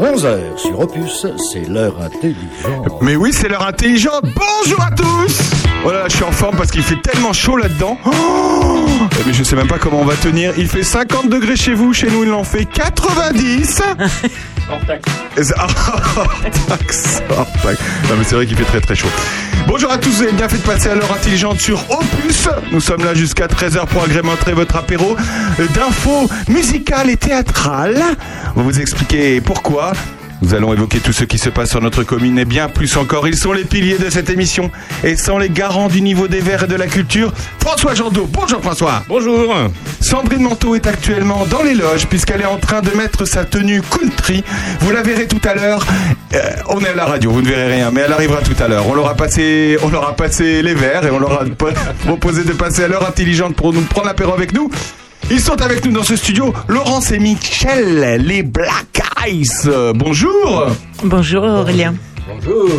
11h sur Opus, c'est l'heure intelligente. Mais oui, c'est l'heure intelligente. Bonjour à tous Oh là là, je suis en forme parce qu'il fait tellement chaud là-dedans. Oh mais je sais même pas comment on va tenir. Il fait 50 degrés chez vous, chez nous il en fait 90. Hors taxe. Hors taxe, hors taxe. Non mais c'est vrai qu'il fait très très chaud. Bonjour à tous, avez bien fait de passer à l'heure intelligente sur Opus. Nous sommes là jusqu'à 13h pour agrémenter votre apéro d'infos musicales et théâtrales. On va vous expliquer pourquoi. Nous allons évoquer tout ce qui se passe sur notre commune et bien plus encore. Ils sont les piliers de cette émission et sont les garants du niveau des verts et de la culture. François Jandot, bonjour François. Bonjour. Sandrine Manteau est actuellement dans les loges puisqu'elle est en train de mettre sa tenue country. Vous la verrez tout à l'heure. Euh, on est à la radio, vous ne verrez rien, mais elle arrivera tout à l'heure. On leur a passé, on leur a passé les verres et on leur a proposé de passer à l'heure intelligente pour nous prendre l'apéro avec nous. Ils sont avec nous dans ce studio, Laurence et Michel, les Black Eyes. Bonjour. Bonjour Aurélien.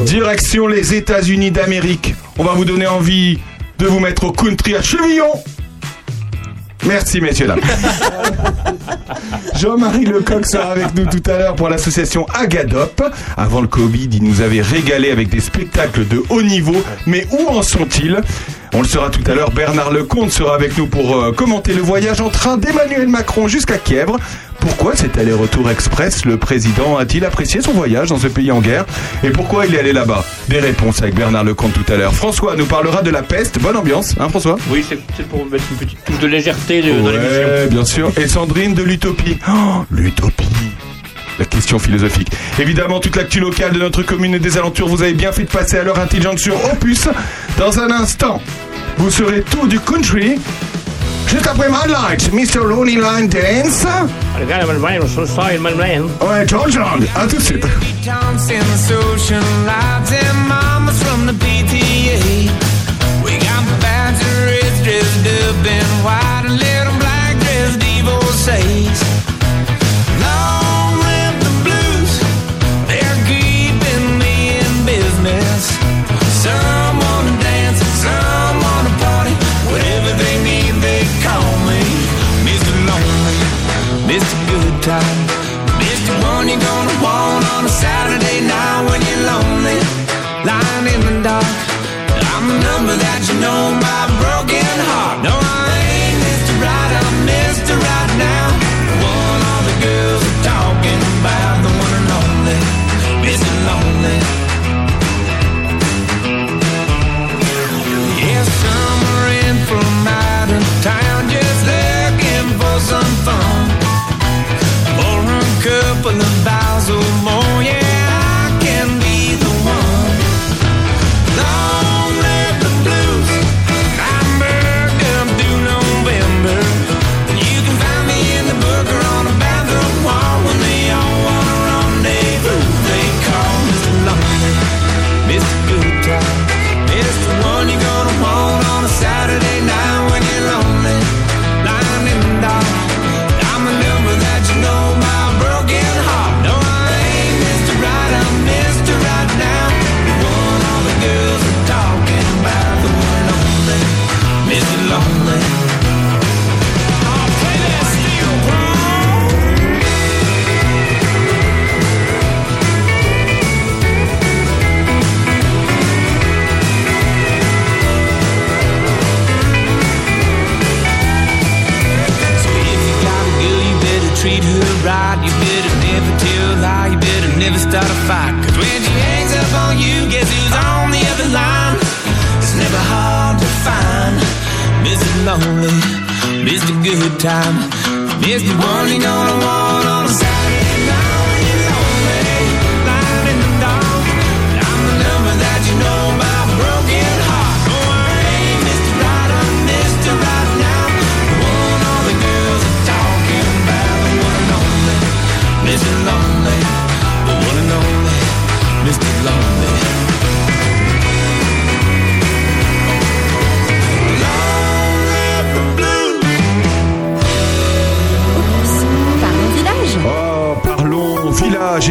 Direction les États-Unis d'Amérique. On va vous donner envie de vous mettre au country à Chevillon. Merci messieurs dames. Jean-Marie Lecoq sera avec nous tout à l'heure pour l'association Agadop. Avant le Covid, il nous avait régalé avec des spectacles de haut niveau. Mais où en sont-ils? On le saura tout à l'heure. Bernard Lecomte sera avec nous pour euh, commenter le voyage en train d'Emmanuel Macron jusqu'à Kiev. Pourquoi cet aller-retour express Le président a-t-il apprécié son voyage dans ce pays en guerre Et pourquoi il est allé là-bas? Des réponses avec Bernard Lecomte tout à l'heure. François nous parlera de la peste. Bonne ambiance, hein François? Oui, c'est pour mettre une petite touche de légèreté de- dans l'émission. Bien sûr. Et Sandrine de l'utopie. Oh, l'utopie. La question philosophique. Évidemment, toute l'actu locale de notre commune et des alentours, vous avez bien fait de passer à l'heure intelligente sur Opus. Dans un instant, vous serez tout du country. Juste après My Light, Mr. Lonely Line Dance. Allez, viens, Emmanuel, on se sent, Emmanuel. Ouais, George Lang. À tout de suite. Counts in the social lives and mamas from the PTA. We got badgers dressed up in white and Time. time. This the one and only one.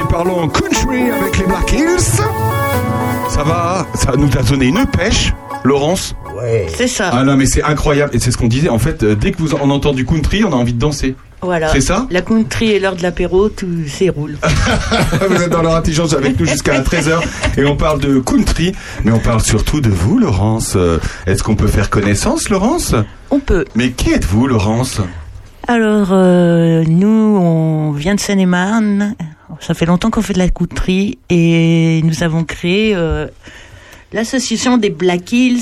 Parlons country avec les Black Hills. Ça va, ça nous a donné une pêche. Laurence Ouais. C'est ça. Ah non, mais c'est incroyable. Et c'est ce qu'on disait. En fait, euh, dès que vous on entend du country, on a envie de danser. Voilà. C'est ça La country et l'heure de l'apéro, tout s'éroule. Vous êtes dans leur intelligence avec nous jusqu'à 13h et on parle de country, mais on parle surtout de vous, Laurence. Euh, Est-ce qu'on peut faire connaissance, Laurence? On peut. Mais qui êtes-vous, Laurence? Alors, euh, nous, on vient de Seine-et-Marne. Ça fait longtemps qu'on fait de la country et nous avons créé euh, l'association des Black Hills,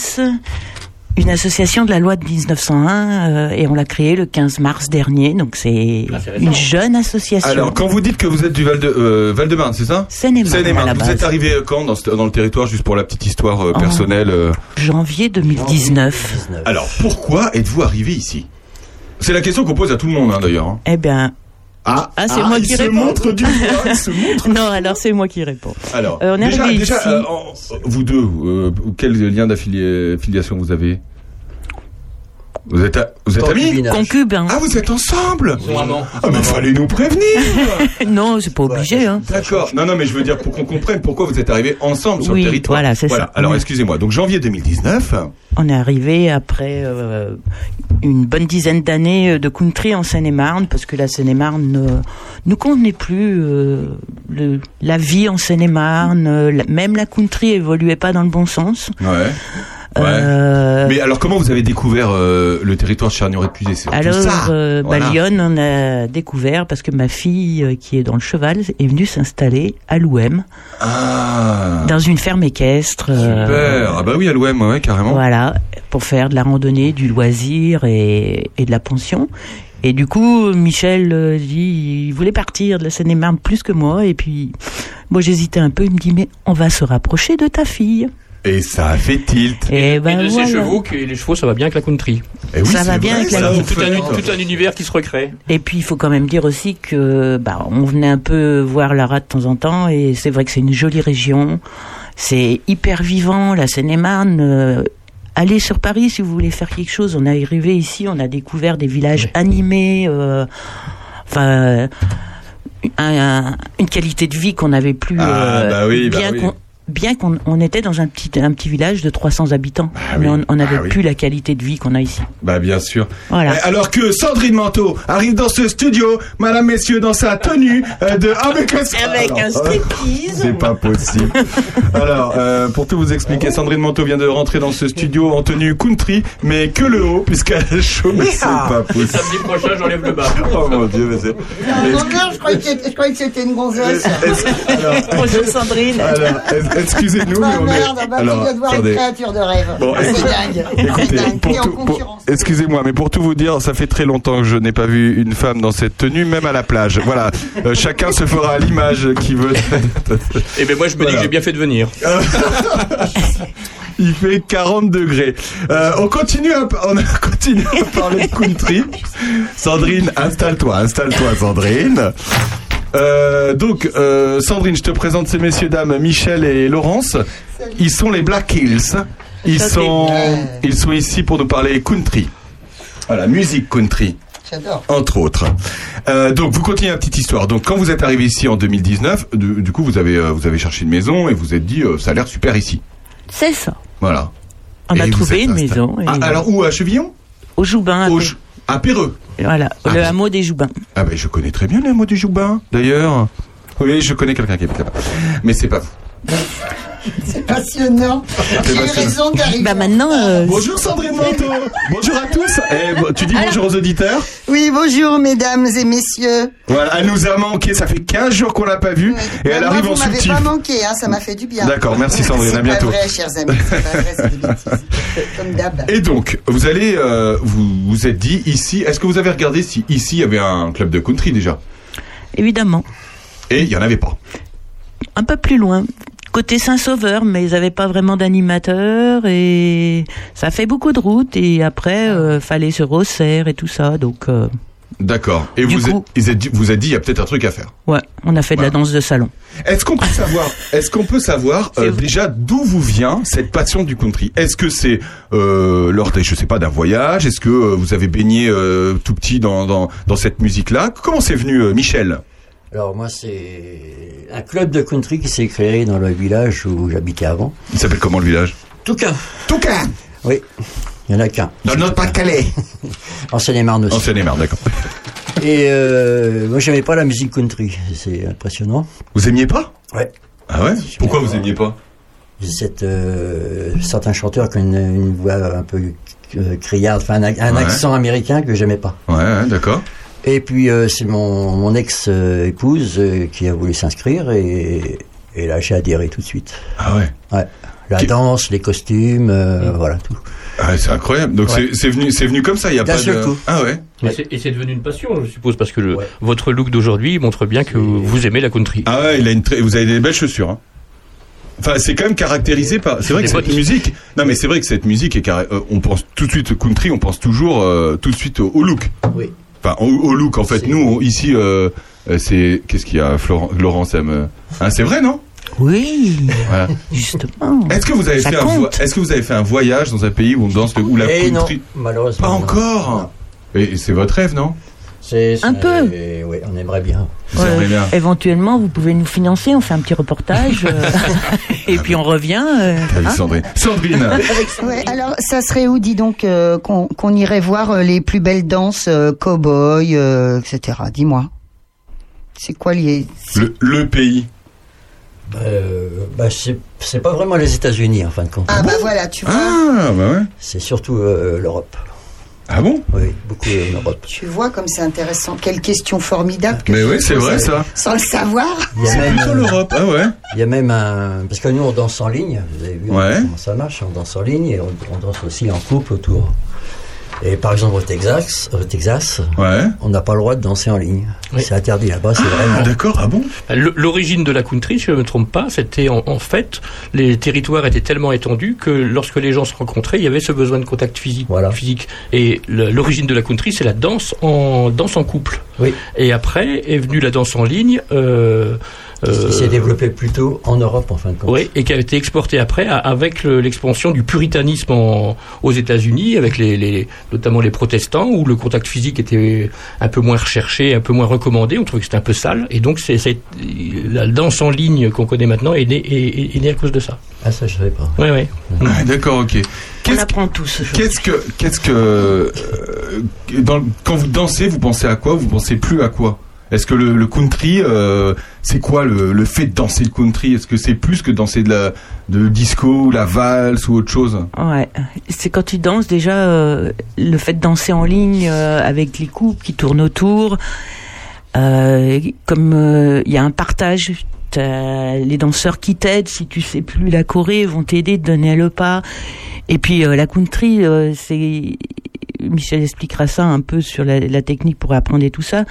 une association de la loi de 1901 euh, et on l'a créée le 15 mars dernier. Donc c'est une jeune association. Alors, quand vous dites que vous êtes du Val de euh, Val de Marne, c'est ça? Seine-et-Marne, Vous êtes arrivé quand dans, le territoire, juste pour la petite histoire euh, En- personnelle euh Janvier 2019. 19. Alors, pourquoi êtes-vous arrivé ici? C'est la question qu'on pose à tout le monde, hein, d'ailleurs. hein. Eh bien, Ah, Ah, c'est moi il qui se réponds. montre du doigt, il se montre. non, alors c'est moi qui réponds. Alors, Euh, on est déjà, ici. euh, vous deux, euh, quel lien d'affili- d'affiliation vous avez? Vous êtes, à- vous êtes amis Concubinage. Concubin. Ah, vous êtes ensemble amants. Ah, mais fallait nous prévenir non, c'est pas obligé. Hein. D'accord. Non, non, mais je veux dire pour qu'on comprenne pourquoi vous êtes arrivés ensemble sur Oui, le territoire. voilà, c'est ça. Alors, Oui. excusez-moi. Donc, janvier 2019. On est arrivé après euh, une bonne dizaine d'années euh, de country en Seine-et-Marne, parce que la Seine-et-Marne ne nous convenait plus. euh, le- la vie en Seine-et-Marne, euh, même la country évoluait pas dans le bon sens. Ouais. Ouais. Euh, Mais alors, comment vous avez découvert euh, le territoire de Charnieret-Puisé C'est surtout alors, ça. euh, bah, Voilà. Lyon, on a découvert parce que ma fille, qui est dans le cheval, est venue s'installer à l'OM, Ah. dans une ferme équestre. Super. Ah bah oui, à l'OM, ouais, carrément. Voilà, pour faire de la randonnée, du loisir et, et de la pension. Et du coup, Michel dit, il voulait partir de la Seine-et-Marne plus que moi. Et puis, moi, j'hésitais un peu. Il me dit, mais on va se rapprocher de ta fille. Et ça a fait tilt. Et Et ben de voilà. ces chevaux, que les chevaux, ça va bien avec la country. Et oui, Ça va bien vrai, avec la vous Tout un, tout un univers qui se recrée. Et puis, il faut quand même dire aussi que, bah, on venait un peu voir Lara de temps en temps. Et c'est vrai que c'est une jolie région. C'est hyper vivant, la Seine-et-Marne. euh, Allez sur Paris si vous voulez faire quelque chose. On est arrivé ici, on a découvert des villages animés, euh, enfin un- un- une qualité de vie qu'on n'avait plus. Ah, euh, bah oui, bah bien oui. Bien qu'on on était dans un petit un petit village de 300 habitants, mais oui, on n'avait ah oui. plus la qualité de vie qu'on a ici. Bah bien sûr. Voilà. Eh, Alors que Sandrine Manteau arrive dans ce studio, madame, messieurs, dans sa tenue euh, de... Ah mais qu'est-ce que- Avec Alors, un striptease. C'est pas possible. Alors, euh, pour tout vous expliquer, Sandrine Manteau vient de rentrer dans ce studio en tenue country, mais que le haut, puisqu'elle a chaud, mais c'est pas possible. Samedi prochain, j'enlève le bas. Oh mon dieu, mais c'est... Non, non, je croyais que c'était- je croyais que c'était une gonzesse. Bonjour Sandrine. alors, excusez-nous, mais on est... merde, voir une attendez. créature de rêve. Bon, c'est dingue. C'est Écoutez, dingue. pour tout- pour- excusez-moi, mais pour tout vous dire, ça fait très longtemps que je n'ai pas vu une femme dans cette tenue, même à la plage. Voilà, Euh, chacun se fera à l'image qui veut. Et ben moi, je me dis que j'ai bien fait de venir. Il fait 40 degrés. Euh, on continue à, on continue à parler de country. Sandrine, installe-toi, installe-toi, Sandrine. Euh, donc, euh, Sandrine, je te présente ces messieurs dames, Michel et Laurence. Ils sont les Black Hills. Ils sont, ils sont ici pour nous parler country. Voilà, musique country. J'adore. entre autres. Euh, donc vous continuez la petite histoire. Donc quand vous êtes arrivé ici en 2019, du, du coup vous avez euh, vous avez cherché une maison et vous êtes dit euh, ça a l'air super ici. C'est ça. Voilà. On Et a vous trouvé êtes une installé. maison. et- Ah, alors où? À Chevillon? Au Joubin. Au. Ch- À Péreux. Voilà, Ah, le hameau des Joubins. Ah ben je connais très bien les mots du Joubin d'ailleurs. Oui, je connais quelqu'un qui habite là-bas. Mais c'est pas vous. C'est passionnant. J'ai raison d'arriver. Bah maintenant, euh, Bonjour Sandrine Manteau. Bonjour à tous. Eh, tu dis bonjour aux auditeurs Oui, bonjour mesdames et messieurs. Voilà, elle nous a manqué, ça fait 15 jours qu'on l'a pas vue et elle Moi, arrive vous en soutif. pas manqué, hein, ça m'a fait du bien. D'accord, merci Sandrine, C'est à bientôt. pas vrai, chers amis, c'est pas vrai, c'est des bêtises. Comme d'hab. Et donc, vous allez, euh, vous vous êtes dit ici, est-ce que vous avez regardé si ici il y avait un club de country déjà? Évidemment, Et il y en avait pas. un peu plus loin. Côté Saint-Sauveur, mais ils n'avaient pas vraiment d'animateur et ça fait beaucoup de route et après euh, fallait se resserre et tout ça donc euh, D'accord. Et vous coup- êtes, ils êtes dit- vous êtes dit, il y a peut-être un truc à faire. ouais on a fait de la danse de salon. Est-ce qu'on peut savoir, est-ce qu'on peut savoir euh, déjà d'où vous vient cette passion du country? Est-ce que c'est euh, lors, des- je sais pas, d'un voyage? Est-ce que euh, vous avez baigné euh, tout petit dans dans, dans cette musique-là? Comment c'est venu, euh, Michel? Alors moi, c'est un club de country qui s'est créé dans le village où j'habitais avant. Il s'appelle comment le village? Touquin. Toucan Oui, il n'y en a qu'un. Dans le Nord-Pas-de-Calais En Seine-et-Marne aussi. En Seine-et-Marne, d'accord. Et euh, moi, j'aimais pas la musique country. C'est impressionnant. Vous aimiez pas? Ouais. Ah ouais? Pourquoi vous aimiez pas? Cette, euh, certains chanteurs qui ont une, une voix un peu euh, criarde, enfin un, ac- un Ouais. accent américain que j'aimais pas. Ouais, ouais, d'accord. Et puis euh, c'est mon, mon ex-épouse euh, qui a voulu s'inscrire et, et là j'ai adhéré tout de suite. Ah ouais Ouais. La Qui- danse, les costumes, euh, voilà tout. Ah ouais, c'est incroyable. Donc Ouais. c'est- c'est venu, c'est venu comme ça, il y a pas de... coup. Ah ouais Et c'est- devenu une passion, je suppose, parce que le- Ouais. votre look d'aujourd'hui montre bien que vous aimez la country. Ah ouais, il a une très- vous avez des belles chaussures. Hein. Enfin, c'est quand même caractérisé par. C'est vrai que cette musique. Non, mais c'est vrai que cette musique est carré- on pense tout de suite au country, on pense toujours euh, tout de suite au, au look. Oui. Enfin, au, au look. En fait, nous on- ici, euh, euh, c'est qu'est-ce qu'il y a, Florent, Laurence aime. euh, Hein, c'est vrai, non? Oui, Voilà. justement. Est-ce que vous avez Ça fait un. Est-ce que vous avez fait un voyage dans un pays où on danse le, où la Et non, country? Malheureusement. Pas non. encore. Non. Et c'est votre rêve, non? C'est, c'est- Un peu. Oui, on aimerait bien. Ouais, éventuellement, vous pouvez nous financer, on fait un petit reportage, euh, et puis on revient. euh, Avec hein. Sandrine. Sandrine. Ouais, alors, ça serait où, dis donc, euh, qu'on qu'on irait voir euh, les plus belles danses euh, cow-boy, euh, etc. Dis-moi. C'est quoi les... le, le pays. Euh, bah, c'est, c'est pas vraiment les États-Unis en fin de compte. Ah bah voilà, tu vois. Ah bah ouais. C'est surtout euh, l'Europe. Ah bon? Oui, beaucoup euh, l'Europe. Tu vois comme c'est intéressant. Quelle question formidable que Mais tu oui, c'est vrai ça. Sans le savoir. Il y a C'est même, plutôt euh, l'Europe. Ah ouais. il y a même un parce que nous on danse en ligne. Vous avez vu Ouais. comment ça marche? On danse en ligne et on, on danse aussi en couple autour. Et par exemple au Texas, au Texas, Ouais. on n'a pas le droit de danser en ligne. Oui. C'est interdit là-bas. C'est Ah vraiment. d'accord. Ah bon L- L'origine de la country, si je ne me trompe pas, c'était en, en fait, les territoires étaient tellement étendus que lorsque les gens se rencontraient, il y avait ce besoin de contact physique. Voilà. physique. Et l'origine de la country, c'est la danse en danse en couple. Oui. Et après est venue la danse en ligne. Euh, qui s'est développé plutôt en Europe en fin de compte. Oui, et qui a été exporté après avec le- l'expansion du puritanisme en- aux États-Unis, avec les, les- notamment les protestants, où le contact physique était un peu moins recherché, un peu moins recommandé. On trouvait que c'était un peu sale, et donc c'est c'est- la danse en ligne qu'on connaît maintenant est née, est- est- est née à cause de ça. Ah ça je savais pas. Ouais, ouais. Ah, D'accord. Ok. On Qu'est-ce apprend tous. Qu'est-ce que, qu'est-ce que, euh, dans, quand vous dansez, vous pensez à quoi Vous pensez plus à quoi? Est-ce que le, country, euh, c'est quoi le, fait de danser le country? Est-ce que c'est plus que danser de la de disco, ou la valse ou autre chose? Ouais, c'est quand tu danses déjà euh, le fait de danser en ligne euh, avec les couples qui tournent autour. comme il y a un partage, les danseurs qui t'aident si tu sais plus la choré vont t'aider, te donner le pas. Et puis la country, Michel expliquera ça un peu sur la, la technique pour apprendre et tout ça.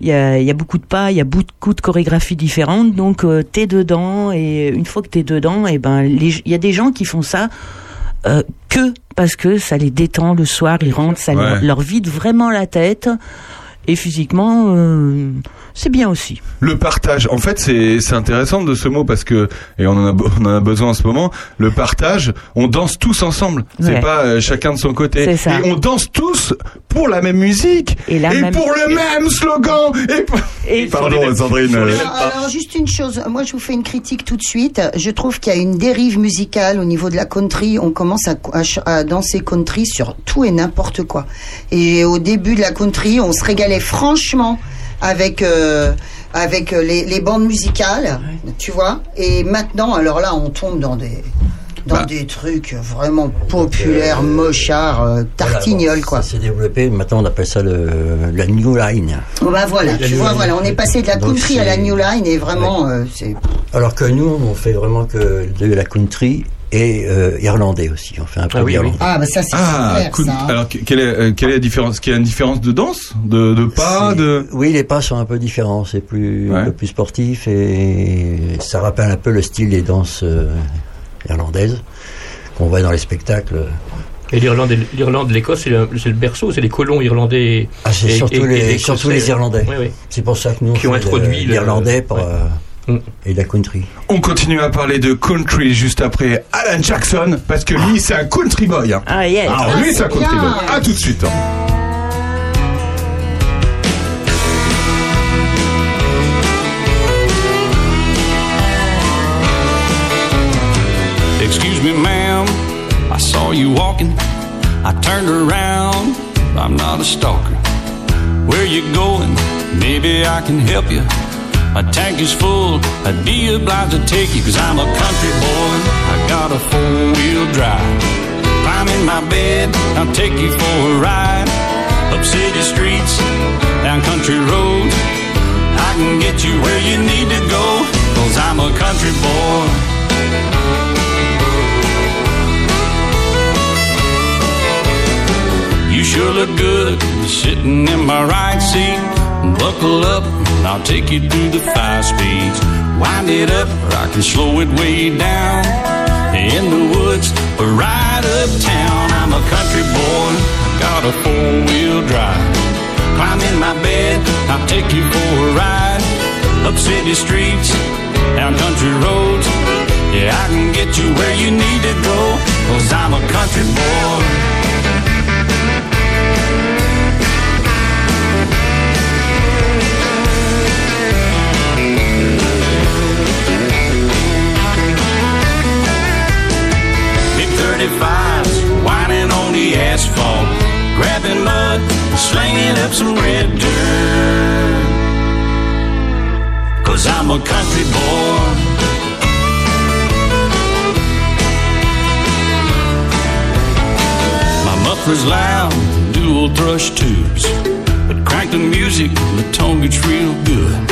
Il y a, il y a beaucoup de pas, il y a beaucoup de chorégraphies différentes, donc euh, t'es dedans et une fois que t'es dedans, et ben les- il y a des gens qui font ça euh, que parce que ça les détend le soir, ils rentrent, ça Ouais. leur, leur vide vraiment la tête et physiquement euh, c'est bien aussi. Le partage. En fait, c'est c'est intéressant de ce mot parce que et on en a on en a besoin en ce moment. Le partage. On danse tous ensemble. C'est pas euh, chacun de son côté. C'est ça. Et on danse tous pour la même musique Et la même- pour le même slogan. Et pour- Et Pardon, Sandrine. euh, Alors, alors, juste une chose, moi je vous fais une critique tout de suite. Je trouve qu'il y a une dérive musicale au niveau de la country. On commence à, à ch- à danser country sur tout et n'importe quoi. Et au début de la country, on se régalait franchement avec euh, avec euh, les, les bandes musicales, tu vois. Et maintenant, alors là, on tombe dans des dans Bah. des trucs vraiment populaires, euh, mochards, euh, Voilà, bon, quoi. Ça s'est développé. Maintenant on appelle ça le, la new line. Bon, bah voilà, tu vois, voilà, on est passé de la Donc, country à la new line et vraiment, euh, c'est Alors que nous on fait vraiment que de la country et euh, irlandais aussi. On fait un peu Ah oui, d'irlandais. Ah, bah ça, c'est Ah, super, cool. ça. hein. Alors, que- quelle est, euh, quelle est la différence Qu'il y a une différence de danse, de, de pas, de. Oui, les pas sont un peu différents. C'est plus, Ouais. un peu plus sportif et ça rappelle un peu le style des danses euh, irlandaises qu'on voit dans les spectacles. Et l'Irlande, et l'Irlande, l'Écosse, c'est le, berceau, c'est les colons irlandais. Ah, c'est surtout, et- les, surtout les Irlandais. Oui, oui. C'est pour ça que nous, on Qui ont introduit l'Irlandais ouais. euh, Mm. Et de la country. On continue à parler de country juste après Alan Jackson, parce que lui, c'est un country boy. hein. Ah yes. Alors, lui, c'est un c'est country bien. boy. À tout de suite. Excuse me, ma'am, walking. I turned around, I'm not a stalker. Where you going? Maybe I can help you. My tank is full, I'd be obliged to take you, cause I'm a country boy. I got a four wheel drive. Climb in my bed, I'll take you for a ride. Up city streets, down country roads. I can get you where you need to go, cause I'm a country boy. You sure look good sitting in my right seat. Buckle up, and I'll take you through the five speeds. Wind it up, or I can slow it way down. In the woods, or right uptown. I'm a country boy, got a four wheel drive. Climb in my bed, I'll take you for a ride. Up city streets, down country roads. Yeah, I can get you where you need to go, cause I'm a country boy. Big 35s whining on the asphalt, grabbing mud, slinging up some red dirt. Cause I'm a country boy. My muffler's loud, dual thrush tubes. But crank the music, the tone gets real good.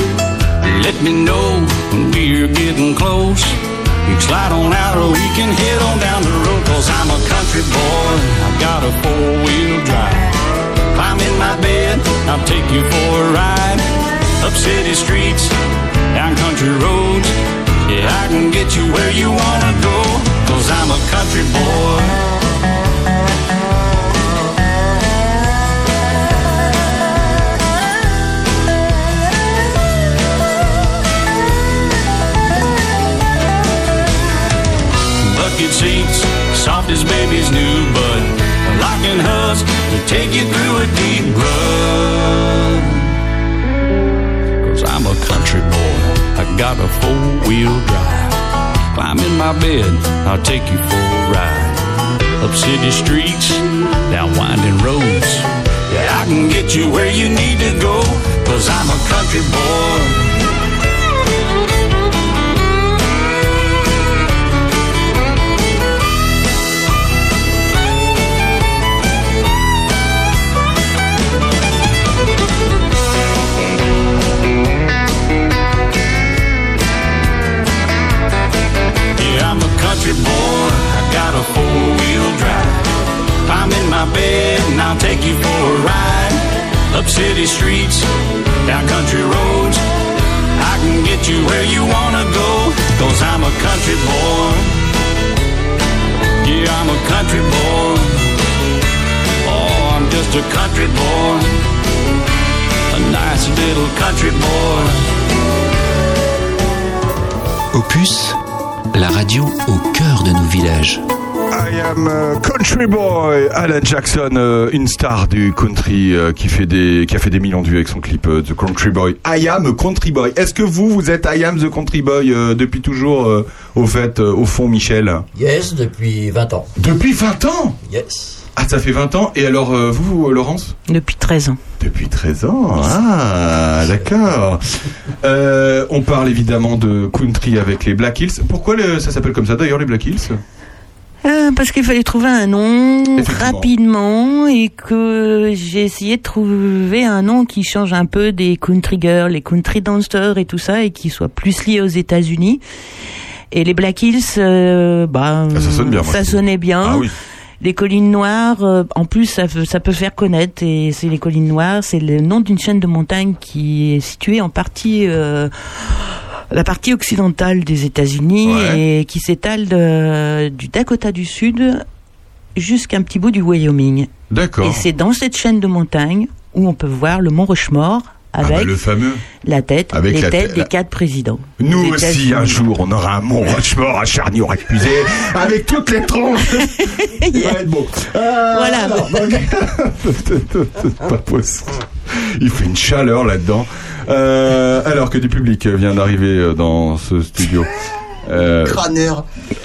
Let me know when we're getting close. You slide on out or we can head on down the road. Cause I'm a country boy, I've got a four wheel drive. Climb in my bed, I'll take you for a ride. Up city streets, down country roads. Yeah, I can get you where you wanna go. Cause I'm a country boy. Soft as baby's new bud. Locking hubs to take you through a deep rut. Cause I'm a country boy, I got a four wheel drive. Climb in my bed, I'll take you for a ride. Up city streets, down winding roads. Yeah, I can get you where you need to go. Cause I'm a country boy. Up city streets, down country roads. I can get you where you wanna go. Cause I'm a country boy. Yeah, I'm a country boy. Oh, I'm just a country boy. A nice little country boy. Opus, la radio au cœur de nos villages. I am a country boy. Alan Jackson, euh, une star du country euh, qui fait des qui a fait des millions de vues avec son clip euh, The Country Boy. I am a country boy. Est-ce que vous vous êtes I am the country boy euh, depuis toujours euh, au fait euh, au fond Michel? Yes, depuis 20 ans. Depuis 20 ans? Yes. Ah, ça fait 20 ans et alors euh, vous Laurence? Depuis 13 ans. Depuis 13 ans. Ah, d'accord. Euh, on parle évidemment de country avec les Black Hills. Pourquoi le- ça s'appelle comme ça d'ailleurs les Black Hills? Euh, parce qu'il fallait trouver un nom rapidement et que j'ai essayé de trouver un nom qui change un peu des country girls, les country dancers et tout ça et qui soit plus lié aux États-Unis. Et les Black Hills, euh, bah, Ah, ça sonne bien, ça sonnait bien. Ah oui. Les collines noires, euh, en plus, ça, peut- ça peut faire connaître. Et c'est les collines noires, c'est le nom d'une chaîne de montagne qui est située en partie, euh, la partie occidentale des États-Unis Ouais. et qui s'étale de- du Dakota du Sud jusqu'à un petit bout du Wyoming. D'accord. Et c'est dans cette chaîne de montagne où on peut voir le Mont Rushmore Ah avec bah, le fameux. la tête, avec les la têtes tête- des quatre présidents. Nous des aussi, un jour, on aura un Mont Rushmore à Charny, on épuisé, avec toutes les tronches. Va être beau. Euh, Voilà. C'est pas possible. Il fait une chaleur là-dedans. Euh, alors que du public vient d'arriver euh, dans ce studio. Euh, Crâneur.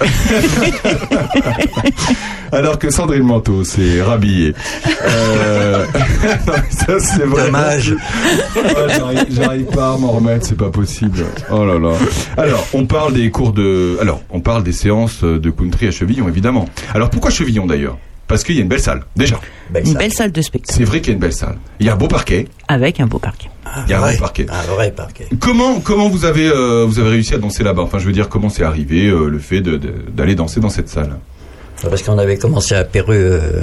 alors que Sandrine Manteau s'est rhabillée. Euh, non, ça c'est vrai. Dommage. Ah, j'arrive- J'arrive pas à m'en remettre, c'est pas possible. Oh là là. Alors, on parle des cours de. Alors, on parle des séances de country à Chevillon, évidemment. Alors, pourquoi Chevillon d'ailleurs? Parce qu'il y a une belle salle, déjà. Belle Une salle. belle salle de spectacle C'est vrai qu'il y a une belle salle. Il y a un beau parquet. avec un beau parquet. Il y a un vrai, vrai parquet. Un vrai parquet. Comment comment vous avez euh, vous avez réussi à danser là-bas? Enfin, je veux dire, comment c'est arrivé euh, le fait de- de- d'aller danser dans cette salle? Parce qu'on avait commencé à Péreux, euh,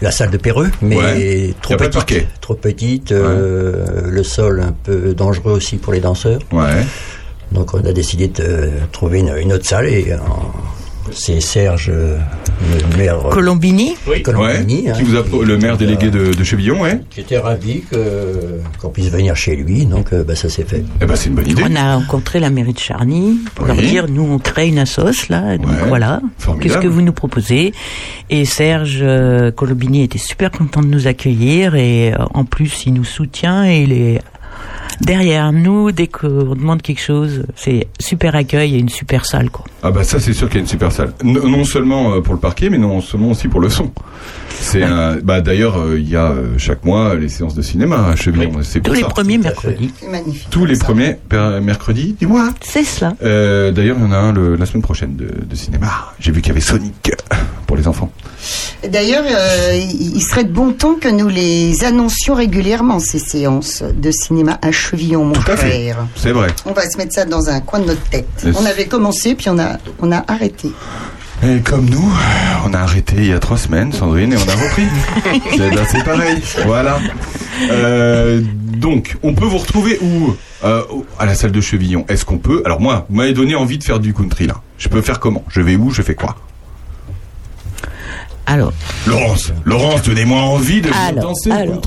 la salle de Péreux, mais Ouais. trop Y a pas de petite. parquet. Trop petite, euh, le sol un peu dangereux aussi pour les danseurs. Ouais. Donc on a décidé de trouver une, une autre salle et c'est Serge, euh, le maire euh, Colombini Ouais. Colombini, hein, Qui vous a le maire délégué de, de Chevillon, ouais. qui était ravi que- qu'on puisse venir chez lui, donc euh, bah, ça s'est fait. Eh ben, c'est une bonne idée. On a rencontré la mairie de Charny pour Oui. leur dire nous on crée une assoce là, donc Ouais. voilà. Formidable. Qu'est-ce que vous nous proposez? Et Serge Colombini était super content de nous accueillir et en plus il nous soutient et il est derrière nous dès qu'on demande quelque chose. C'est super accueil et une super salle quoi. Ah bah ça c'est sûr qu'il y a une super salle. N- non seulement euh, pour le parquet, mais non seulement aussi pour le son. C'est un- bah d'ailleurs euh, il y a euh, chaque mois les séances de cinéma à Chevillon. C'est Tous pour les ça. premiers mercredis. C'est magnifique. Tous les premiers mercredis du mois. C'est cela. Euh, d'ailleurs il y en a un le- la semaine prochaine de, de cinéma. J'ai vu qu'il y avait Sonic pour les enfants. D'ailleurs, euh, il serait de bon ton que nous les annoncions régulièrement, ces séances de cinéma à Chevillon, mon Tout à fait. frère. C'est vrai. On va se mettre ça dans un coin de notre tête. Yes. On avait commencé, puis on a, on a arrêté. Et comme nous, on a arrêté il y a trois semaines, Sandrine, et on a repris. c'est ben, c'est pareil. Voilà. Euh, donc, on peut vous retrouver où Euh, À la salle de Chevillon? Est-ce qu'on peut? Alors moi, vous m'avez donné envie de faire du country là. Je peux faire comment? Je vais où? Je fais quoi? Alors, Laurence, Laurence, donnez-moi envie de Alors, danser alors.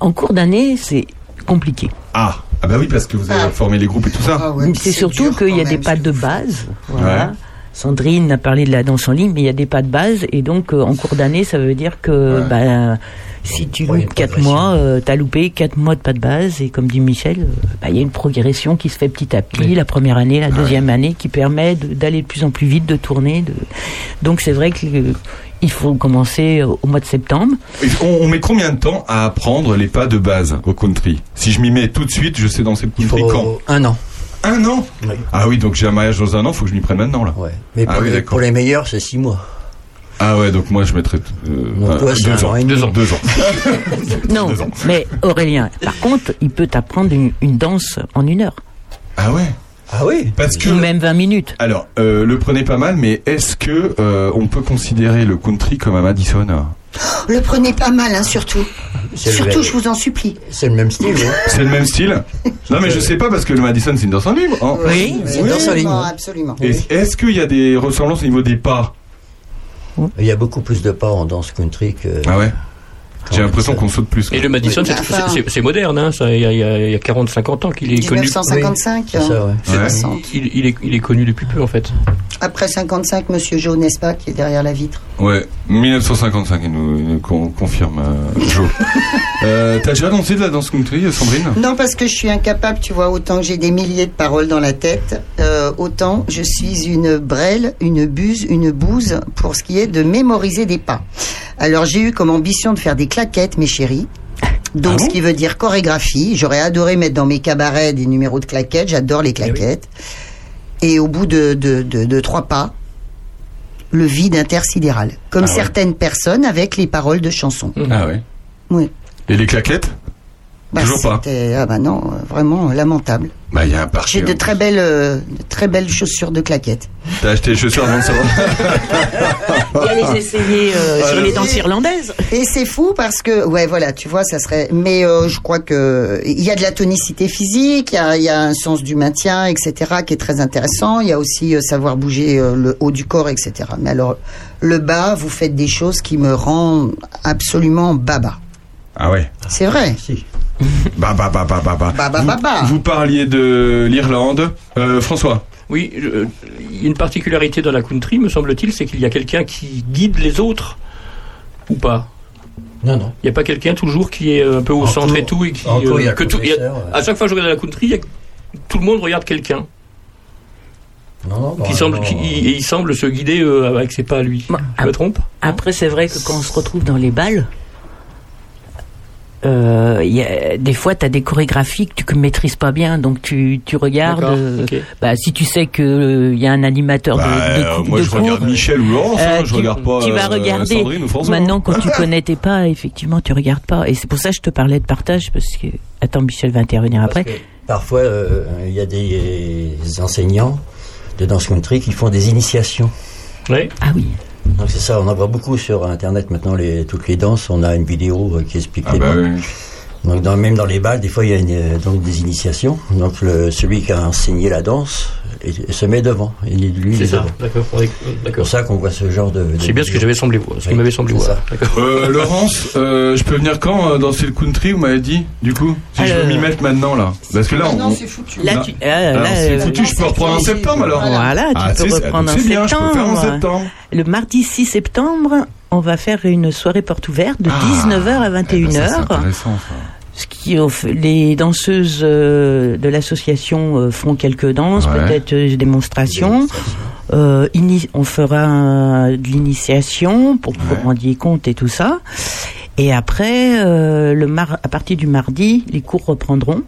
en cours d'année, c'est compliqué. Ah, ah bah oui, parce que vous avez Ah. formé les groupes et tout ça. Ah ouais, c'est surtout qu'il y a des pas de base. Voilà. Ouais. Sandrine a parlé de la danse en ligne, mais il y a des pas de base. Et donc, euh, en cours d'année, ça veut dire que Ouais. bah, si tu Ouais, loupes une 4 progression. mois, euh, t'as loupé 4 mois de pas de base. Et comme dit Michel, euh, bah, il y a une progression qui se fait petit à petit, la première année, la deuxième année, qui permet de- d'aller de plus en plus vite, de tourner. De... Donc, c'est vrai que euh, il faut commencer au mois de septembre. On, on met combien de temps à apprendre les pas de base au country? Si je m'y mets tout de suite, je sais danser le Il country quand? faut un an. Un an? Oui. Ah oui, donc j'ai un mariage dans un an, faut que je m'y prenne maintenant là. Ouais. Mais Ah pour, oui, les, d'accord. pour les meilleurs, c'est six mois. Ah ouais, donc moi je mettrais euh, Donc toi, deux, ans. deux ans. Deux ans. Non, Deux ans. mais Aurélien, par contre, il peut t'apprendre une, une danse en une heure, Ah ouais? Ah oui Parce que... même 20 minutes. Alors, euh, le prenez pas mal, mais est-ce que euh, on peut considérer le country comme un Madison? Le prenez pas mal, hein, surtout. Surtout, je vous en supplie. C'est le même style, oui. C'est le même style? Non mais je sais pas parce que le Madison c'est une danse en libre. hein. Oui. C'est une danse en ligne. oui. absolument. Et Est-ce qu'il y a des ressemblances au niveau des pas? Il y a beaucoup plus de pas en danse country que. Ah ouais? J'ai l'impression qu'on saute plus. quoi. Et le Madison, Oui, c'est- enfin- c'est c'est moderne, hein, ça, il y a, il y a- il y a 40-50 ans qu'il est connu. 1955, C'est ça, ouais. hein, 60. Il, il est, il est connu depuis peu en fait. Après 55, Monsieur Jo, n'est-ce pas, qui est derrière la vitre. Ouais, 1955, il nous, il nous con- confirme euh, Joe. euh, T'as déjà dansé de la danse country, Sandrine? Non, parce que je suis incapable, tu vois, autant que j'ai des milliers de paroles dans la tête, euh, autant je suis une brêle, une buse, une bouse pour ce qui est de mémoriser des pas. Alors j'ai eu comme ambition de faire des claquettes, mes chéris. Donc Ah bon ce qui veut dire chorégraphie. J'aurais adoré mettre dans mes cabarets des numéros de claquettes. J'adore les claquettes. Et au bout de, de, de, de trois pas, le vide intersidéral. Comme Ah ouais. certaines personnes avec les paroles de chansons. Ah ouais. Oui. Et les claquettes? Bah, Toujours pas. c'était- Ah bah non, euh, vraiment euh, lamentable. Bah il y a un. J'ai de très belles, euh, de très belles chaussures de claquettes. T'as acheté les chaussures avant de savoir Et à les essayer euh, Ah, sur le- les danses irlandaises. Et c'est fou parce que, ouais, voilà, tu vois, ça serait. Mais euh, je crois que il y a de la tonicité physique, il y a, il y a un sens du maintien, etc., qui est très intéressant. Il y a aussi euh, savoir bouger euh, le haut du corps, etc. Mais alors, le bas, vous faites des choses qui me rendent absolument baba. Ah ouais. C'est vrai. Si. Bah bah bah bah bah bah. Bah, bah, vous, bah, bah. vous parliez de l'Irlande. Euh, François Oui, je- il y a une particularité dans la country, me semble-t-il, c'est qu'il y a quelqu'un qui guide les autres ou pas? Non, non. Il n'y a pas quelqu'un toujours qui est un peu au En centre cours- et tout et qui cours, a que tout- ouais. à chaque fois que je regarde la country, a- tout le monde regarde quelqu'un. Non, non, Qui non, semble, non. qui- il, il semble se guider euh, avec ses pas à lui. Je me trompe? Après, c'est vrai que quand on se retrouve dans les balles, euh, il y a, des fois, tu as des chorégraphies que tu ne maîtrises pas bien, donc tu, tu regardes. Euh, bah, si tu sais qu'il y a un animateur de, Bah, de, euh, moi, de je cours, regarde Michel ou Laurence, hein, je tu, regarde pas, Tu vas euh, regarder. Sandrine ou François. Maintenant, quand tu connais tes pas, effectivement, tu regardes pas. Et c'est pour ça que je te parlais de partage, parce que. Attends, Michel va intervenir Parce après. que parfois, euh, il y a des enseignants de danse country qui font des initiations. Oui. Ah oui. Donc c'est ça, on en voit beaucoup sur Internet maintenant, les, toutes les danses, on a une vidéo euh, qui explique Ah les bah oui. Donc dans, même dans les balles, des fois il y a une, euh, donc des initiations. Donc le, celui qui a enseigné la danse et, et se met devant. Lui, il C'est est ça, devant. d'accord. ouais, C'est pour ça qu'on voit ce genre de. de C'est bien ce que j'avais semblé voir, ce qui m'avait semblé c'est voir. ça. Euh, Laurence, euh, je peux venir quand euh, danser le country, vous m'avez dit, du coup? Si je veux m'y mettre maintenant, là. Parce que là, on... non, c'est foutu. Là, tu, ah, Alors, c'est euh, foutu, je peux reprendre en septembre, alors Voilà, tu Ah, peux c'est- reprendre en c'est bien, je peux en septembre. septembre. Le mardi 6 septembre, on va faire une soirée porte ouverte de 19h à Eh ben, 21h. ça, c'est intéressant, ça. Ce qui les danseuses euh, de l'association euh, font quelques danses, Ouais. peut-être euh, des démonstrations. Euh, on fera de l'initiation pour que vous vous rendiez compte et tout ça. Et après, euh, le mar à partir du mardi, les cours reprendront.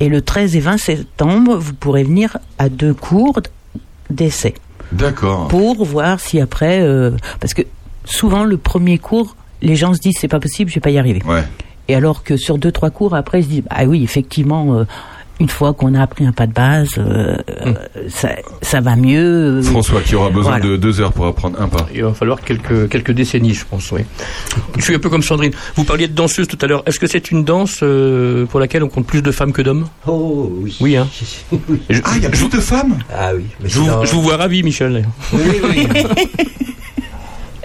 Et le 13 et 20 septembre, vous pourrez venir à deux cours d'essai D'accord. pour voir si après, euh, parce que souvent le premier cours, les gens se disent c'est pas possible, je vais pas y arriver. Ouais. Et alors que sur deux trois cours après, ils se disent ah oui effectivement. euh, une fois qu'on a appris un pas de base, euh, euh, ça, ça va mieux. François qui aura besoin Voilà. de deux heures pour apprendre un pas. Il va falloir quelques, quelques décennies, je pense, oui. Je suis un peu comme Sandrine. Vous parliez de danseuse tout à l'heure. Est-ce que c'est une danse euh, pour laquelle on compte plus de femmes que d'hommes? Oh oui. Oui, hein. Je, Ah, il y a plus de femmes? Ah oui. Mais je vous, je vous vois ravi, Michel. Oui, oui.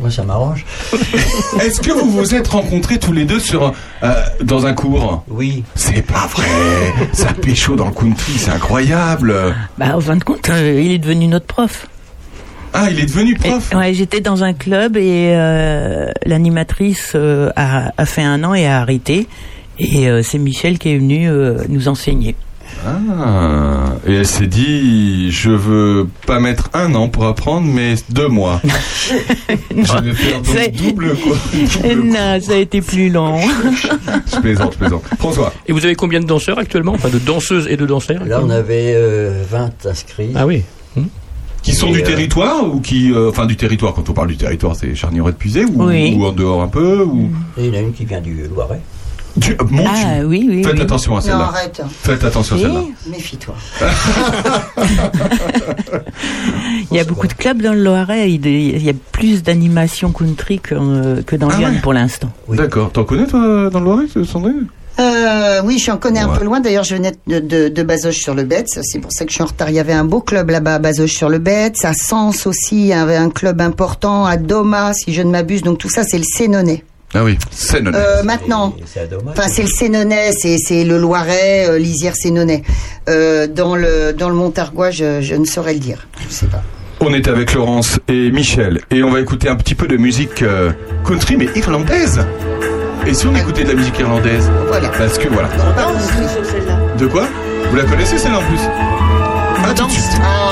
Moi ça m'arrange. Est-ce que vous vous êtes rencontrés tous les deux sur un- euh, dans un cours? Oui. C'est pas vrai. Ça pécho dans le country, c'est incroyable. Bah, en fin de compte, euh, il est devenu notre prof. Ah, il est devenu prof? Et- ouais, j'étais dans un club et euh, l'animatrice euh, a, a fait un an et a arrêté. Et euh, c'est Michel qui est venu euh, nous enseigner. Ah, et elle s'est dit, je veux pas mettre un an pour apprendre, mais deux mois. je vais faire donc double quoi. Double non, ça a été plus long. Je plaisante, je plaisante. François. Et vous avez combien de danseurs actuellement Enfin, de danseuses et de danseurs Là on avait euh, 20 inscrits. Ah oui. Qui sont Et, du euh, territoire ou qui, euh, enfin du territoire. Quand on parle du territoire, c'est Charnieret de Puisé ou, Oui. ou en dehors un peu ou. Et il y en a une qui vient du Loiret. Tu, mon Ah Dieu. oui, oui. Faites oui. attention à celle-là. arrête. Faites attention à celle-là. Méfie-toi. Il y a beaucoup de clubs dans le Loiret. Il y a plus d'animation country que, euh, que dans Ah Lyon ouais. pour l'instant. Oui. D'accord. T'en connais toi dans le Loiret, Sandrine? Euh, oui, j'en connais un Ouais. peu loin. D'ailleurs, je venais de, de, de Bazoches-sur-le-Bête. C'est pour ça que je suis en retard. Il y avait un beau club là-bas à Bazoches-sur-le-Bête. À Sens aussi, il y avait un club important. À Doma, si je ne m'abuse. Donc tout ça, c'est le Sénonais. Ah oui, c'est non. Euh, maintenant. C'est. Enfin, c'est le Sénonais, c'est, c'est le Loiret, euh, lisière Sénonais. Euh, dans le dans le Montargois, je, je ne saurais le dire. Je sais pas. On est avec Laurence et Michel et on va écouter un petit peu de musique euh, country mais irlandaise. Et si on écoutait de la musique irlandaise Voilà. Parce que voilà. Non, pas compris. De quoi? Vous la connaissez celle-là en plus? Suite. Ah.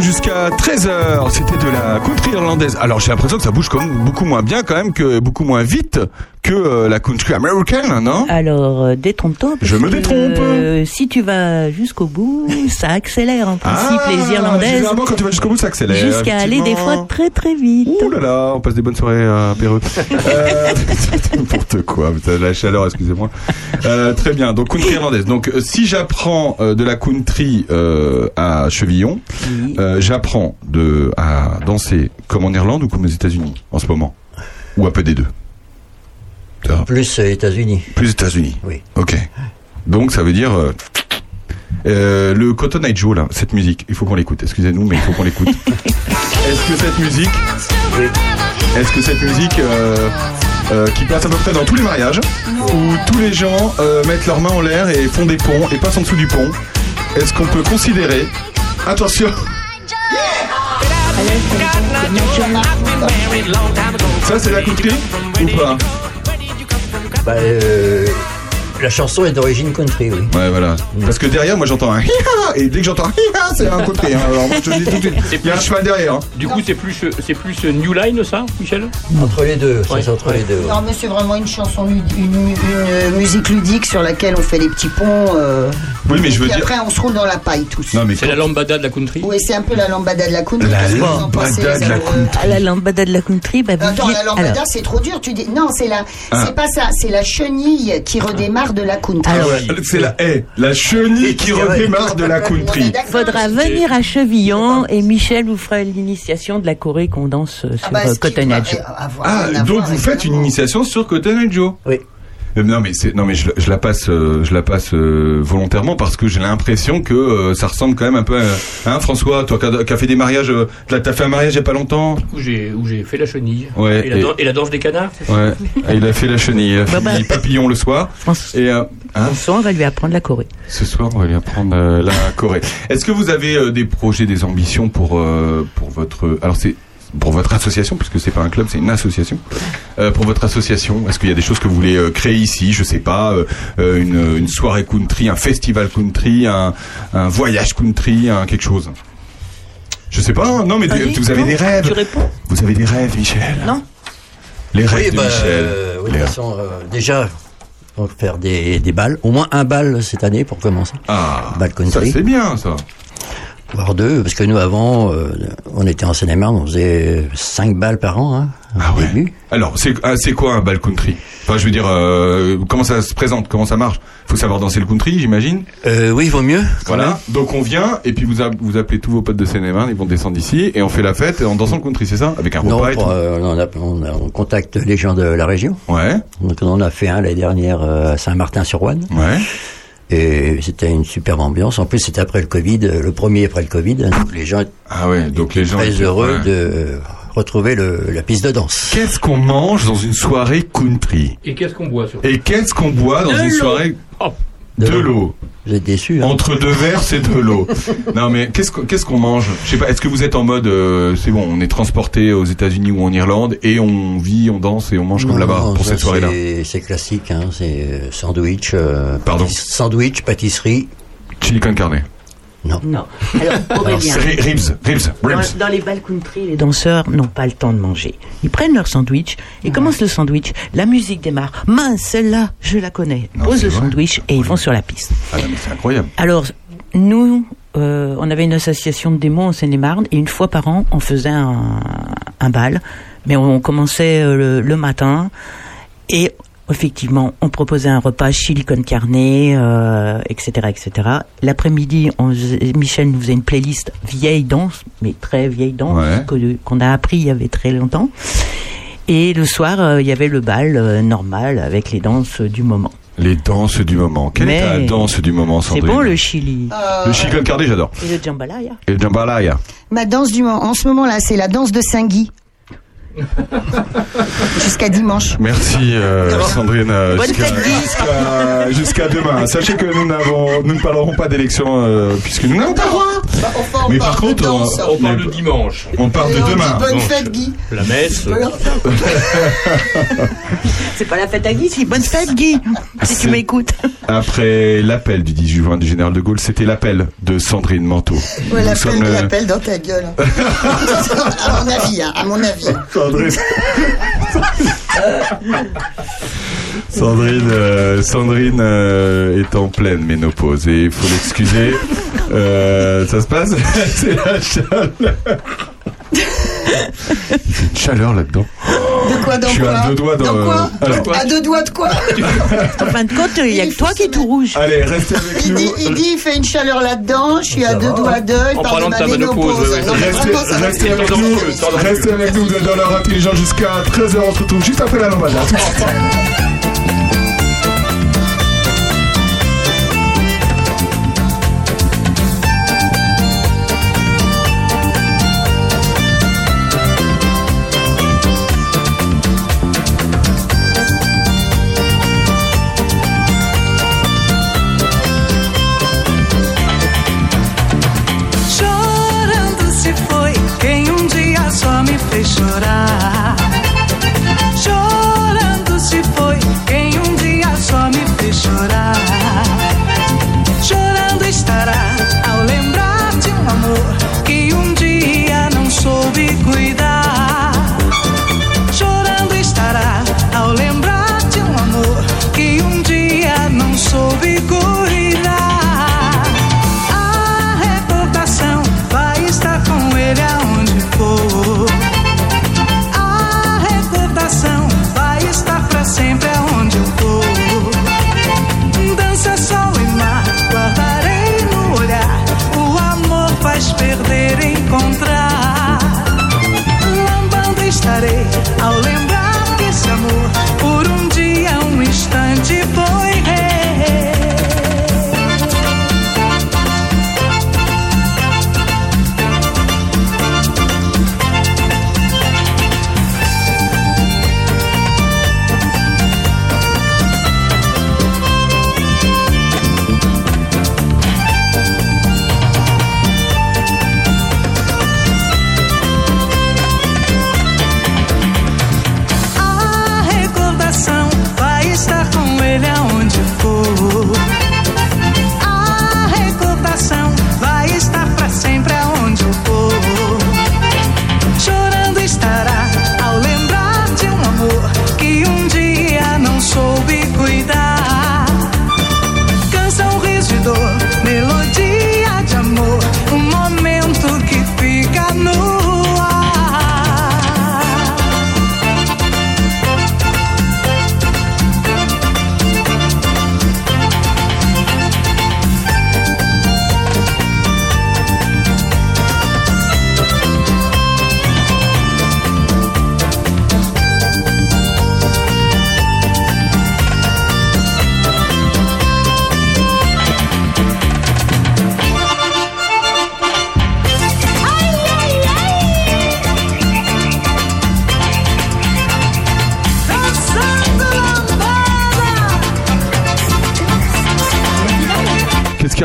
Jusqu'à 13h. C'était de la country irlandaise. Alors j'ai l'impression que ça bouge comme beaucoup moins bien quand même que beaucoup moins vite que euh, la country américaine, non? Alors, euh, détrompe-toi. Je me détrompe. euh, si tu vas jusqu'au bout, ça accélère en principe les Irlandaises. Ah, Généralement quand tu vas jusqu'au bout ça accélère. Jusqu'à aller des effectivement. fois très très vite. Ouh là là, on passe des bonnes soirées à Péreux. Euh, N'importe quoi, putain, la chaleur, excusez-moi. Euh, très bien, donc country irlandaise. Donc euh, si j'apprends euh, de la country euh, à Chevillon, euh, j'apprends de à danser comme en Irlande ou comme aux États-Unis en ce moment, ou un peu des deux? Plus euh, États-Unis. Plus États-Unis. Oui. Ok. Donc ça veut dire euh, euh, le Cotton Eye Joe là, cette musique, il faut qu'on l'écoute. Excusez-nous, mais il faut qu'on l'écoute. Est-ce que cette musique, est-ce que cette musique euh, euh, qui passe à peu près dans tous les mariages, où tous les gens euh, mettent leurs mains en l'air et font des ponts et passent en dessous du pont, est-ce qu'on peut considérer Attention, ça c'est la country ou pas? Bah, euh, la chanson est d'origine country, oui. Ouais, voilà. Parce que derrière, moi j'entends un hi-ha et dès que j'entends un hi-ha, c'est un country. hein. Alors moi je te le dis tout de suite, il y a un cheval derrière. hein. Du coup, c'est plus, c'est plus New Line, ça, Michel? Entre les deux, Ouais. c'est entre les deux. ouais. Non, mais c'est vraiment une chanson, une, une, musique ludique sur laquelle on fait les petits ponts. euh, Oui, mais je veux dire. après, on se roule dans la paille tous. Non, mais C'est la lambada de la country? Oui, c'est un peu la lambada de la country. La Qu'est-ce que vous en lambada pensez, de les la amoureux À la lambada de la country, bah, Attends, la lambada, alors, c'est trop dur. Tu dis non, c'est la, Ah. c'est pas ça, c'est la chenille qui redémarre de la country. Alors, C'est la, eh, la chenille qui redémarre de la country. faudra venir à Chevillon et Michel vous fera l'initiation de la Corée qu'on danse euh, sur Ah bah, euh, Cotton avoir Ah, rien à donc vous faites une initiation sur Cotton Joe Oui. Euh, Non mais c'est non mais je, je la passe euh, je la passe euh, volontairement parce que j'ai l'impression que euh, ça ressemble quand même un peu à hein François toi qui as qui as fait des mariages euh, t'as fait un mariage il y a pas longtemps Où j'ai, où j'ai fait la chenille. Ouais, Et la, et- dan- et la danse des canards, ouais Et il a fait la chenille il a fait Bah, bah. le papillon le soir et euh, hein, François, on va lui apprendre la Corée. ce soir on va lui apprendre euh, la Corée est-ce que vous avez euh, des projets des ambitions pour euh, pour votre alors c'est pour votre association, puisque c'est pas un club, c'est une association. Euh, pour votre association, est-ce qu'il y a des choses que vous voulez euh, créer ici Je sais pas, euh, une, une soirée country, un festival country, un, un voyage country, un quelque chose? Je sais pas. hein. Non, mais vous avez non, des rêves. Tu réponds Vous avez des rêves, Michel. Non Les rêves Oui, de bah, Michel. euh, oui, de Les façon, euh, déjà, on va faire des, des balles. Au moins un bal cette année pour commencer. Ah, Bal ça country. c'est bien ça. Voire deux, parce que nous, avant, euh, on était en Seine-et-Marne, on faisait cinq balles par an, hein, Ah ouais. début. Alors, c'est ah, c'est quoi un bal country? Enfin, je veux dire, euh, comment ça se présente? Comment ça marche? Faut savoir danser le country, j'imagine? Euh, oui, il vaut mieux. Voilà. même. Donc on vient et puis vous a- vous appelez tous vos potes de Seine-et-Marne, ils vont descendre ici et on fait la fête en dansant le country, c'est ça? Avec un Non, repas pour, euh, on, a- on a- on contacte les gens de la région. Ouais, Donc on en a fait un l'année dernière euh, à Saint-Martin-sur-Ouane. ouais. Et c'était une superbe ambiance. En plus, c'était après le Covid, euh, le premier après le Covid. Donc les gens étaient Ah ouais. Donc les gens très étaient- heureux ouais. de retrouver le, la piste de danse. Qu'est-ce qu'on mange dans une soirée country? Et qu'est-ce qu'on boit surtout Et qu'est-ce qu'on boit dans De une soirée Oh, De De l'eau. Êtes déçus hein Entre deux verres, c'est de l'eau. non mais qu'est-ce qu'on mange? Je sais pas. Est-ce que vous êtes en mode euh, c'est bon, on est transporté aux États-Unis ou en Irlande et on vit, on danse et on mange comme là-bas pour cette soirée-là? c'est- classique, hein, c'est euh, sandwich, euh, Pardon? sandwich, pâtisserie. Chili con carne. Non. Alors, Aurélien, Ri- Ribs, ribs, ribs. dans, dans les balles country, les danseurs n'ont pas le temps de manger. Ils prennent leur sandwich et commencent le sandwich. La musique démarre. Mince, celle-là, je la connais. Non, Pose le vrai. sandwich et ils vont sur la piste. Ah non, mais c'est incroyable. Alors, nous, euh, on avait une association de démos en Seine-et-Marne et une fois par an, on faisait un, un bal. Mais on, commençait euh, le, le matin et effectivement, on proposait un repas chili con carne, euh, etc., etc. L'après-midi, Michel nous faisait une playlist vieille danse, mais très vieille danse, Ouais. qu'on a appris il y avait très longtemps. Et le soir, euh, il y avait le bal euh, normal avec les danses du moment. Les danses du moment. Quelle est ta Mais- danse du moment, C'est Sandrine bon le chili Euh, Le chili con carne, j'adore. et le jambalaya. Et le jambalaya. Ma danse du moment, en ce moment là, c'est la danse de Saint-Guy. Jusqu'à dimanche. Merci euh, Sandrine. euh, Bonne jusqu'à- fête, Guy. jusqu'à- Jusqu'à demain. Sachez que nous n'avons, nous ne parlerons pas d'élection euh, puisque nous n'avons pas le droit. Enfin, on Mais par contre, on, parle de dimanche. on parle Et de on demain. Bonne Donc, fête, Guy. La messe. C'est pas la fête à Guy, c'est bonne fête Guy, si tu m'écoutes. Après l'appel du 18 juin du général de Gaulle, c'était l'appel de Sandrine Manteau. Ouais, l'appel, sommes, euh, l'appel dans ta gueule. à mon avis, hein, à mon avis. Sandrine. Sandrine, euh, Sandrine euh, est en pleine ménopause et il faut l'excuser. Euh, ça se passe? C'est la chaleur. Il fait une chaleur là-dedans. De quoi, dans Je suis quoi à deux doigts dans- Dans quoi Alors- À deux doigts de quoi En fin de compte, il y a que toi qui es tout rouge. Allez, restez avec il nous. dit, il dit, il fait une chaleur là-dedans, je suis à deux doigts d'eux, il En parlant de ta ménopause, ouais, ouais. Restez, ça avec une nous, restez avec nous, vous êtes dans l'heure intelligente jusqu'à 13h, on se retrouve juste après la lambada.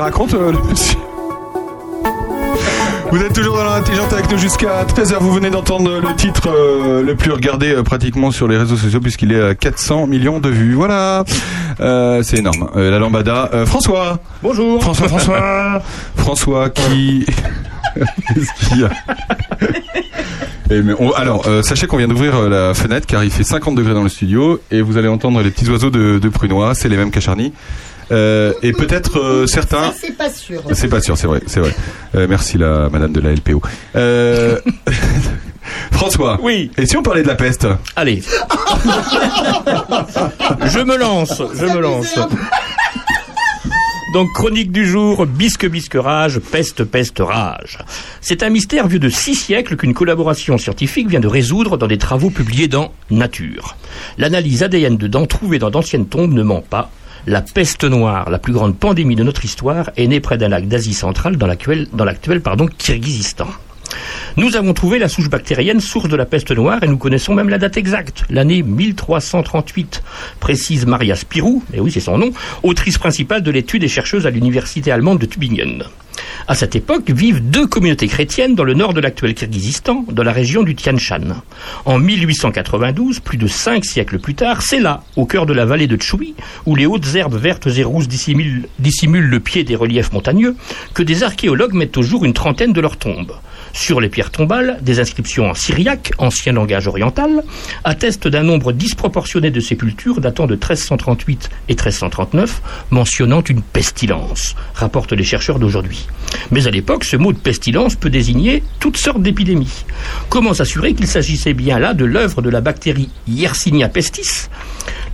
Raconte euh, Vous êtes toujours dans l'intelligente avec nous jusqu'à 13h. Vous venez d'entendre le titre euh, le plus regardé euh, pratiquement sur les réseaux sociaux puisqu'il est à 400 millions de vues. Voilà, Euh, c'est énorme. La lambada. François. Bonjour. François, François. François qui. Qu'est-ce qu'il y a? Eh, mais on- alors, euh, sachez qu'on vient d'ouvrir euh, la fenêtre car il fait 50 degrés dans le studio et vous allez entendre les petits oiseaux de, de prunois, c'est les mêmes qu'Acharny. Euh, et peut-être euh, certains. Ça, c'est pas sûr. C'est pas sûr, c'est vrai, c'est vrai. Euh, merci la madame de la LPO. Euh, François. Oui. Et si on parlait de la peste? Allez. je me lance, je me lance. Donc, chronique du jour, bisque bisque rage, peste peste rage. C'est un mystère vieux de six siècles qu'une collaboration scientifique vient de résoudre dans des travaux publiés dans Nature. L'analyse ADN de dents trouvées dans d'anciennes tombes ne ment pas. La peste noire, la plus grande pandémie de notre histoire, est née près d'un lac d'Asie centrale dans l'actuel, dans Kirghizistan. Nous avons trouvé la souche bactérienne source de la peste noire et nous connaissons même la date exacte, l'année 1338, précise Maria Spirou, et oui c'est son nom, autrice principale de l'étude et chercheuse à l'université allemande de Tübingen. À cette époque vivent deux communautés chrétiennes dans le nord de l'actuel Kirghizistan, dans la région du Tian Shan. En 1892, plus de cinq siècles plus tard, c'est là, au cœur de la vallée de Chui, où les hautes herbes vertes et rousses dissimulent, dissimulent le pied des reliefs montagneux, que des archéologues mettent au jour une trentaine de leurs tombes. Sur les pierres tombales, des inscriptions en syriaque, ancien langage oriental, attestent d'un nombre disproportionné de sépultures datant de 1338 et 1339, mentionnant une pestilence, rapportent les chercheurs d'aujourd'hui. Mais à l'époque, ce mot de pestilence peut désigner toutes sortes d'épidémies. Comment s'assurer qu'il s'agissait bien là de l'œuvre de la bactérie Yersinia pestis,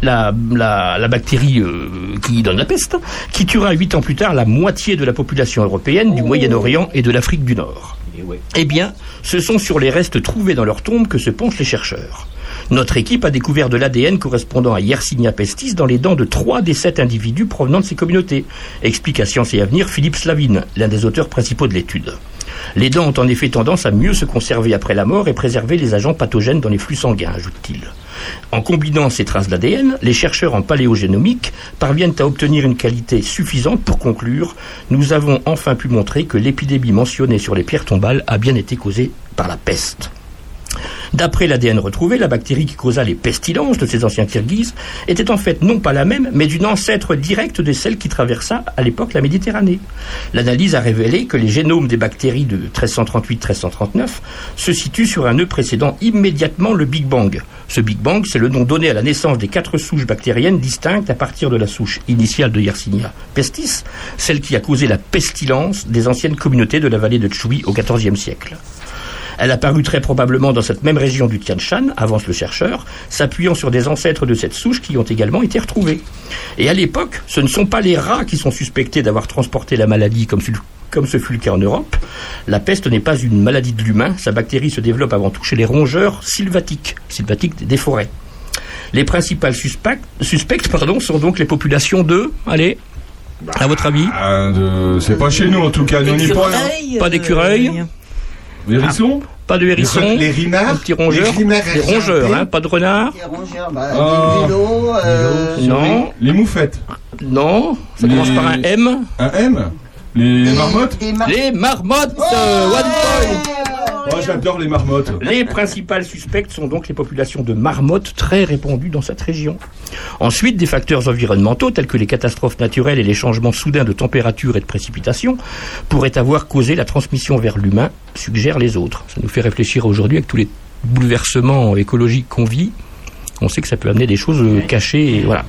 la, la- la bactérie euh, qui donne la peste, qui tuera huit ans plus tard la moitié de la population européenne, du Moyen-Orient et de l'Afrique du Nord? Eh bien, ce sont sur les restes trouvés dans leur tombe que se penchent les chercheurs. Notre équipe a découvert de l'ADN correspondant à Yersinia pestis dans les dents de trois des sept individus provenant de ces communautés. Explique à Science et Avenir Philippe Slavine, l'un des auteurs principaux de l'étude. Les dents ont en effet tendance à mieux se conserver après la mort et préserver les agents pathogènes dans les flux sanguins, ajoute-t-il. En combinant ces traces d'ADN, les chercheurs en paléogénomique parviennent à obtenir une qualité suffisante pour conclure Nous avons enfin pu montrer que l'épidémie mentionnée sur les pierres tombales a bien été causée par la peste. D'après l'ADN retrouvé, la bactérie qui causa les pestilences de ces anciens Kirghizes était en fait non pas la même, mais d'une ancêtre directe de celle qui traversa à l'époque la Méditerranée. L'analyse a révélé que les génomes des bactéries de 1338-1339 se situent sur un nœud précédant immédiatement le Big Bang. Ce Big Bang, c'est le nom donné à la naissance des quatre souches bactériennes distinctes à partir de la souche initiale de Yersinia pestis, celle qui a causé la pestilence des anciennes communautés de la vallée de Chui au XIVe siècle. Elle a paru très probablement dans cette même région du Tian Shan, avance le chercheur, s'appuyant sur des ancêtres de cette souche qui ont également été retrouvés. Et à l'époque, ce ne sont pas les rats qui sont suspectés d'avoir transporté la maladie comme, ce fut le cas en Europe. La peste n'est pas une maladie de l'humain, sa bactérie se développe avant tout chez les rongeurs sylvatiques, sylvatiques des forêts. Les principales suspects, suspectes pardon, sont donc les populations de, allez, à votre avis de- C'est pas chez nous en tout cas, nous y pas. Pas d'écureuils Les hérissons Pas de hérissons Les- les rongeur. Les rimeurs Les rongeurs, hein, pas de renards. Les rongeurs, bah, Ah. vélos, euh, Non. Les moufettes. Non, ça Les- commence par un M. Un M. Les marmottes. Les marmottes euh, One point Oh, j'adore les marmottes. Les principales suspectes sont donc les populations de marmottes très répandues dans cette région. Ensuite, des facteurs environnementaux tels que les catastrophes naturelles et les changements soudains de température et de précipitation pourraient avoir causé la transmission vers l'humain, suggèrent les autres. Ça nous fait réfléchir aujourd'hui avec tous les bouleversements écologiques qu'on vit. On sait que ça peut amener des choses euh, cachées et voilà.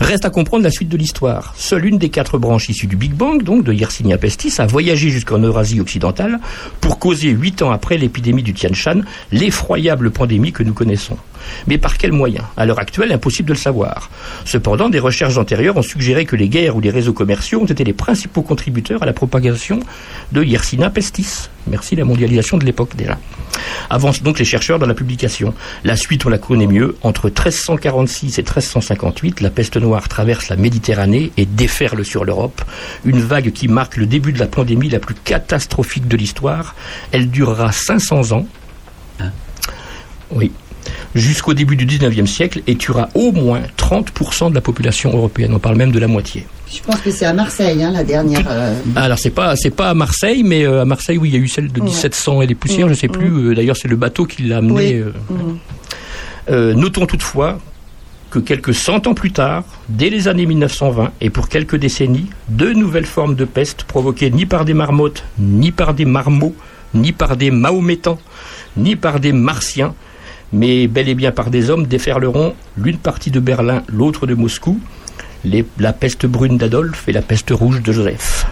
Reste à comprendre la suite de l'histoire. Seule une des quatre branches issues du Big Bang, donc de Yersinia pestis, a voyagé jusqu'en Eurasie occidentale pour causer huit ans après l'épidémie du Tian Shan l'effroyable pandémie que nous connaissons. Mais par quels moyens? À l'heure actuelle, impossible de le savoir. Cependant, des recherches antérieures ont suggéré que les guerres ou les réseaux commerciaux ont été les principaux contributeurs à la propagation de Yersinia pestis. Merci la mondialisation de l'époque déjà. Avancent donc les chercheurs dans la publication. La suite, on la connaît mieux. Entre 1346 et 1358, la peste noire traverse la Méditerranée et déferle sur l'Europe. Une vague qui marque le début de la pandémie la plus catastrophique de l'histoire. Elle durera 500 ans. Oui. Jusqu'au début du 19e siècle et tuera au moins 30% de la population européenne. On parle même de la moitié. Je pense que c'est à Marseille, hein, la dernière. euh, Alors c'est pas c'est pas à Marseille, mais euh, à Marseille oui il y a eu celle de Ouais. 1700 et des poussières, je sais plus. euh, D'ailleurs c'est le bateau qui l'a amené. Oui. mm. Notons toutefois que quelques cent ans plus tard, dès les années 1920 et pour quelques décennies, deux nouvelles formes de peste provoquées ni par des marmottes, ni par des marmots, ni par des mahométans, ni par des martiens, mais bel et bien par des hommes déferleront l'une partie de Berlin, l'autre de Moscou, la peste brune d'Adolphe et la peste rouge de Joseph.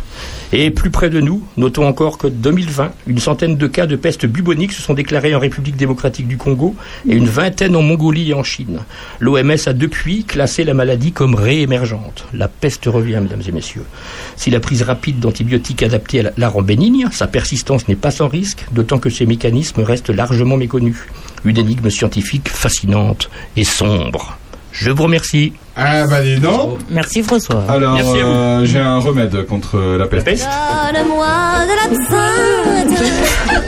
Et plus près de nous, notons encore que 2020, une centaine de cas de peste bubonique se sont déclarés en République démocratique du Congo et une vingtaine en Mongolie et en Chine. L'OMS a depuis classé la maladie comme réémergente. La peste revient, mesdames et messieurs. Si la prise rapide d'antibiotiques adaptés la- rend bénigne, sa persistance n'est pas sans risque, d'autant que ces mécanismes restent largement méconnus. Une énigme scientifique fascinante et sombre. Je vous remercie. Ah bah dis donc. Merci François. Alors, Merci à vous. euh, j'ai un remède contre la peste. peste Donne-moi de l'absinthe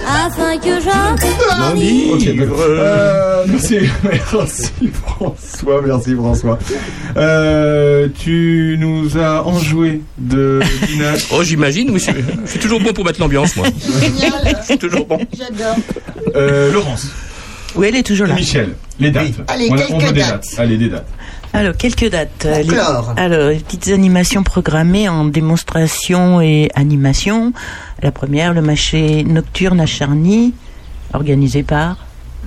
afin que j'en Ok, d'accord. Euh, merci, merci François, merci François. Euh, tu nous as enjoué de Dina. Oh, j'imagine, oui, je, je suis toujours bon pour mettre l'ambiance, moi. Génial. Je suis toujours bon. J'adore. Euh, Laurence, Oui, elle est toujours là. Michel, les dates. Allez, on, a- quelques on veut des dates. Allez, des dates. Alors, quelques dates. Euh, Les- alors, les petites animations programmées en démonstration et animation. La première, le marché nocturne à Charny, organisé par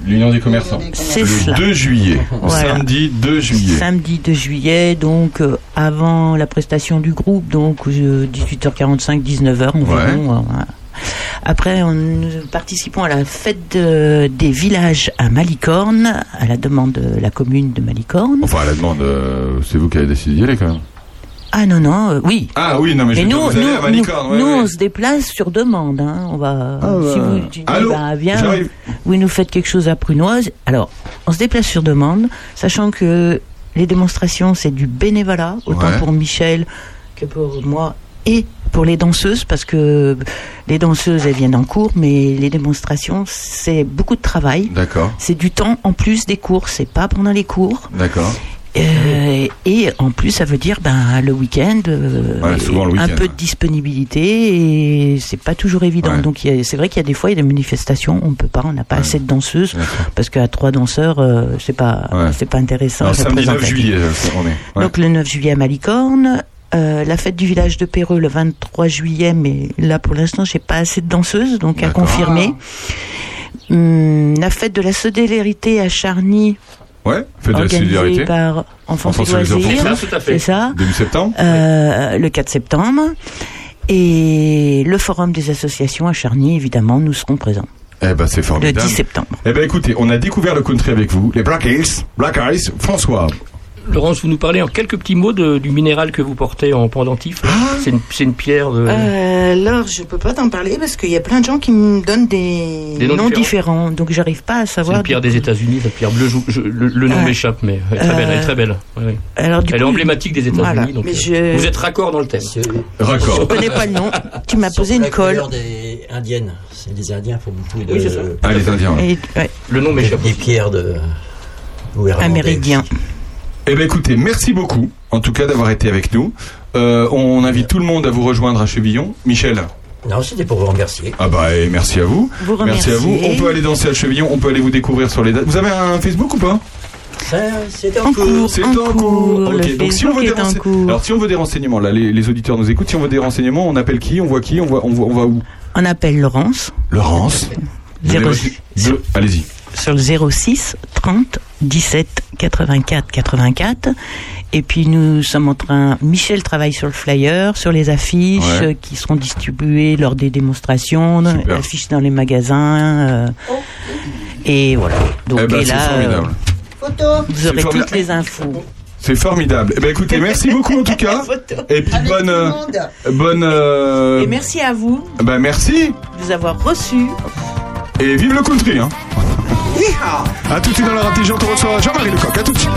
L'Union des commerçants. C'est Le cela. 2 juillet. Voilà. Samedi 2 juillet. Samedi 2 juillet, donc euh, avant la prestation du groupe, donc euh, 18h45, 19h environ. Ouais. euh, voilà. Après, on, nous participons à la fête de- des villages à Malicorne, à la demande de la commune de Malicorne. Enfin, à la demande, euh, c'est vous qui avez décidé d'y aller quand même. Ah non, non, euh, oui. Ah oui, non, mais je Mais dire, nous, nous, à Malicorne, nous, ouais, nous, ouais. on se déplace sur demande. Hein. On va, Ah, si bah. vous tu dis, Allô bah, viens, oui, nous faites quelque chose à Prunoise. Alors, on se déplace sur demande, sachant que les démonstrations, c'est du bénévolat, autant Ouais. pour Michel que pour moi et pour les danseuses, parce que les danseuses, elles viennent en cours, mais les démonstrations, c'est beaucoup de travail. D'accord, C'est du temps en plus des cours, c'est pas pendant les cours. d'accord. Euh, et en plus, ça veut dire ben, le week-end, euh, Ouais, un peu de disponibilité, et c'est pas toujours évident. Ouais. Donc c'est vrai qu'il y a des fois, il y a des manifestations, on peut pas, on n'a pas Ouais. assez de danseuses, parce qu'à trois danseurs, euh, c'est pas, c'est pas intéressant. Alors, samedi 9 représentatif. juillet, euh. Donc le 9 juillet à Malicorne. Euh, la fête du village de Péreux le 23 juillet, mais là pour l'instant j'ai pas assez de danseuses, donc à confirmer. Hum, la fête de la solidarité à Charny, Ouais, fête de la organisée solidarité. par Enfants les Loisirs. C'est ça, tout à C'est fait. ça. Début septembre. Euh, le 4 septembre. Et le forum des associations à Charny, évidemment, nous serons présents Eh ben, c'est le formidable. 10 septembre. Eh ben, écoutez, on a découvert le country avec vous, les Black Hills, Black Eyes, François. Laurence, vous nous parlez en quelques petits mots de- du minéral que vous portez en pendentif. là. C'est une, c'est une pierre de. Euh, alors, je peux pas t'en parler parce qu'il y a plein de gens qui me donnent des, Des noms noms différents. différents. Donc, j'arrive pas à c'est savoir. une pierre des. États-Unis, cette pierre bleue. je- je- le, le nom Ah. m'échappe, mais elle est très belle. Elle est très belle. Ouais, ouais. Alors, du Elle est emblématique des États-Unis. Voilà, euh, je- Vous êtes raccord dans le thème. Raccord. Je connais pas le nom. Tu m'as posé une colle. des indiennes. C'est des Indiens font beaucoup de Oui, c'est ça. Ah, les Indiens. ouais. Et, ouais, Le nom m'échappe. des pierres de. Eh ben, écoutez, merci beaucoup, en tout cas, d'avoir été avec nous. Euh, on invite tout le monde à vous rejoindre à Chevillon. Michel. Non, c'était pour vous remercier. Ah bah, et merci à vous. Vous Merci à vous. On peut aller danser à Chevillon, on peut aller vous découvrir sur les dates. Vous avez un Facebook ou pas? Ça, c'était En cours, C'est en en cours. cours. Donc si on veut des est en rense- cours. Alors si on veut des renseignements, là les, les auditeurs nous écoutent, si on veut des renseignements, on appelle qui On voit qui on, voit, on, voit, on va où? On appelle Laurence Laurence. Allez-y. sur le 06 30 17 84 84 et puis nous sommes en train Michel travaille sur le flyer sur les affiches Ouais. qui seront distribuées lors des démonstrations Super. affiches dans les magasins euh, et voilà donc Eh ben, et là formidable. Photo. euh, vous C'est aurez formidable. toutes les infos C'est formidable. Eh ben écoutez, merci beaucoup en tout cas. Et puis Avec bonne, euh, bonne. euh, et merci à vous bah merci. de nous avoir reçus Et vive le country. Hein. A tout de suite dans leur intelligente, on reçoit Jean-Marie Lecoq. À tout de suite.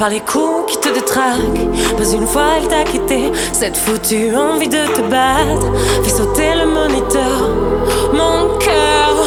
Par les coups qui te détraquent, pas une fois elle t'a quitté. Cette foutue envie de te battre fait sauter le moniteur. Mon cœur,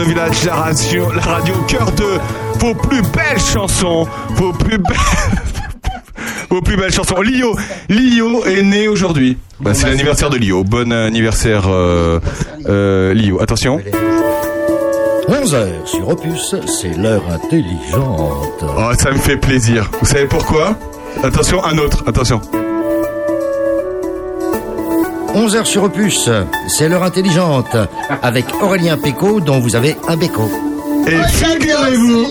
de village, la radio, la radio au cœur de vos plus belles chansons, vos plus belles, vos plus belles chansons. Lio, Lio est né aujourd'hui. Bah, c'est l'anniversaire de Lio. Bon anniversaire, euh, euh, Lio. Attention. 11h sur Opus, c'est l'heure intelligente. Oh, ça me fait plaisir. Vous savez pourquoi? Attention, un autre. Attention. 11h sur Opus, c'est l'heure intelligente, avec Aurélien Péco, dont vous avez un béco. Et figurez-vous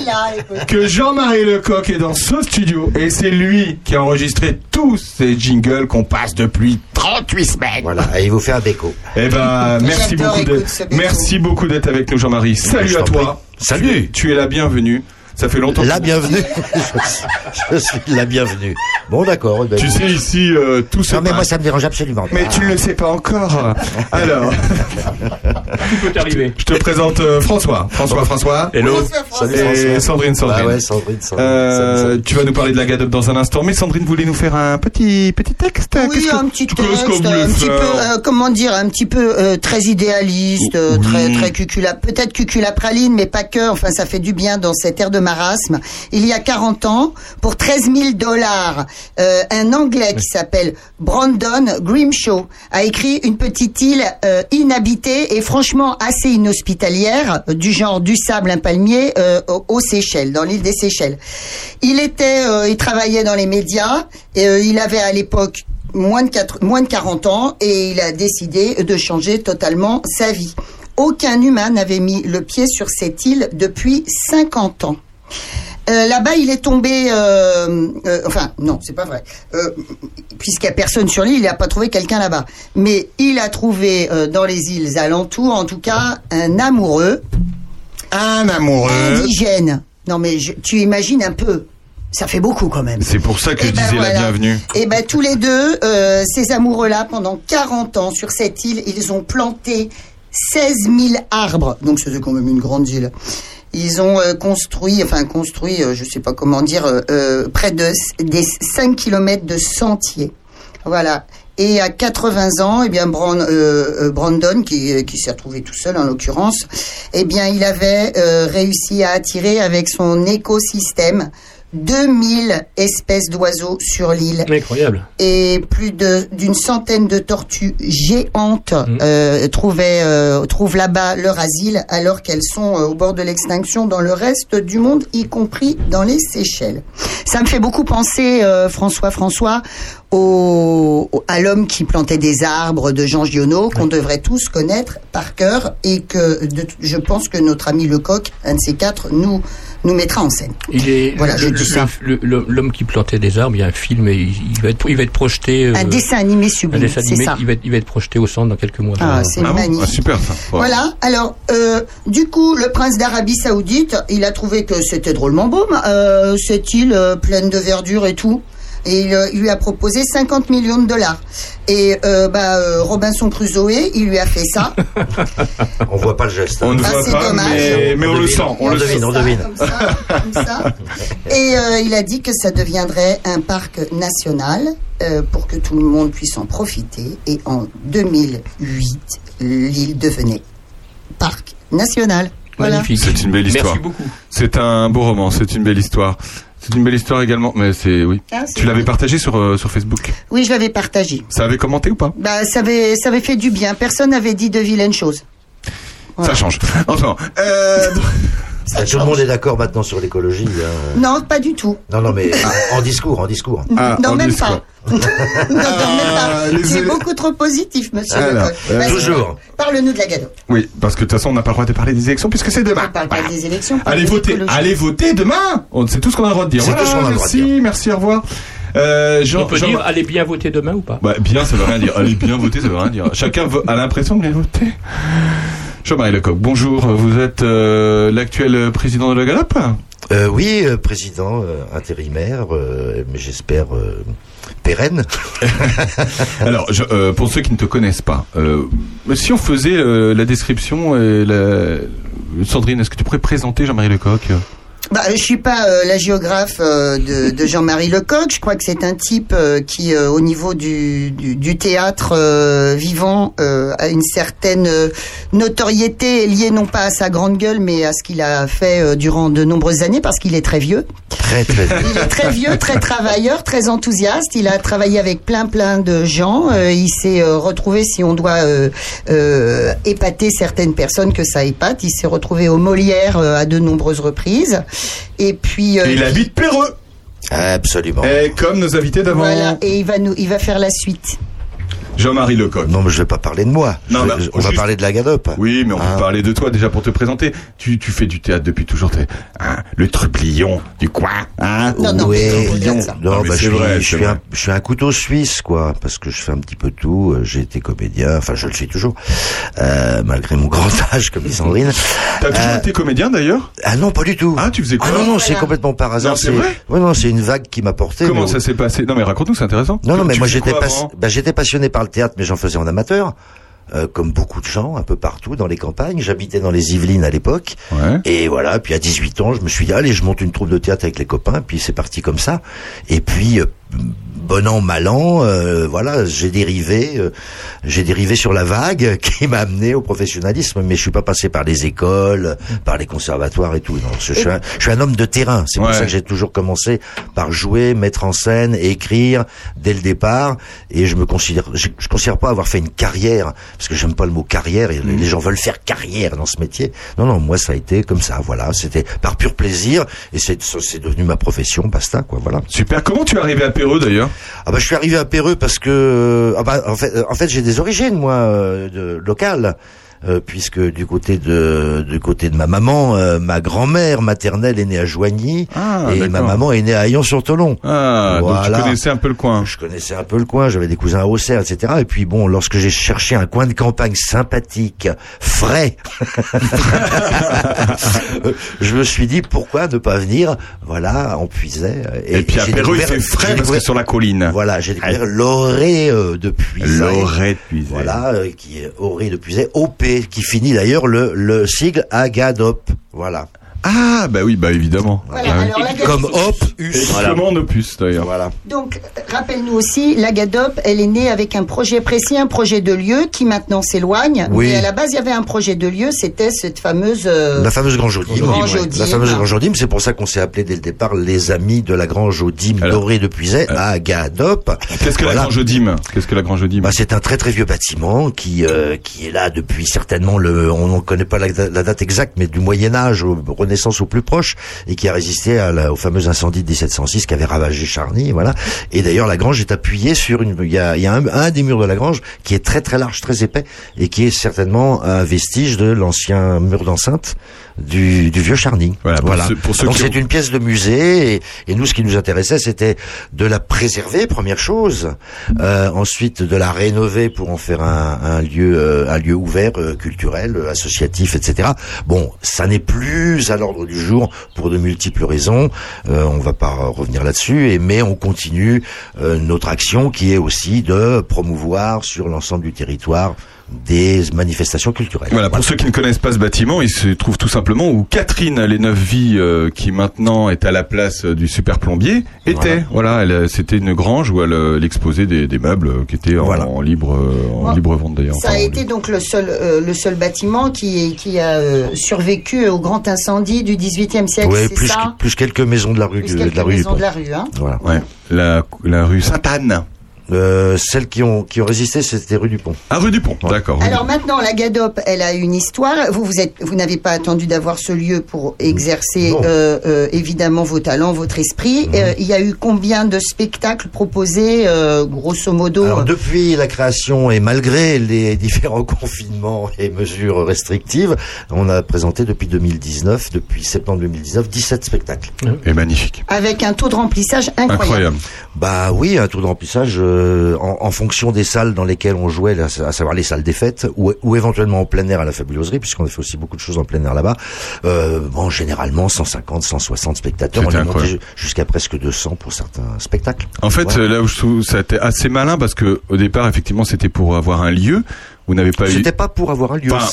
que Jean-Marie Lecoq est dans ce studio et c'est lui qui a enregistré tous ces jingles qu'on passe depuis 38 semaines. Voilà, et il vous fait un béco. Eh ben, merci beaucoup d'être, ce béco. merci beaucoup d'être avec nous, Jean-Marie. Salut à toi. Salut. Tu es la bienvenue. Ça fait longtemps. La que- bienvenue. je, suis, je suis la bienvenue. Bon, d'accord. ben, Tu sais ici euh, tout se Non, mais moi, ça me dérange absolument pas. Mais tu ne le sais pas encore. Alors, Tout peut arriver. je te présente euh, François. François, François. Hello. Salut, Et François. Sandrine, Sandrine. Bah ouais, Sandrine, Sandrine. Euh, salut. tu vas nous parler de la GADOP dans un instant, mais Sandrine voulait nous faire un petit petit texte. Oui, un petit texte, un petit peu, euh, comment dire, un petit peu euh, très idéaliste, Oui. très très cucula, peut-être cuculapraline, mais pas que. Enfin, ça fait du bien dans cette ère de marasme. Il y a 40 ans, pour 13 000 dollars, euh, un Anglais qui s'appelle Brandon Grimshaw a écrit une petite île euh, inhabitée et franchement assez inhospitalière, du genre du sable, un palmier, euh, aux- Seychelles, dans l'île des Seychelles. Il était, il travaillait dans les médias et il avait à l'époque moins de, quatre- moins de 40 ans et il a décidé de changer totalement sa vie. Aucun humain n'avait mis le pied sur cette île depuis 50 ans. Euh, Là-bas, il est tombé. euh, euh, enfin, non, c'est pas vrai. Puisqu'il n'y a personne sur l'île, il n'a pas trouvé quelqu'un là-bas. Mais il a trouvé dans les îles alentours, en tout cas, un amoureux. Un amoureux. Indigène. Non, mais je- tu imagines un peu. Ça fait beaucoup quand même. C'est pour ça que Eh je ben disais la bienvenue. Et ben tous les deux, ces amoureux-là, pendant 40 ans sur cette île, ils ont planté 16 000 arbres. Donc c'était quand même une grande île. Ils ont euh, construit, enfin construit, euh, je sais pas comment dire, euh, près de des 5 kilomètres de sentiers. Voilà. Et à 80 ans, eh bien Bran- Brandon, qui, s'est retrouvé tout seul en l'occurrence, eh bien il avait réussi à attirer avec son écosystème 2000 espèces d'oiseaux sur l'île Incroyable. et plus de d'une centaine de tortues géantes euh, trouvaient euh, trouvent là-bas leur asile alors qu'elles sont euh, au bord de l'extinction dans le reste du monde, y compris dans les Seychelles. Ça me fait beaucoup penser, François François, au, au- à l'homme qui plantait des arbres de Jean Giono qu'on devrait tous connaître par cœur et que de- je pense que notre ami Lecoq, un de ces quatre, nous nous mettra en scène. Il est Voilà, le- je le- dis ça. le- le- l'homme qui plantait des arbres. Il y a un film et il, il va être il va être projeté. euh, Un dessin animé un sublime, dessin c'est animé. ça. Il va être il va être projeté au centre dans quelques mois. Ah, c'est Ah bon? Magnifique. Ah, super ça. Wow. Voilà. Alors, euh, du coup, le prince d'Arabie Saoudite, il a trouvé que c'était drôlement beau, euh, cette île euh, pleine de verdure et tout. Et il, euh, il lui a proposé 50 millions de dollars. Et euh, bah, euh, Robinson Crusoe, il lui a fait ça. On voit pas le geste. hein. On ne Ah, voit c'est pas, dommage. mais, mais on, le devine. sent. On, On le devine, on Ça, devine. Comme ça, comme ça. Et euh, il a dit que ça deviendrait un parc national euh, pour que tout le monde puisse en profiter. Et en 2008, l'île devenait parc national. Voilà. Magnifique. C'est une belle histoire. Merci beaucoup. C'est un beau roman, c'est une belle histoire. C'est une belle histoire également, mais c'est oui. Ah, tu l'avais partagé sur euh, sur Facebook. Oui, je l'avais partagé. Ça avait commenté ou pas? Bah, ça avait, ça avait fait du bien. Personne n'avait dit de vilaines choses. Voilà. Ça change. Enfin, euh, Ah, tout le monde est d'accord maintenant sur l'écologie. hein. Non, pas du tout. Non, non, mais en, en discours, en discours. ah, non, en même discours. pas. non, non, même Ah, pas. élé- beaucoup trop positif, monsieur Alors, euh, Toujours. Parle-nous de la Gado. Oui, parce que de toute façon, on n'a pas le droit de parler des élections puisque c'est On demain. parle pas des élections. on Allez de voter, allez voter demain. On- C'est tout ce qu'on a le droit de dire. C'est tout ce qu'on a le droit de merci, merci, au revoir. Euh, Jean, On peut Jean- dire allez bien voter demain ou pas? Bah, bien, ça veut rien dire. Allez bien voter, ça veut rien dire. Chacun a l'impression de bien voter. Jean-Marie Lecoq, bonjour. Vous êtes euh, l'actuel président de la Galop Euh, oui, euh, président intérimaire, mais j'espère pérenne. Alors, je- pour ceux qui ne te connaissent pas, si on faisait la description, et la... Sandrine, est-ce que tu pourrais présenter Jean-Marie Lecoq? Bah, je suis pas euh, la géographe euh, de, de Jean-Marie Lecoq. Je crois que c'est un type euh, qui, euh, au niveau du, du, du théâtre euh, vivant, euh, a une certaine notoriété liée non pas à sa grande gueule, mais à ce qu'il a fait euh, durant de nombreuses années, parce qu'il est très vieux. Très, très. Il est très vieux, très travailleur, très enthousiaste. Il a travaillé avec plein plein de gens. Euh, il s'est euh, retrouvé, si on doit euh, euh, épater certaines personnes que ça épate, il s'est retrouvé au Molière euh, à de nombreuses reprises. Et puis euh, Et il habite Péreux, Absolument. et comme nos invités d'avant. voilà, et il va nous, il va faire la suite. Jean-Marie Lecoq. Non, mais je vais pas parler de moi. Non, Je- bah, on va parler de la Gadope. Oui, mais on Ah. peut parler de toi déjà pour te présenter. Tu, tu fais du théâtre depuis toujours. Hein, le trublion du coin. Hein Non, non, mais ça. non, Non, mais bah, c'est je, suis, vrai, je, suis un, je suis un couteau suisse, quoi, parce que je fais un petit peu tout. Euh, J'ai été comédien, enfin, je le suis toujours, euh, malgré mon grand âge, comme dit Sandrine. T'as toujours Euh, été comédien d'ailleurs? Ah non, pas du tout. Ah, tu faisais quoi? Ah non, non, Voilà. c'est complètement par hasard. Non, c'est vrai? Ouais, non, c'est une vague qui m'a porté. Comment mais- ça s'est passé? Non, mais raconte-nous, c'est intéressant. Non, non, mais moi j'étais quoi pas, bah, j'étais passionné par le théâtre, mais j'en faisais en amateur. euh, comme beaucoup de gens, un peu partout dans les campagnes. J'habitais dans les Yvelines à l'époque. Ouais. Et voilà, puis à 18 ans, je me suis dit, allez, je monte une troupe de théâtre avec les copains, puis c'est parti comme ça. Et puis, euh, bon an, mal an, euh, voilà, j'ai dérivé, euh, j'ai dérivé sur la vague qui m'a amené au professionnalisme, mais je suis pas passé par les écoles, par les conservatoires et tout. Non, je, suis un, je suis un homme de terrain. C'est pour ça que j'ai toujours commencé par jouer, mettre en scène, écrire dès le départ. Et je me considère, je, je considère pas avoir fait une carrière, parce que j'aime pas le mot carrière. Et Les gens veulent faire carrière dans ce métier. Non, non, moi ça a été comme ça. Voilà, c'était par pur plaisir, et c'est c'est devenu ma profession. Basta, quoi. Voilà. Super. Comment tu es arrivé à Péreux d'ailleurs Ah bah je suis arrivé à Péreux parce que ah bah, en fait en fait j'ai des origines moi euh, de, locales. Euh, puisque du côté de du côté de ma maman, euh, ma grand-mère maternelle est née à Joigny Ah, et ma maman est née à Aillon-sur-Tolon. Ah, donc tu connaissais un peu le coin. Je connaissais un peu le coin, j'avais des cousins à Auxerre, etc. Et puis bon, lorsque j'ai cherché un coin de campagne sympathique, frais, je me suis dit pourquoi ne pas venir, voilà, en Puisay. Et, puis j'ai apéro, il fait frais parce que sur la colline. Voilà, j'ai découvert l'orée euh, de Puisay. L'orée de Puisay. Voilà, euh, qui est orée de Puisay, OP, qui finit d'ailleurs le, le sigle Agadop. Voilà. Ah, bah oui, bah évidemment. Voilà, Ah oui. alors la Comme Gadop- Hop, Et Us. Comment Opus d'ailleurs. Voilà. Donc, euh, rappelle-nous aussi, la GADOP, elle est née avec un projet précis, un projet de lieu qui maintenant s'éloigne. Oui. Mais à la base, il y avait un projet de lieu, c'était cette fameuse... euh, La fameuse Grange Ouais. Audime. La fameuse Grange Audime, c'est pour ça qu'on s'est appelé dès le départ les amis de la Grange Audime Alors, dorée de Puisay à Gadop. Qu'est-ce que la Voilà. Grange Audime Qu'est-ce que la Grange Audime Bah, c'est un très très vieux bâtiment qui euh, qui est là depuis certainement le on ne connaît pas la, la date exacte mais du Moyen Âge au Renaissance au plus proche et qui a résisté au fameux incendie de 1706 qui avait ravagé Charny voilà. Et d'ailleurs la grange est appuyée sur une il y a, il y a un, un des murs de la grange qui est très très large très épais et qui est certainement un vestige de l'ancien mur d'enceinte du, du vieux Charny. Voilà, pour ceux- pour ceux donc c'est ont- une pièce de musée et, et nous ce qui nous intéressait c'était de la préserver première chose euh, ensuite de la rénover pour en faire un, un lieu euh, un lieu ouvert euh, culturel euh, associatif etc bon ça n'est plus à l'ordre du jour pour de multiples raisons. Euh, on va pas revenir là-dessus et mais on continue euh, notre action qui est aussi de promouvoir sur l'ensemble du territoire des manifestations culturelles Voilà, pour ceux qui ne connaissent pas ce bâtiment, il se trouve tout simplement où Catherine Les Neuf Vies, euh, qui maintenant est à la place euh, du super plombier, était. Voilà, elle, euh, c'était une grange où elle, euh, elle exposait des, des meubles qui étaient en, Voilà. en libre, en libre vente d'ailleurs. Ça a Enfin, été donc le seul, euh, le seul bâtiment qui, qui a euh, survécu au grand incendie du XVIIIe siècle, Ouais, plus, ça plus quelques maisons de la rue Plus du- quelques de la rue maisons de la rue, hein. voilà Ouais, la, la rue Sainte-Anne. Euh, celles qui ont qui ont résisté, c'était rue du Pont. Ah, rue du Pont, d'accord. Alors maintenant, la GADOP, elle a une histoire. Vous, vous êtes, vous n'avez pas attendu d'avoir ce lieu pour exercer euh, euh, évidemment vos talents, votre esprit. Euh, il y a eu combien de spectacles proposés, euh, grosso modo Alors depuis la création et malgré les différents confinements et mesures restrictives, on a présenté depuis 2019, depuis septembre 2019, 17 spectacles. Et magnifique. avec un taux de remplissage incroyable. Incroyable. Bah oui, un taux de remplissage euh, en, en fonction des salles dans lesquelles on jouait, là, à savoir les salles des fêtes, ou, ou éventuellement en plein air à la fabuloserie, puisqu'on a fait aussi beaucoup de choses en plein air là-bas. Euh, bon, généralement 150, 160 spectateurs, on est monté jusqu'à presque 200 pour certains spectacles. En fait, Voilà. euh, là où je trouve ça a été assez malin parce que au départ, effectivement, c'était pour avoir un lieu. Vous n'avez pas eu. C'était pas pour avoir un lieu, Enfin,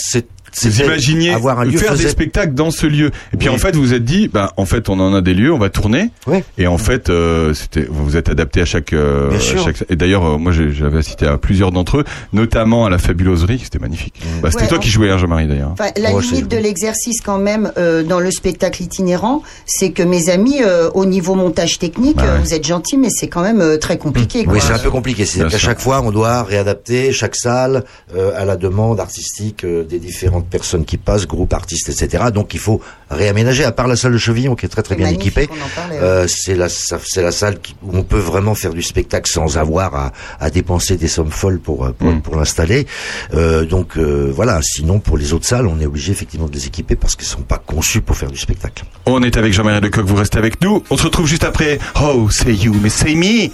Vous c'était imaginez avoir un lieu faire des spectacles dans ce lieu. Et puis Oui. en fait, vous vous êtes dit, bah en fait, on en a des lieux, on va tourner. Ouais. Et en fait, euh, c'était, vous vous êtes adapté à chaque. euh, Bien à sûr. chaque- et d'ailleurs, euh, moi, j'avais assisté à plusieurs d'entre eux, notamment à la fabuloserie, c'était magnifique. Bah, c'était Ouais, toi en- qui jouais, hein, Jean-Marie d'ailleurs. Enfin, la je limite de l'exercice quand même euh, dans le spectacle itinérant, c'est que mes amis, euh, au niveau montage technique, Ah ouais. euh, vous êtes gentils, mais c'est quand même euh, très compliqué. Quoi. Oui, c'est un peu compliqué. C'est Bien qu'à chaque fois, on doit réadapter chaque salle euh, à la demande artistique euh, des différentes personnes qui passent, groupes artistes, etc. Donc, il faut réaménager. À part la salle de Chevillon, qui est très très C'est bien équipée, parlait, euh, c'est la c'est salle qui- où on peut vraiment faire du spectacle sans avoir à, à dépenser des sommes folles pour euh, pour, Mm. pour l'installer. Euh, donc euh, voilà. Sinon, pour les autres salles, on est obligé effectivement de les équiper parce qu'elles sont pas conçues pour faire du spectacle. On est avec Jean-Marie Lecoq, vous restez avec nous. On se retrouve juste après. Oh, say you, mais say me.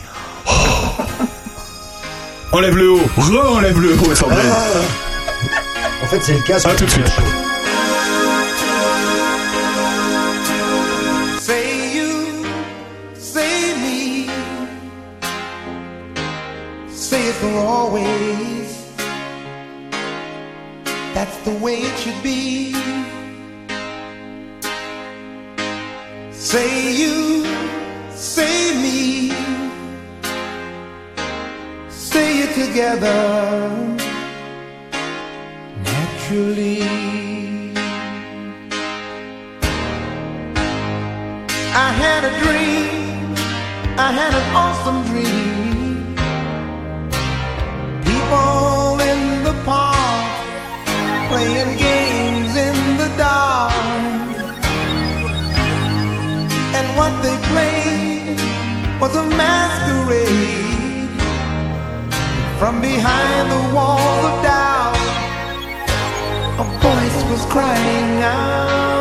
Oh. Enlève le haut, re-enlève le haut, Sandrine. En fait, c'est le casque. À tout de suite. Say you, say me, say it for always. That's the way it should be. Say you, say me, say it together naturally. I had a dream, I had an awesome dream. People in the park playing games in the dark. And what they played was a masquerade from behind the walls of doubt was crying out.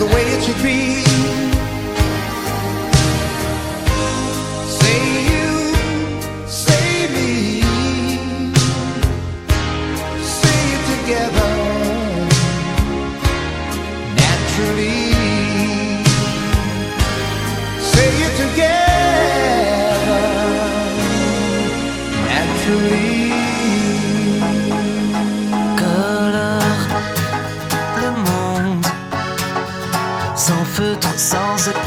the way it should be. Sounds. are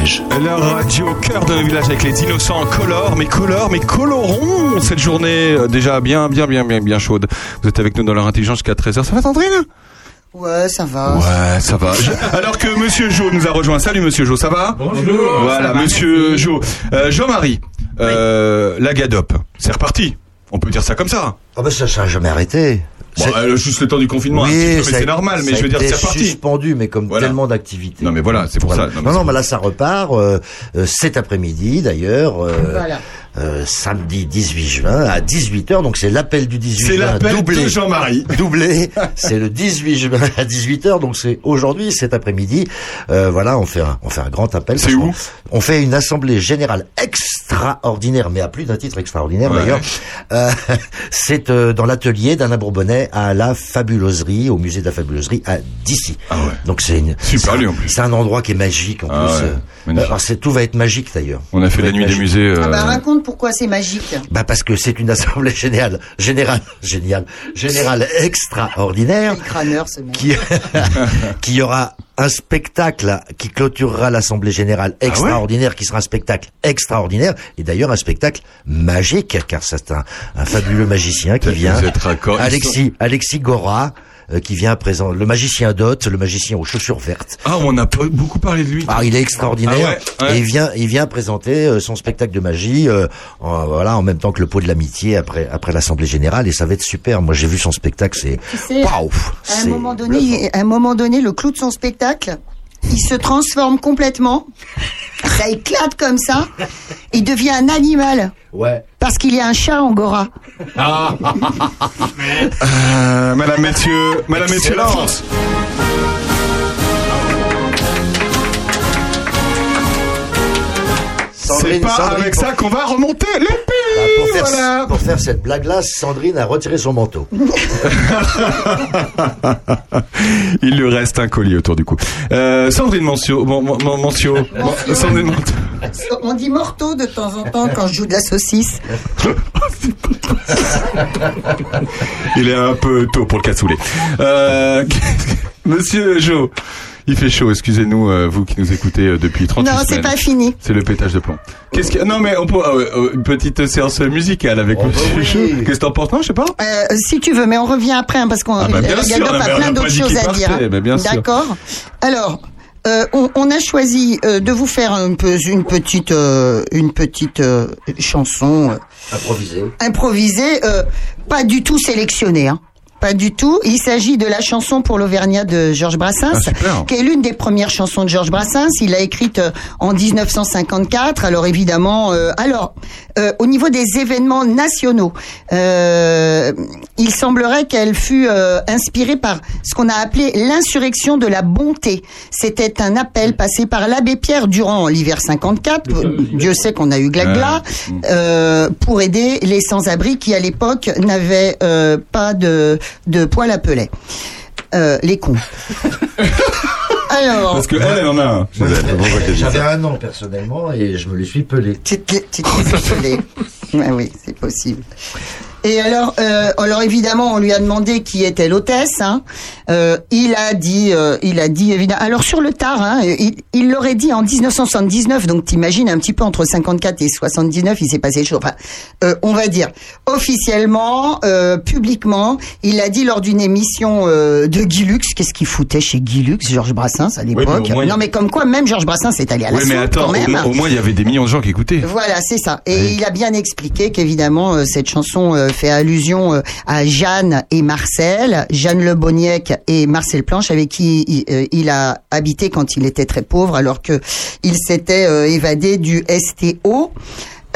La radio au cœur de nos villages avec les innocents en color, mais color, mais colorons cette journée euh, déjà bien, bien, bien, bien, bien chaude. Vous êtes avec nous dans leur intelligence jusqu'à 13h. Ça va, Sandrine? Ouais, ça va. Ouais, ça va. Je- Alors que Monsieur Jo nous a rejoint. Salut Monsieur Jo, ça va? Bonjour. Voilà, va, Monsieur Jo. Euh, Jean-Marie, euh, la Gadop, c'est reparti. On peut dire ça comme ça. Ah bah ça, ça n'a jamais arrêté. Bon, C'est- euh, juste le temps du confinement, ça a- c'est normal. Mais je veux dire, c'est reparti. suspendu, mais comme Voilà. tellement d'activités. Non, mais voilà, c'est pour Voilà. ça. Non, mais Non, mais là, ça repart euh, euh, cet après-midi, d'ailleurs. euh, Voilà. Euh, samedi 18 juin à 18h, donc c'est l'appel du 18 C'est juin l'appel doublé. de Jean-Marie. Doublé, c'est le 18 juin à 18h, donc c'est aujourd'hui, cet après-midi. Euh, voilà, on fait un, on fait un grand appel. C'est où On fait une assemblée générale extraordinaire, mais à plus d'un titre extraordinaire Ouais. d'ailleurs. Euh, c'est euh, dans l'atelier d'Alain Bourbonnais à la Fabuloserie, au musée de la Fabuloserie à d'ici. Ah ouais. Donc c'est une, Super lieu en plus. c'est un endroit qui est magique en Ah plus. ouais, euh, c'est tout va être magique d'ailleurs. On a fait la nuit des musées. euh, Ah bah raconte pourquoi c'est magique. Bah parce que c'est une assemblée générale, générale, géniale, générale extraordinaire crâneur ce mec. qui qui aura un spectacle qui clôturera l'assemblée générale Ah extraordinaire qui sera un spectacle extraordinaire et d'ailleurs un spectacle magique car c'est un, un fabuleux magicien qui Vous vient. Alexis Alexis Gora qui vient présent le magicien Dot, le magicien aux chaussures vertes. Ah, on a pas beaucoup parlé de lui. Ah, il est extraordinaire. Ah ouais, ouais. Et il vient, il vient présenter euh, son spectacle de magie, euh, en, voilà, en même temps que le pot de l'amitié après, après l'assemblée générale, et ça va être super. Moi, j'ai vu son spectacle, c'est, Tu sais, waouh, à un moment donné, à un moment donné, le clou de son spectacle, il se transforme complètement. Ça éclate comme ça. Il devient un animal. ouais. Parce qu'il y a un chat angora. Euh, madame, messieurs, madame, messieurs, la Excellent. C'est Sandrine- pas Sandrine, avec pour- ça qu'on va remonter les Bah, pays. pour, faire, voilà. pour faire cette blague-là, Sandrine a retiré son manteau. Il lui reste un collier autour du cou. Euh, Sandrine Mancio, Mon- Mon- Mon- Mancio, Mon- Sandrine Mancio. On dit morteau de temps en temps quand je joue de la saucisse. Il est un peu tôt pour le cassoulet. Euh, Monsieur Jo, il fait chaud, excusez-nous, euh, vous qui nous écoutez euh, depuis 38 Non, c'est pas fini. C'est le pétage de plomb. Qu'est-ce que... Non, mais on peut... euh, une petite séance musicale avec Oh, Monsieur bah oui. Qu'est-ce que t'en penses? Non, je sais pas. Euh, si tu veux, mais on revient après hein, parce qu'on Ah bah bien sûr, a plein d'autres choses à dire. partait, bah bien sûr. D'accord. Alors, euh, on, on a choisi euh, de vous faire un peu une petite euh, une petite euh, chanson euh, Improvisé. improvisée, euh, pas du tout sélectionnée. Hein. Pas du tout. Il s'agit de la chanson pour l'Auvergnat de Georges Brassens, Ah, qui est l'une des premières chansons de Georges Brassens. Il l'a écrite euh, en 1954. Alors évidemment, euh, alors euh, au niveau des événements nationaux, euh, il semblerait qu'elle fut euh, inspirée par ce qu'on a appelé l'insurrection de la bonté. C'était un appel passé par l'abbé Pierre durant l'hiver 54. Dieu sait qu'on a eu glagla euh, pour aider les sans-abri qui à l'époque n'avaient euh, pas de de poêle à pelet. Euh, les cons. Alors, Parce que elle, elle en a un. J'avais un an personnellement et je me les suis pelé. tu te filer. Ouais, oui, c'est possible. Et alors, euh, alors évidemment, on lui a demandé qui était l'hôtesse. Hein. Euh, il a dit, euh, il a dit évidemment. Alors sur le tard, hein, il l'aurait dit en 1979. Donc t'imagines un petit peu entre 54 et 79, il s'est passé chaud. Enfin, euh, on va dire officiellement, euh, publiquement, il l'a dit lors d'une émission euh, de Guy Lux. Qu'est-ce qu'il foutait chez Guy Lux, Georges Brassens à l'époque? Non, mais comme quoi, même Georges Brassens est allé à la Oui, mais attends, quand au, même. moins- au moins, il y avait des millions de gens qui écoutaient. Voilà, c'est ça. Et il a bien expliqué qu'évidemment euh, cette chanson euh, fait allusion euh, à Jeanne et Marcel, Jeanne Le Boniec et Marcel Planche avec qui il, euh, il a habité quand il était très pauvre alors que il s'était euh, évadé du STO.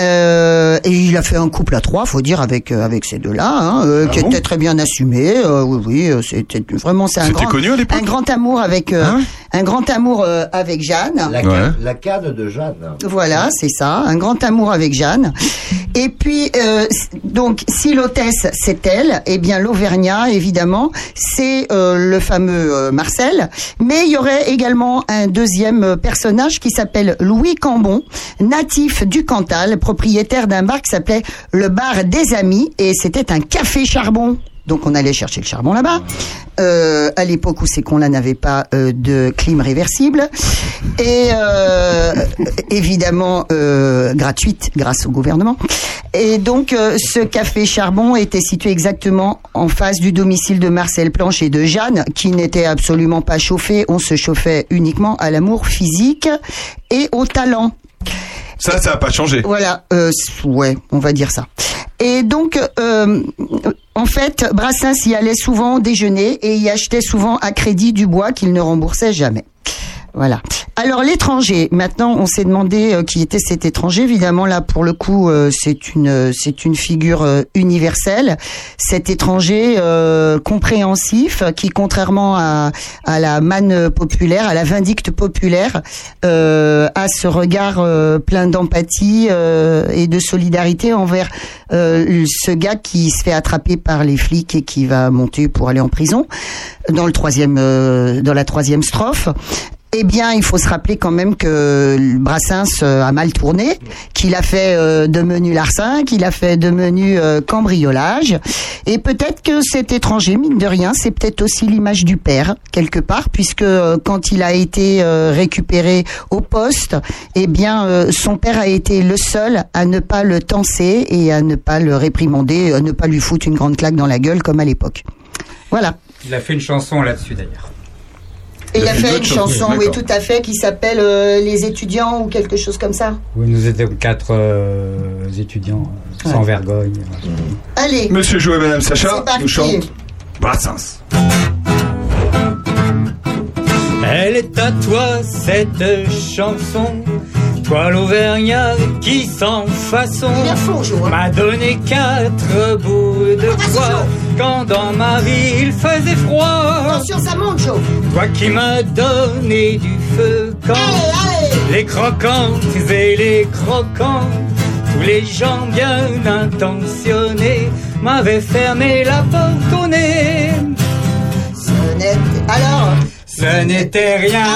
Euh, et il a fait un couple à trois, faut dire, avec euh, avec ces deux-là, hein, euh, qui bon était très bien assumé. Euh, oui, oui, euh, c'était vraiment c'est un grand, connu à l'époque un grand amour avec euh, Ah ouais un grand amour euh, avec Jeanne. La, Ouais. la canne de Jeanne. Voilà, c'est ça, un grand amour avec Jeanne. Et puis, euh, donc, si l'hôtesse c'est elle, eh bien l'Auvergnat, évidemment, c'est euh, le fameux euh, Marcel. Mais il y aurait également un deuxième personnage qui s'appelle Louis Cambon, natif du Cantal, propriétaire d'un bar qui s'appelait le bar des Amis, et c'était un café charbon. Donc on allait chercher le charbon là-bas. Euh, à l'époque où c'est qu'on là n'avait pas euh, de clim réversible et euh, évidemment euh, gratuite grâce au gouvernement. Et donc euh, ce café charbon était situé exactement en face du domicile de Marcel Planche et de Jeanne, qui n'était absolument pas chauffé. On se chauffait uniquement à l'amour physique et au talent. Ça, ça n'a pas changé. Voilà, euh, ouais, on va dire ça. Et donc, euh, en fait, Brassens y allait souvent déjeuner et y achetait souvent à crédit du bois qu'il ne remboursait jamais. Voilà. Alors l'étranger. Maintenant, on s'est demandé euh, qui était cet étranger. Évidemment, là, pour le coup, euh, c'est une euh, c'est une figure universelle. Cet étranger compréhensif, qui, contrairement à à la manne populaire, à la vindicte populaire, a ce regard plein d'empathie et de solidarité envers ce gars qui se fait attraper par les flics et qui va monter pour aller en prison. Dans le troisième, dans la troisième strophe. Eh bien, il faut se rappeler quand même que Brassens euh, a mal tourné, qu'il a fait euh, de menu larcin, qu'il a fait de menu euh, cambriolage, et peut-être que cet étranger, mine de rien, c'est peut-être aussi l'image du père quelque part, puisque quand il a été récupéré au poste, eh bien, son père a été le seul à ne pas le tenser et à ne pas le réprimander, à ne pas lui foutre une grande claque dans la gueule comme à l'époque. Voilà. Il a fait une chanson là-dessus d'ailleurs. Et il a fait une chanson, oui, tout à fait, qui s'appelle euh, Les étudiants ou quelque chose comme ça. Oui, nous étions quatre euh, étudiants sans Ouais. vergogne. Allez. Monsieur Jo et Madame Sacha nous chantent Brassens. Elle est à toi cette chanson, toi l'Auvergnat qui sans façon m'a donné quatre bouts de bois quand dans ma vie il faisait froid. Attention, ça monte, Joe. Toi qui m'as donné du feu quand les croquantes et les croquants, tous les gens bien intentionnés m'avaient fermé la porte au nez. Ce n'était... Alors Ce n'était rien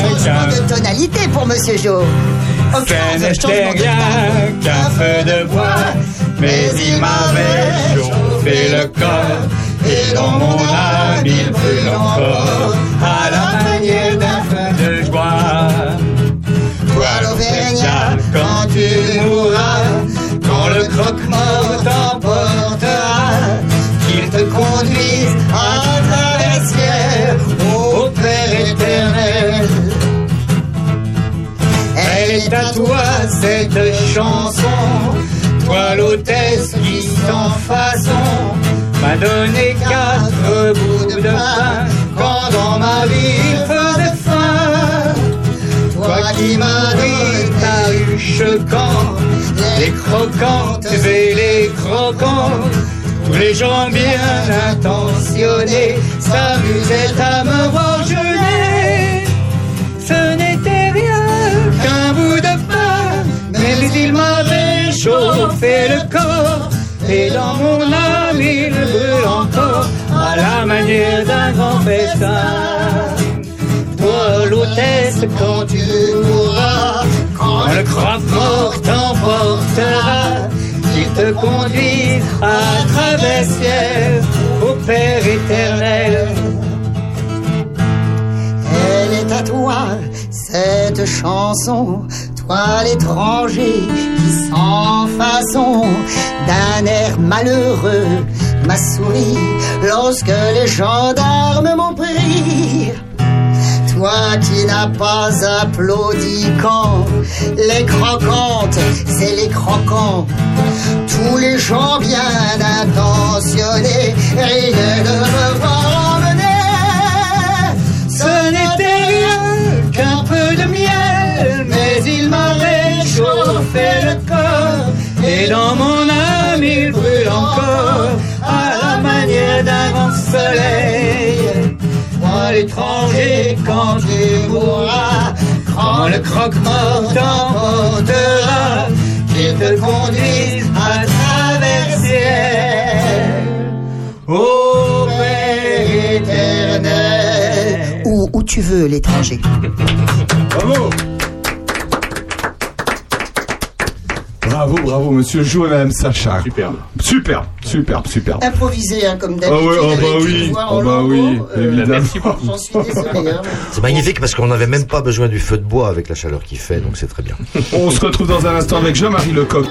Changement qu'un de tonalité pour Monsieur Jo. Ce n'était rien qu'un feu de bois, mais il m'avait chauffé le corps, et dans mon âme il brûle encore, à la manière d'un feu de joie. Toi l'Auvergnat, quand tu à toi cette chanson, toi l'hôtesse qui sans façon m'a donné quatre bouts de pain quand dans ma vie il faisait faim. Toi qui m'as dit ta ruche quand les croquantes et les croquants, tous les gens bien intentionnés s'amusaient à me voir jeûner. Chauffé le corps. Et dans mon âme il brûle encore à la manière d'un grand festin. Toi l'hôtesse quand tu mourras, quand le croque-mort t'emportera, qu'il te conduise à travers ciel au Père éternel. Elle est à toi, cette chanson, toi l'étranger qui sans façon, d'un air malheureux, m'a souri lorsque les gendarmes m'ont pris. Toi qui n'as pas applaudi quand les croquantes, c'est les croquants. Tous les gens bien intentionnés riaient de me le corps. Et dans mon âme il brûle encore à la manière d'un grand soleil. Moi l'étranger quand tu mourras, quand le croque-mort t'emportera, qu'il te conduise à travers ciel. Ô Père éternel. Où, où tu veux, l'étranger? Bravo Bravo, bravo, monsieur. Joue Madame Sacha. Superbe. Superbe, superbe, superbe. Improvisé, hein, comme d'habitude. Ah oh, bah oui, oh, bah oui, oh, bah oui, C'est magnifique parce qu'on n'avait même pas besoin du feu de bois avec la chaleur qu'il fait, donc c'est très bien. On se retrouve dans un instant avec Jean-Marie Lecoq.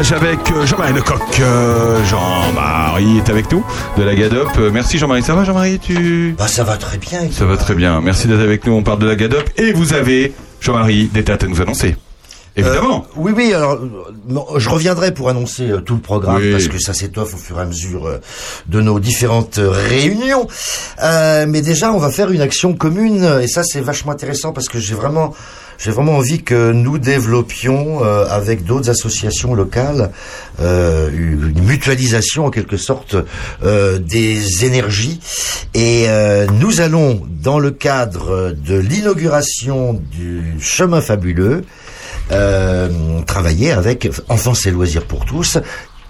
avec euh, Jean-Marie Lecoq. Euh, Jean-Marie est avec nous de la GADOP. Euh, merci Jean-Marie. Ça va Jean-Marie tu... Bah, ça va très bien. Ça va très bien. Merci d'être avec nous. On parle de la GADOP et vous avez, Jean-Marie, des dates à nous annoncer. Évidemment. Euh, oui, oui. Alors, je reviendrai pour annoncer euh, tout le programme Oui. parce que ça s'étoffe au fur et à mesure euh, de nos différentes réunions. Euh, mais déjà, on va faire une action commune et ça, c'est vachement intéressant parce que j'ai vraiment, j'ai vraiment envie que nous développions euh, avec d'autres associations locales euh, une mutualisation en quelque sorte euh, des énergies et euh, nous allons dans le cadre de l'inauguration du chemin fabuleux euh, travailler avec Enfance et Loisirs pour tous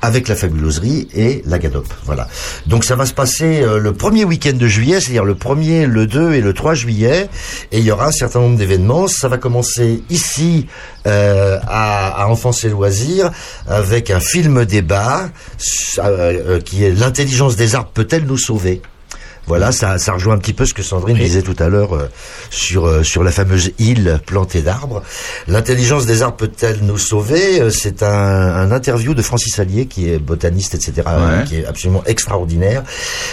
avec la fabuloserie et la GADOP. Voilà. Donc ça va se passer euh, le premier week-end de juillet, c'est-à-dire le 1er, le 2 et le 3 juillet. Et il y aura un certain nombre d'événements. Ça va commencer ici euh, à, à Enfance et Loisirs avec un film débat euh, qui est L'intelligence des arbres peut-elle nous sauver? Voilà, ça, ça rejoint un petit peu ce que Sandrine disait tout à l'heure euh, sur euh, sur la fameuse île plantée d'arbres. L'intelligence des arbres peut-elle nous sauver? Euh, C'est un, un interview de Francis Allier, qui est botaniste, etc., euh, qui est absolument extraordinaire.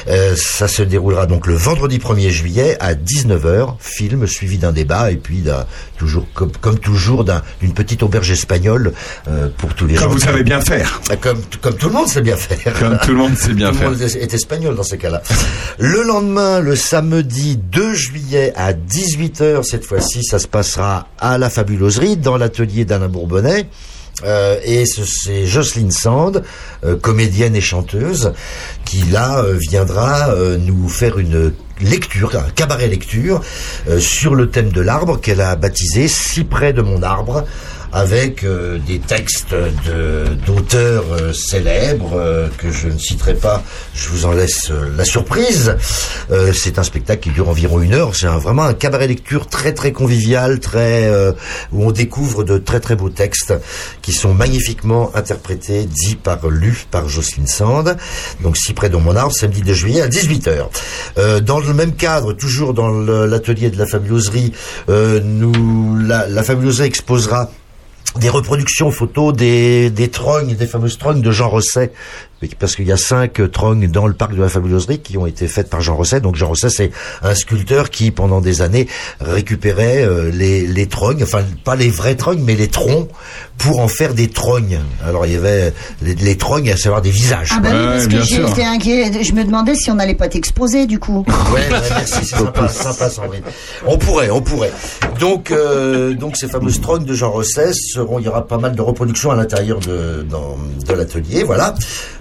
Euh, ça se déroulera donc le vendredi 1er juillet à 19h, film suivi d'un débat et puis d'un toujours comme, comme toujours d'un- d'une petite auberge espagnole euh, pour tous les Comme gens. vous qui- savez bien faire. Comme, comme tout le monde sait bien faire. Comme tout le monde sait bien Tout le faire. monde est, est espagnol dans ces cas-là. Le lendemain, le samedi 2 juillet à 18h, cette fois-ci, ça se passera à la fabuloserie, dans l'atelier d'Alain Bourbonnais. Euh, et ce- c'est Jocelyne Sand, euh, comédienne et chanteuse, qui là euh, viendra nous faire une lecture, un cabaret lecture, sur le thème de l'arbre qu'elle a baptisé Si près de mon arbre avec euh, des textes d'auteurs euh, célèbres euh, que je ne citerai pas, je vous en laisse euh, la surprise. Euh, c'est un spectacle qui dure environ une heure, c'est un- vraiment un cabaret lecture très très convivial, très euh, où on découvre de très très beaux textes qui sont magnifiquement interprétés, dits par lus par Jocelyne Sand. Donc si près de mon arbre, samedi 2 juillet à 18h. Euh, dans le même cadre, toujours dans l'atelier de la fabuloserie, nous la, la fabuloserie exposera des reproductions photos des, des trognes, des fameuses trognes de Jean Rosset, parce qu'il y a cinq trognes dans le parc de la fabuloserie qui ont été faites par Jean Rosset. Donc Jean Rosset, c'est un sculpteur qui, pendant des années, récupérait euh, les, les trognes, enfin pas les vrais trognes, mais les troncs, pour en faire des trognes. Alors il y avait les, les trognes, à savoir des visages. Ah bah oui, parce que j'étais inquiet. Je me demandais si on n'allait pas t'exposer du coup. Ouais, ouais, merci, c'est sympa, sympa, Sandrine. On pourrait, on pourrait. Donc, euh, donc ces fameuses trognes de Jean Rosset seront, il y aura pas mal de reproductions à l'intérieur de, dans- de l'atelier, voilà,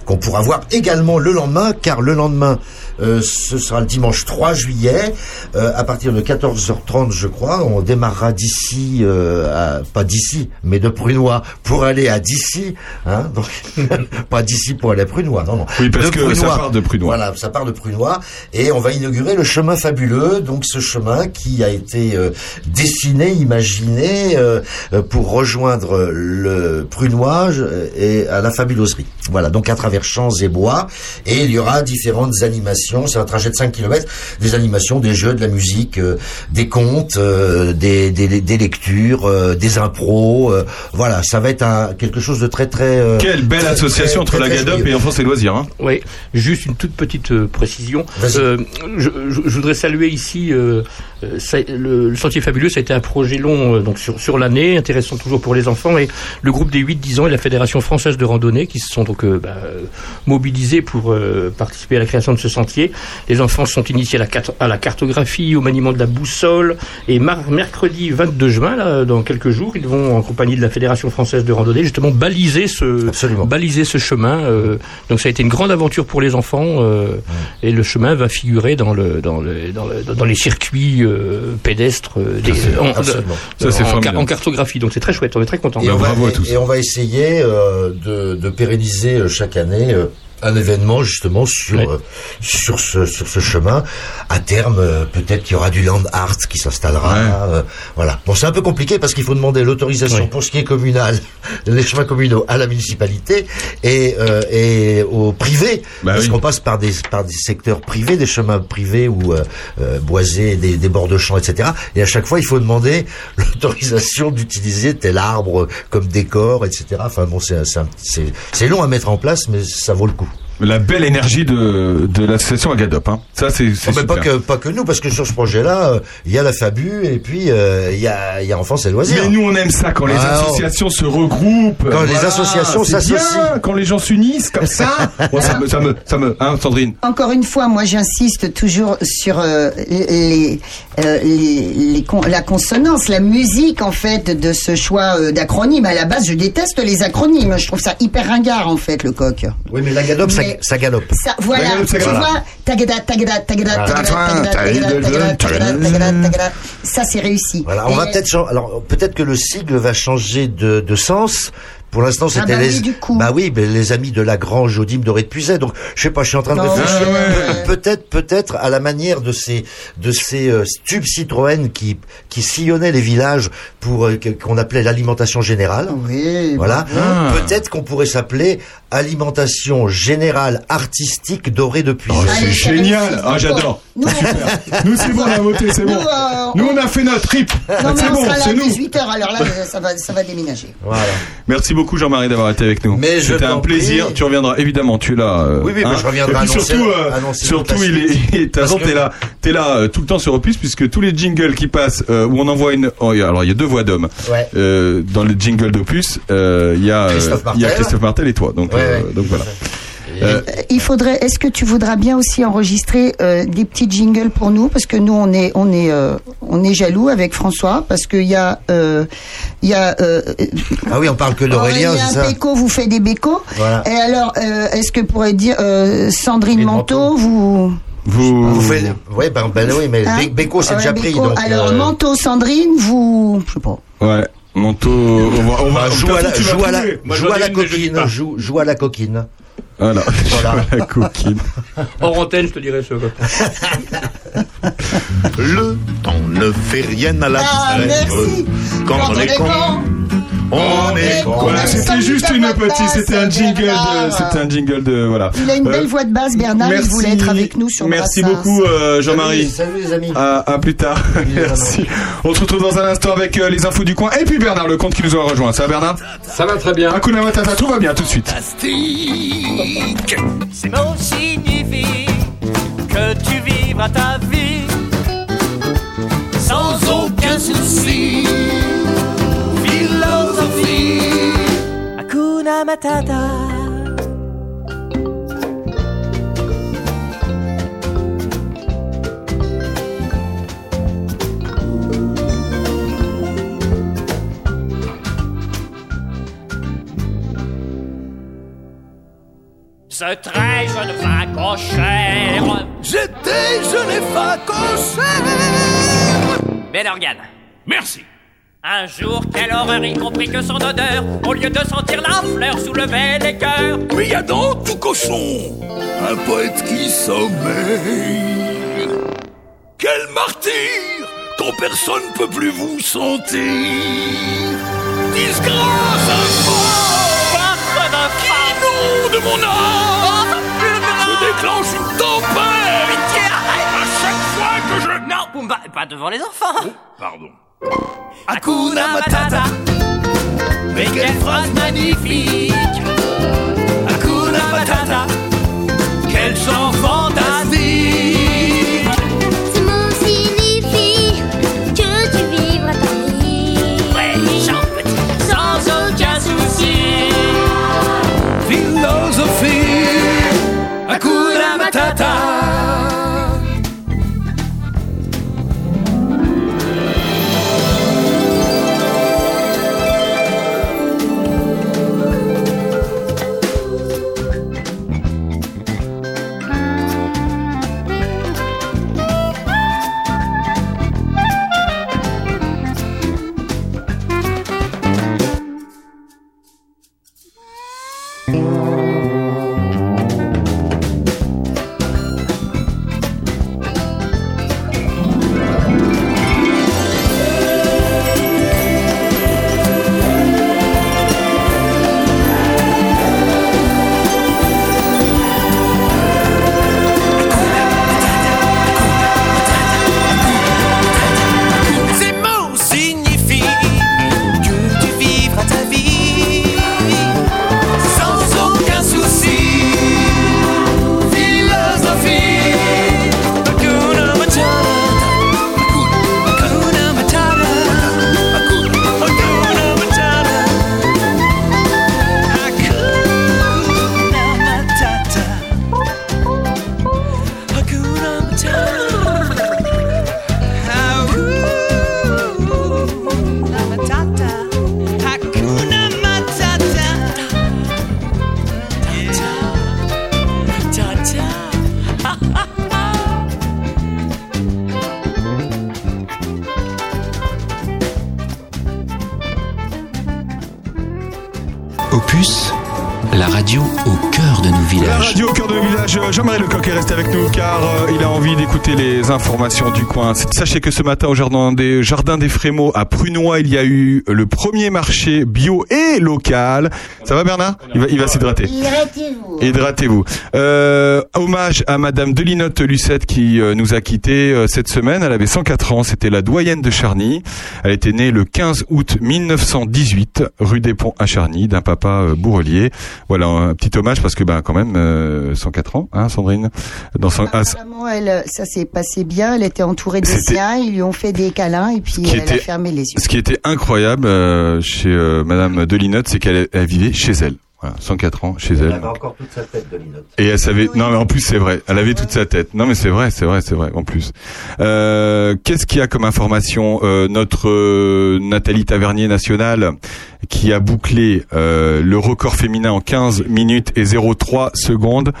qu'on pourra voir également le lendemain, car le lendemain, euh, ce sera le dimanche 3 juillet, euh, à partir de 14h30, je crois, on démarrera d'ici, euh, à- pas d'ici, mais de Prunois, pour aller à d'ici, hein, donc, pas d'ici pour aller à Prunois, non, non. Oui, parce De que ça part de Prunois. Voilà, ça part de Prunois et on va inaugurer le chemin fabuleux, donc ce chemin qui a été euh, dessiné, imaginé euh, pour rejoindre le Prunois et à la fabuloserie. Voilà, donc à travers champs et bois et il y aura différentes animations, c'est un trajet de 5 km, des animations, des jeux, de la musique, euh, des contes, euh, des, des, des lectures, euh, des impros, euh, voilà, ça va être un, quelque chose de très très euh, Quelle belle très, association très, entre la très GADOP et Enfance et Loisirs. Hein. Oui, juste une toute petite précision. Euh, je, je- je voudrais saluer ici le, le Sentier Fabuleux, ça a été un projet long euh, donc sur, sur l'année, intéressant toujours pour les enfants. Et le groupe des 8-10 ans et la Fédération française de randonnée qui se sont donc euh, bah, euh, mobilisés pour euh, participer à la création de ce sentier. Les enfants sont initiés à la, à la cartographie, au maniement de la boussole. Et mercredi 22 juin, là, dans quelques jours, ils vont en compagnie de la Fédération française de randonnée justement baliser ce, baliser ce chemin. euh, donc ça a été une grande aventure pour les enfants euh, et le chemin va figurer dans le dans le dans, le- dans les circuits des- c'est- en, cartographie. Donc c'est très chouette. On est très contents. Et on, va, et, et on va essayer euh, de, de pérenniser euh, chaque année euh, un événement justement sur euh, sur ce sur ce chemin. À terme, euh, peut-être qu'il y aura du land art qui s'installera. euh, voilà. Bon, c'est un peu compliqué parce qu'il faut demander l'autorisation pour ce qui est communal, les chemins communaux à la municipalité et euh, et au privé, parce qu'on passe par des par des secteurs privés, des chemins privés ou euh, euh, boisés, des, des bords de champs, etc. Et à chaque fois, il faut demander l'autorisation d'utiliser tel arbre comme décor, etc. Enfin bon, c'est c'est c'est long à mettre en place, mais ça vaut le coup. La belle énergie de, de l'association Agadop. Hein. Ça, c'est Oh, mais pas que pas que nous, parce que sur ce projet-là, euh, il y a la Fabu et puis euh, il y a il y a Enfance et Loisirs. Mais nous, on aime ça quand les Ah, associations se regroupent. Quand les associations c'est s'associent. bien, Quand les gens s'unissent comme ça. Bon, ça me, ça me, ça me, hein, Sandrine? Encore une fois, moi j'insiste toujours sur euh, les, euh, les, les con- la consonance, la musique en fait de ce choix euh, d'acronyme. À la base, je déteste les acronymes. Je trouve ça hyper ringard en fait le coq. Oui, mais la galope, ça, ça galope. Ça, voilà, La galope, ça tu vois, tagada, tagada, ça c'est réussi. Voilà, on Et- va peut-être alors peut-être que le sigle va changer de, de sens. Pour l'instant, c'était bah les oui, du coup. bah oui, mais les amis de Lagrange, Audim, Doré de Puiset. Donc, je sais pas, je suis en train de réfléchir. Peut-être, peut-être à la manière de ces de ces euh, tubes Citroën qui qui sillonnaient les villages pour euh, qu'on appelait l'alimentation générale. Oui. Voilà. Ah. Peut-être qu'on pourrait s'appeler alimentation générale artistique Doré de Puiset. Oh, c'est génial. Ah, j'adore. Nous, Nous, c'est bon, on a voté, c'est bon. Nous, euh, Nous, on a fait notre trip. C'est on bon, c'est nous. 18h, alors là, ça va, ça va déménager. Voilà. Merci beaucoup Jean-Marie d'avoir été avec nous. Mais C'était un plaisir. prie. Tu reviendras évidemment. Tu es là. euh, Oui, oui, mais je reviendrai Et puis annoncer- surtout, euh, annoncer surtout, il est. De toute façon, t'es là, t'es là euh, tout le temps sur Opus puisque tous les jingles qui passent euh, où on envoie une. oh, alors il y a deux voix d'hommes. Ouais. Euh, dans le jingle d'Opus, il y a Christophe il y a Martel. Christophe Martel et toi. Donc Ouais, ouais. donc voilà. Euh, Il faudrait. Est-ce que tu voudras bien aussi enregistrer euh, des petits jingles pour nous? Parce que nous on est on est euh, on est jaloux avec François parce qu'il y a euh, il y a euh, Ah oui, on parle que d'Aurélien, c'est ça. Péco vous fait des bécos. Voilà. Et alors euh, est-ce que pourrait dire euh, Sandrine Manteau vous vous. Vous faites, ouais, ben, ben oui, mais hein Beko, c'est Ouais, déjà pris, Béco. donc. Alors euh, Manteau Sandrine vous je sais pas. Ouais. Manteau. On va. On va bah, joue à la, tu vas joue à la, joue à coquine, joue, joue à la coquine. Voilà. Voilà. la coquine. Hors antenne, je te dirais ça. quoi. Le temps ne fait rien à la Ah merci. Quand on est con, on est. Voilà, c'était juste une petite. C'était un jingle. C'était un jingle de. Voilà. Il a une belle Euh, voix de basse Bernard, il voulait être avec nous sur Merci Brassens. beaucoup euh, Jean-Marie. Salut, salut les amis. À, à plus tard. Merci. On se retrouve dans un instant avec euh, les infos du coin et puis Bernard Lecomte qui nous a rejoint. Ça va Bernard Ça va très bien. Hakuna Matata, tout va bien tout de suite. Ces mots signifient que tu vivras ta vie sans aucun souci. Hakuna Matata. Ce très jeune facochère. J'étais jeune facochère. Bel organe. Merci. Un jour, quelle horreur, il comprit que son odeur, au lieu de sentir la fleur, soulevait les cœurs. Mais y a dans tout cochon un poète qui sommeille. Quel martyr quand personne peut plus vous sentir. Disgrâce infâme qui nom de mon âme Je déclenche une tempête à chaque fois que je... Non, pas devant les enfants. Pardon. Hakuna Matata. Mais quelle phrase magnifique. Hakuna Matata. Quel chant fantastique. Ce mot signifie que tu vivras ta vie. Ouais, chant petit. Sans aucun souci. Philosophie Hakuna informations du coin. Sachez que ce matin au jardin des Jardins des Frémaux à Prunois, il y a eu le premier marché bio et local. Ça va Bernard? Il va, il va s'hydrater. Hydratez-vous. Hydratez-vous. Euh, hommage à Madame Delinotte Lucette qui euh, nous a quittés euh, cette semaine. Elle avait 104 ans. C'était la doyenne de Charny. Elle était née le 15 août 1918, rue des Ponts à Charny, d'un papa euh, bourrelier. Voilà un petit hommage parce que ben quand même euh, 104 ans, hein, Sandrine? Dans son, ah, elle, ça s'est passé bien. Elle était entourée des siens. Ils lui ont fait des câlins et puis elle a fermé les yeux. Ce qui était incroyable chez Madame Delinotte, c'est qu'elle elle vivait chez elle. Voilà, 104 ans chez Elle elle. avait encore toute sa tête de linotte. Et elle savait. Non, mais en plus c'est vrai. Elle avait toute sa tête. Non, mais c'est vrai, c'est vrai, c'est vrai. En plus, euh, qu'est-ce qu'il y a comme information Euh, Notre euh, Nathalie Tavernier nationale qui a bouclé euh, le record féminin en 15 minutes et 0,3 secondes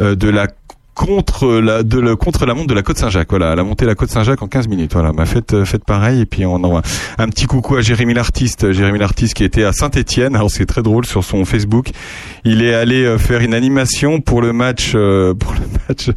euh, de la contre la de le contre la montre de la côte Saint-Jacques voilà elle a monté la côte Saint-Jacques en 15 minutes. Voilà bah faites euh, faites pareil et puis on envoie un petit coucou à Jérémy l'artiste Jérémy l'artiste qui était à Saint-Étienne. Alors c'est très drôle sur son Facebook il est allé euh, faire une animation pour le match euh, pour le match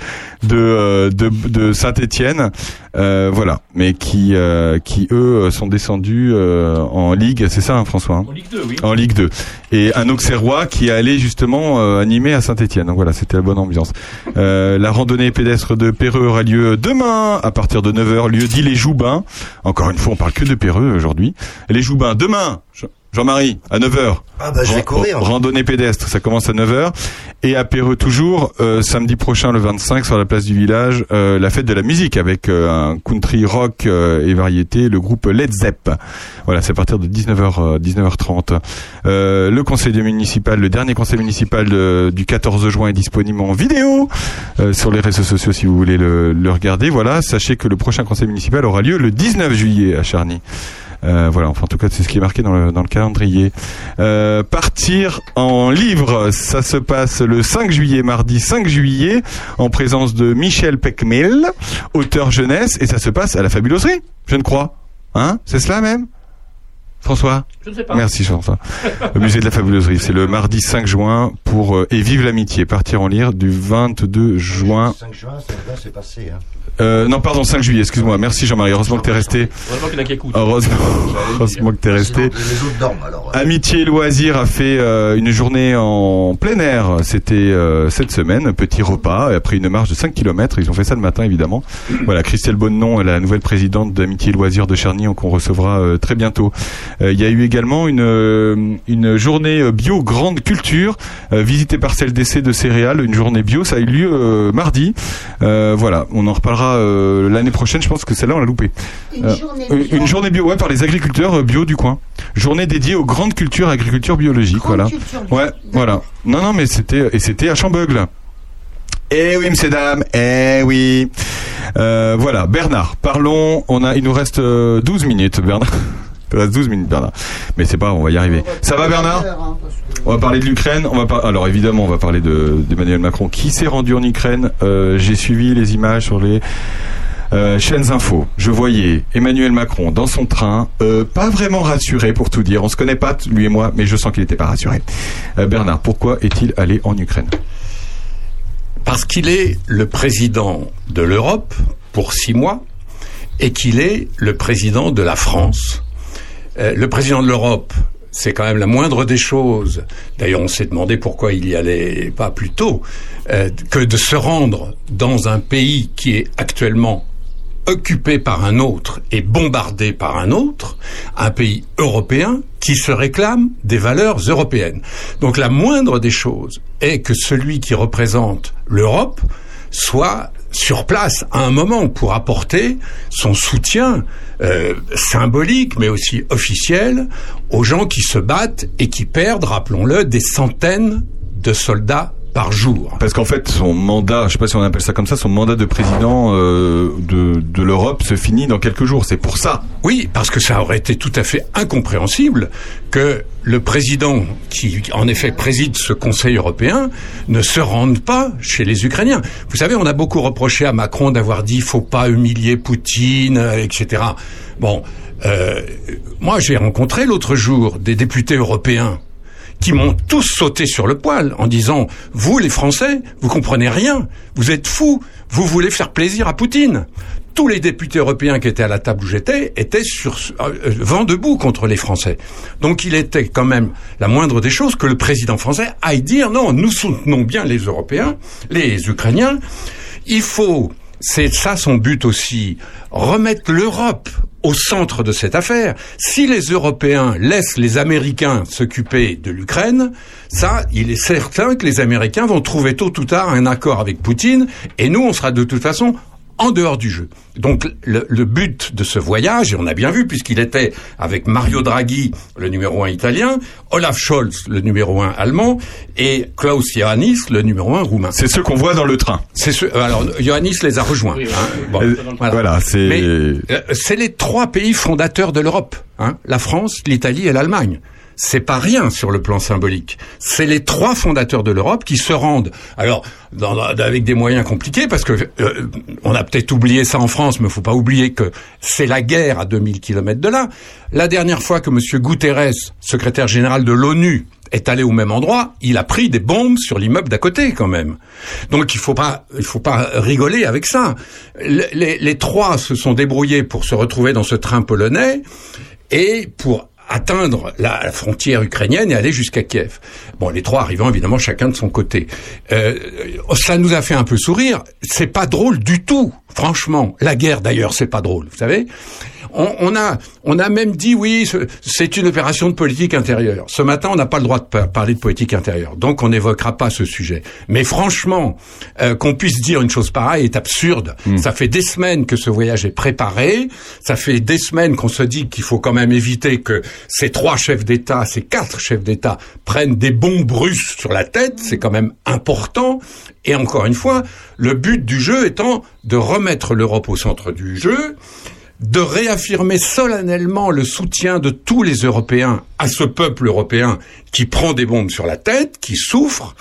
de euh, de, de Saint-Étienne. Euh, voilà. Mais qui euh, qui eux sont descendus euh, en ligue c'est ça hein, François hein? En Ligue 2, oui. en Ligue 2 et un Auxerrois qui est allé justement euh, animer à Saint-Étienne. Donc voilà c'était la bonne ambiance. Euh, la randonnée pédestre de Péreux aura lieu demain à partir de 9h lieu dit les Joubins encore une fois on parle que de Péreux aujourd'hui. Les Joubins demain Jean-Marie à 9h Ah bah je vais courir. Randonnée pédestre, ça commence à 9h. Et à Péreux toujours, euh, samedi prochain le 25 sur la place du village, euh, la fête de la musique avec euh, un country rock euh, et variété, le groupe Led Zepp. Voilà, c'est à partir de 19h, 19h30. Euh, le conseil municipal, le dernier conseil municipal de- du 14 juin est disponible en vidéo euh, sur les réseaux sociaux si vous voulez le, le regarder. Voilà, sachez que le prochain conseil municipal aura lieu le 19 juillet à Charny. Euh, voilà, enfin en tout cas c'est ce qui est marqué dans le, dans le calendrier. Euh, partir en livre, ça se passe le 5 juillet, mardi 5 juillet, en présence de Michel Pecmel, auteur jeunesse, et ça se passe à la fabuloserie, je ne crois. Hein? C'est cela même? François Je ne sais pas. Merci François. Le musée de la fabuloserie, c'est le mardi 5 juin pour euh, Et vive l'amitié, partir en lire du 22 juin. 5 juin, c'est passé. Hein. Euh, non, pardon, 5 juillet, excuse-moi. Merci Jean-Marie, heureusement que t'es resté. Heureusement qu'il y en a qui écoutent. Heureusement, heureusement que t'es resté. Les autres dorment alors. Amitié et loisirs a fait euh, une journée en plein air. C'était euh, cette semaine, petit repas, et après une marche de 5 km. Ils ont fait ça le matin, évidemment. Voilà, Christelle Bonnenon, la nouvelle présidente d'Amitié et loisirs de Charny, qu'on recevra euh, très bientôt. Euh, Il y a eu également une, euh, une journée euh, bio grande culture, visitée par celle d'essai de céréales, une journée bio. Ça a eu lieu mardi. Voilà, on en reparlera l'année prochaine. Je pense que celle-là, on l'a loupé. Une journée bio. une journée bio, ouais, par les agriculteurs bio du coin. Journée dédiée aux grandes cultures, agriculture biologique, Grande voilà. culture bio. Ouais, voilà. Non, non, mais c'était et c'était à Chambeugle. Eh oui, monsieur dame, eh oui. Euh, voilà, Bernard, parlons. On a, il nous reste euh, 12 minutes, Bernard. Reste 12 minutes, Bernard. Mais c'est pas, grave, on va y arriver. Ça va, Bernard On va parler de l'Ukraine. On va pas. Alors évidemment, on va parler de d'Emmanuel Macron qui s'est rendu en Ukraine? Euh, J'ai suivi les images sur les euh, chaînes info. Je voyais Emmanuel Macron dans son train, euh, pas vraiment rassuré pour tout dire. On se connaît pas lui et moi, mais je sens qu'il n'était pas rassuré. Euh, Bernard, pourquoi est-il allé en Ukraine? Parce qu'il est le président de l'Europe pour six mois et qu'il est le président de la France. Euh, le président de l'Europe, c'est quand même la moindre des choses. D'ailleurs, on s'est demandé pourquoi il y allait pas plus tôt euh, que de se rendre dans un pays qui est actuellement occupé par un autre et bombardé par un autre, un pays européen qui se réclame des valeurs européennes. Donc la moindre des choses est que celui qui représente l'Europe soit sur place à un moment pour apporter son soutien euh, symbolique mais aussi officiel aux gens qui se battent et qui perdent, rappelons-le, des centaines de soldats par jour. Parce qu'en fait, son mandat, je sais pas si on appelle ça comme ça, son mandat de président euh, de, de l'Europe se finit dans quelques jours. C'est pour ça. Oui, parce que ça aurait été tout à fait incompréhensible que le président, qui en effet préside ce Conseil européen, ne se rende pas chez les Ukrainiens. Vous savez, on a beaucoup reproché à Macron d'avoir dit faut pas humilier Poutine, euh, etc. Bon, euh, moi j'ai rencontré l'autre jour des députés européens qui m'ont tous sauté sur le poil en disant vous les Français, vous comprenez rien, vous êtes fous, vous voulez faire plaisir à Poutine. Tous les députés européens qui étaient à la table où j'étais étaient sur euh, euh, vent debout contre les Français. Donc il était quand même la moindre des choses que le président français aille dire non, nous soutenons bien les Européens, les Ukrainiens. Il faut, c'est ça son but aussi, remettre l'Europe au centre de cette affaire. Si les Européens laissent les Américains s'occuper de l'Ukraine, ça, il est certain que les Américains vont trouver tôt ou tard un accord avec Poutine, et nous, on sera de toute façon en dehors du jeu. Donc le, le but de ce voyage, et on a bien vu puisqu'il était avec Mario Draghi, le numéro un italien, Olaf Scholz, le numéro un allemand, et Klaus Iohannis, le numéro un roumain. C'est ceux qu'on voit dans le train. C'est ceux, alors Iohannis les a rejoints. hein. Bon, Euh, voilà, c'est- Mais euh, c'est les trois pays fondateurs de l'Europe, hein, la France, l'Italie et l'Allemagne. C'est pas rien sur le plan symbolique. C'est les trois fondateurs de l'Europe qui se rendent. Alors, dans- avec des moyens compliqués, parce que euh, on a peut-être oublié ça en France, mais faut pas oublier que c'est la guerre à 2000 kilomètres de là. La dernière fois que Monsieur Guterres, secrétaire général de l'ONU, est allé au même endroit, il a pris des bombes sur l'immeuble d'à côté quand même. Donc il faut pas, il faut pas rigoler avec ça. Le- Les, les trois se sont débrouillés pour se retrouver dans ce train polonais et pour atteindre la, frontière ukrainienne et aller jusqu'à Kiev. Bon, les trois arrivant évidemment chacun de son côté. Euh, ça nous a fait un peu sourire. C'est pas drôle du tout, franchement. La guerre d'ailleurs, c'est pas drôle, vous savez. On, on a, on a même dit oui, ce- c'est une opération de politique intérieure. Ce matin, on n'a pas le droit de par- parler de politique intérieure, donc on n'évoquera pas ce sujet. Mais franchement, euh, qu'on puisse dire une chose pareille est absurde. Ça fait des semaines que ce voyage est préparé. Ça fait des semaines qu'on se dit qu'il faut quand même éviter que ces trois chefs d'État, ces quatre chefs d'État prennent des bombes russes sur la tête. C'est quand même important. Et encore une fois, le but du jeu étant de remettre l'Europe au centre du jeu de réaffirmer solennellement le soutien de tous les Européens à ce peuple européen qui prend des bombes sur la tête, qui souffre,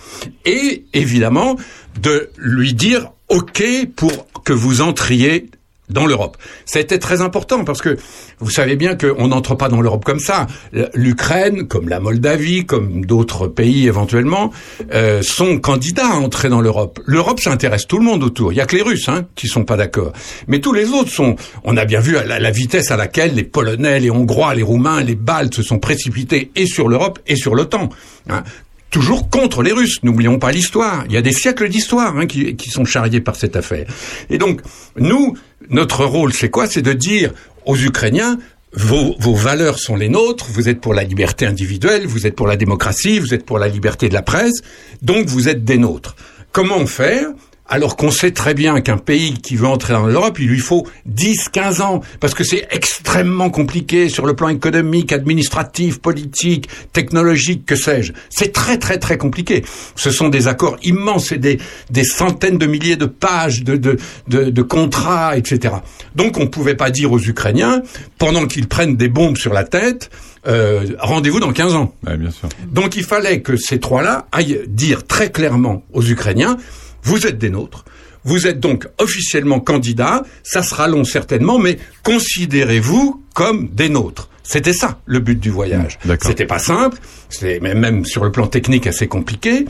et évidemment de lui dire OK pour que vous entriez dans l'Europe. Été très important parce que vous savez bien qu'on n'entre pas dans l'Europe comme ça. L'Ukraine, comme la Moldavie, comme d'autres pays éventuellement, euh, sont candidats à entrer dans l'Europe. L'Europe, ça intéresse tout le monde autour. Il y a que les Russes hein, qui sont pas d'accord. Mais tous les autres sont. On a bien vu la, la vitesse à laquelle les Polonais, les Hongrois, les Roumains, les Baltes se sont précipités et sur l'Europe et sur l'OTAN. Hein toujours contre les Russes. N'oublions pas l'histoire. Il y a des siècles d'histoire hein, qui, sont charriés par cette affaire. Et donc, nous, notre rôle, c'est quoi? C'est de dire aux Ukrainiens, vos valeurs sont les nôtres, vous êtes pour la liberté individuelle, vous êtes pour la démocratie, vous êtes pour la liberté de la presse, donc vous êtes des nôtres. Comment faire? Alors qu'on sait très bien qu'un pays qui veut entrer dans l'Europe, il lui faut 10, 15 ans, parce que c'est extrêmement compliqué sur le plan économique, administratif, politique, technologique, que sais-je. C'est très, très, très compliqué. Ce sont des accords immenses et des, des centaines de milliers de pages de, de, de, de contrats, etc. Donc on ne pouvait pas dire aux Ukrainiens, pendant qu'ils prennent des bombes sur la tête, euh, rendez-vous dans 15 ans. bien sûr. Donc il fallait que ces trois-là aillent dire très clairement aux Ukrainiens, vous êtes des nôtres. Vous êtes donc officiellement candidats, ça sera long certainement, mais considérez-vous comme des nôtres. C'était ça le but du voyage. C'était pas simple, même même sur le plan technique assez compliqué.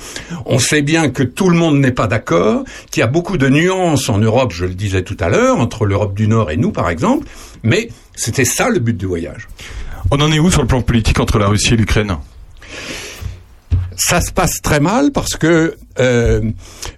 On sait bien que tout le monde n'est pas d'accord, qu'il y a beaucoup de nuances en Europe, je le disais tout à l'heure, entre l'Europe du Nord et nous par exemple, mais c'était ça le but du voyage. On en est où sur le plan politique entre la Russie et l'Ukraine? Ça se passe très mal parce que euh,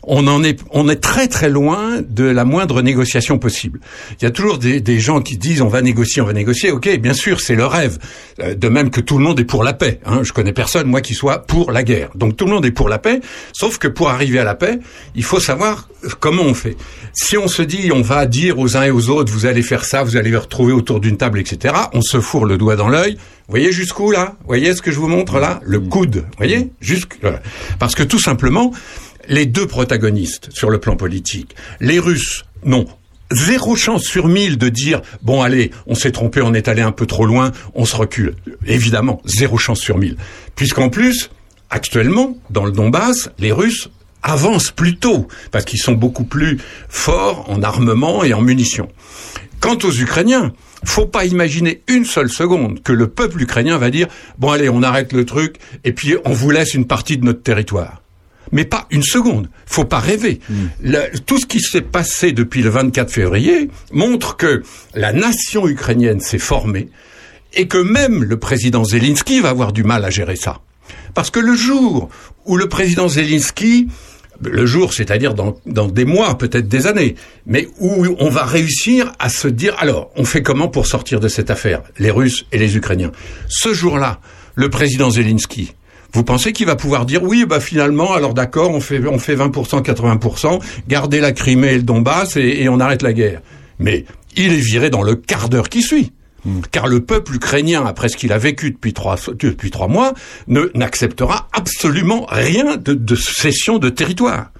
on en est on est très très loin de la moindre négociation possible. Il y a toujours des, des gens qui disent on va négocier, on va négocier. Ok, bien sûr, c'est le rêve. Euh, de même que tout le monde est pour la paix. Hein. Je connais personne moi qui soit pour la guerre. Donc tout le monde est pour la paix. Sauf que pour arriver à la paix, il faut savoir comment on fait. Si on se dit on va dire aux uns et aux autres vous allez faire ça, vous allez vous retrouver autour d'une table, etc. On se fourre le doigt dans l'œil. Vous voyez jusqu'où là Vous voyez ce que je vous montre là Le coude. Vous voyez Jusque voilà. parce que tout simplement les deux protagonistes sur le plan politique, les Russes, non. Zéro chance sur mille de dire bon allez, on s'est trompé, on est allé un peu trop loin, on se recule. Évidemment, zéro chance sur mille. Puisqu'en plus, actuellement, dans le Donbass, les Russes avancent plus tôt, parce qu'ils sont beaucoup plus forts en armement et en munitions. Quant aux Ukrainiens, faut pas imaginer une seule seconde que le peuple ukrainien va dire bon allez, on arrête le truc et puis on vous laisse une partie de notre territoire. Mais pas une seconde. Faut pas rêver. Le- tout ce qui s'est passé depuis le 24 février montre que la nation ukrainienne s'est formée et que même le président Zelensky va avoir du mal à gérer ça. Parce que le jour où le président Zelensky, le jour, c'est-à-dire dans, dans des mois, peut-être des années, mais où on va réussir à se dire, alors, on fait comment pour sortir de cette affaire, les Russes et les Ukrainiens? Ce jour-là, le président Zelensky, vous pensez qu'il va pouvoir dire oui, bah finalement, alors d'accord, on fait on fait 20%, 80%, gardez la Crimée et le Donbass et on arrête la guerre. Mais il est viré dans le quart d'heure qui suit. Car le peuple ukrainien, après ce qu'il a vécu depuis trois, mois, n'acceptera absolument rien de, cession de territoire.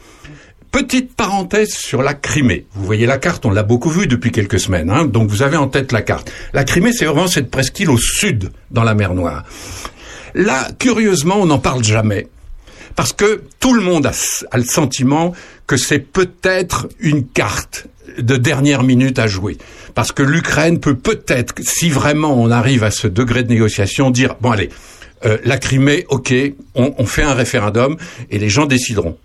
Petite parenthèse sur la Crimée. Vous voyez la carte, on l'a beaucoup vue depuis quelques semaines, hein, donc vous avez en tête la carte. La Crimée, c'est vraiment cette presqu'île au sud, dans la mer Noire. Là, curieusement, on n'en parle jamais. Parce que tout le monde a le sentiment que c'est peut-être une carte de dernière minute à jouer. Parce que l'Ukraine peut peut-être, si vraiment on arrive à ce degré de négociation, dire, bon allez, euh, la Crimée, ok, on, on fait un référendum et les gens décideront.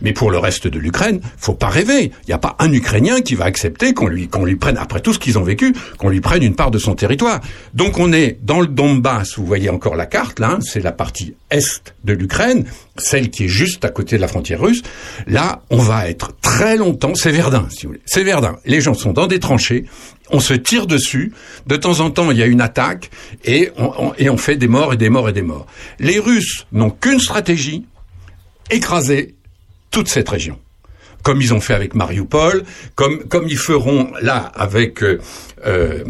Mais pour le reste de l'Ukraine, faut pas rêver. Il n'y a pas un Ukrainien qui va accepter qu'on lui, qu'on lui prenne, après tout ce qu'ils ont vécu, qu'on lui prenne une part de son territoire. Donc on est dans le Donbass, vous voyez encore la carte, là, c'est la partie est de l'Ukraine, celle qui est juste à côté de la frontière russe. Là, on va être très longtemps, c'est Verdun, si vous voulez. C'est Verdun. Les gens sont dans des tranchées, on se tire dessus. De temps en temps, il y a une attaque et et on fait des morts et des morts et des morts. Les Russes n'ont qu'une stratégie, écraser toute cette région. Comme ils ont fait avec Mariupol, comme, comme ils feront là avec euh, euh,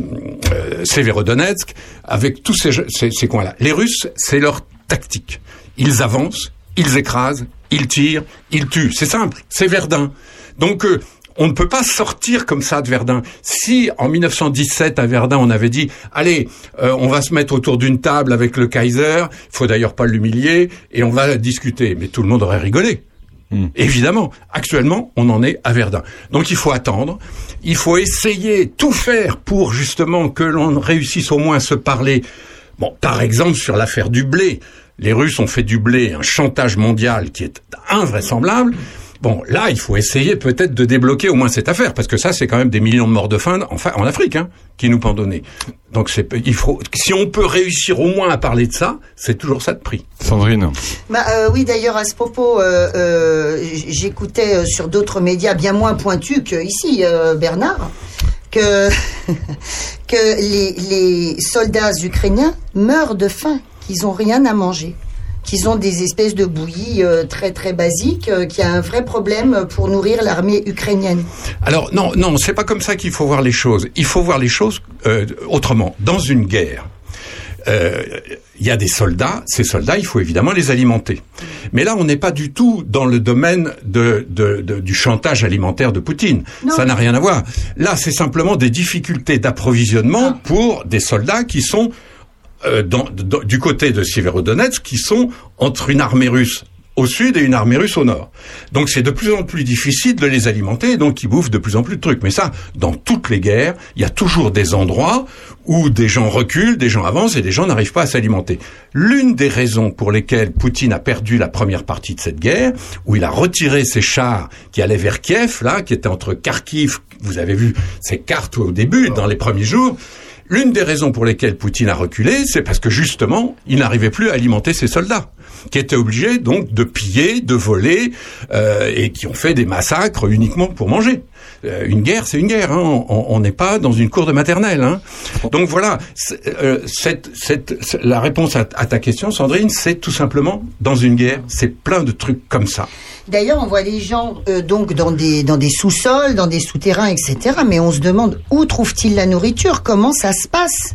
euh, Severodonetsk, avec tous ces, ces, ces coins-là. Les Russes, c'est leur tactique. Ils avancent, ils écrasent, ils tirent, ils tuent. C'est simple, c'est Verdun. Donc euh, on ne peut pas sortir comme ça de Verdun. Si en 1917 à Verdun on avait dit allez euh, on va se mettre autour d'une table avec le Kaiser, il faut d'ailleurs pas l'humilier et on va discuter, mais tout le monde aurait rigolé. Évidemment, actuellement, on en est à Verdun. Donc il faut attendre, il faut essayer tout faire pour justement que l'on réussisse au moins à se parler. Bon, par exemple sur l'affaire du blé, les Russes ont fait du blé un chantage mondial qui est invraisemblable. Bon, là, il faut essayer peut-être de débloquer au moins cette affaire, parce que ça, c'est quand même des millions de morts de faim en, Afrique, hein, qui nous pendent donner. Donc, c'est, il faut, si on peut réussir au moins à parler de ça, c'est toujours ça de prix. Sandrine. Bah, euh, oui, d'ailleurs, à ce propos, euh, euh, j'écoutais euh, sur d'autres médias bien moins pointus que ici, euh, Bernard, que, que les, les soldats ukrainiens meurent de faim, qu'ils ont rien à manger, qu'ils ont des espèces de bouillies euh, très très basiques, euh, qu'il y a un vrai problème pour nourrir l'armée ukrainienne. Alors non, non, c'est pas comme ça qu'il faut voir les choses. Il faut voir les choses euh, autrement. Dans une guerre, il y a des soldats. Ces soldats, il faut évidemment les alimenter. Mais là, on n'est pas du tout dans le domaine de, de- de- du chantage alimentaire de Poutine. Non. Ça n'a rien à voir. Là, c'est simplement des difficultés d'approvisionnement pour des soldats qui sont euh, du côté de Severodonetsk, qui sont entre une armée russe au sud et une armée russe au nord. Donc c'est de plus en plus difficile de les alimenter, donc ils bouffent de plus en plus de trucs. Mais ça, dans toutes les guerres, il y a toujours des endroits où des gens reculent, des gens avancent et des gens n'arrivent pas à s'alimenter. L'une des raisons pour lesquelles Poutine a perdu la première partie de cette guerre, où il a retiré ses chars qui allaient vers Kiev, là, qui étaient entre Kharkiv, vous avez vu ces cartes au début, dans les premiers jours, L'une des raisons pour lesquelles Poutine a reculé, c'est parce que justement, il n'arrivait plus à alimenter ses soldats, qui étaient obligés donc de piller, de voler, euh, et qui ont fait des massacres uniquement pour manger. Euh, une guerre, c'est une guerre. Hein. On n'est pas dans une cour de maternelle. Hein. Donc voilà, euh, la réponse à ta question, Sandrine, c'est tout simplement dans une guerre, c'est plein de trucs comme ça. D'ailleurs, on voit les gens euh, donc dans des dans des sous-sols, dans des souterrains, etc. Mais on se demande où trouvent-ils la nourriture? Comment ça se passe?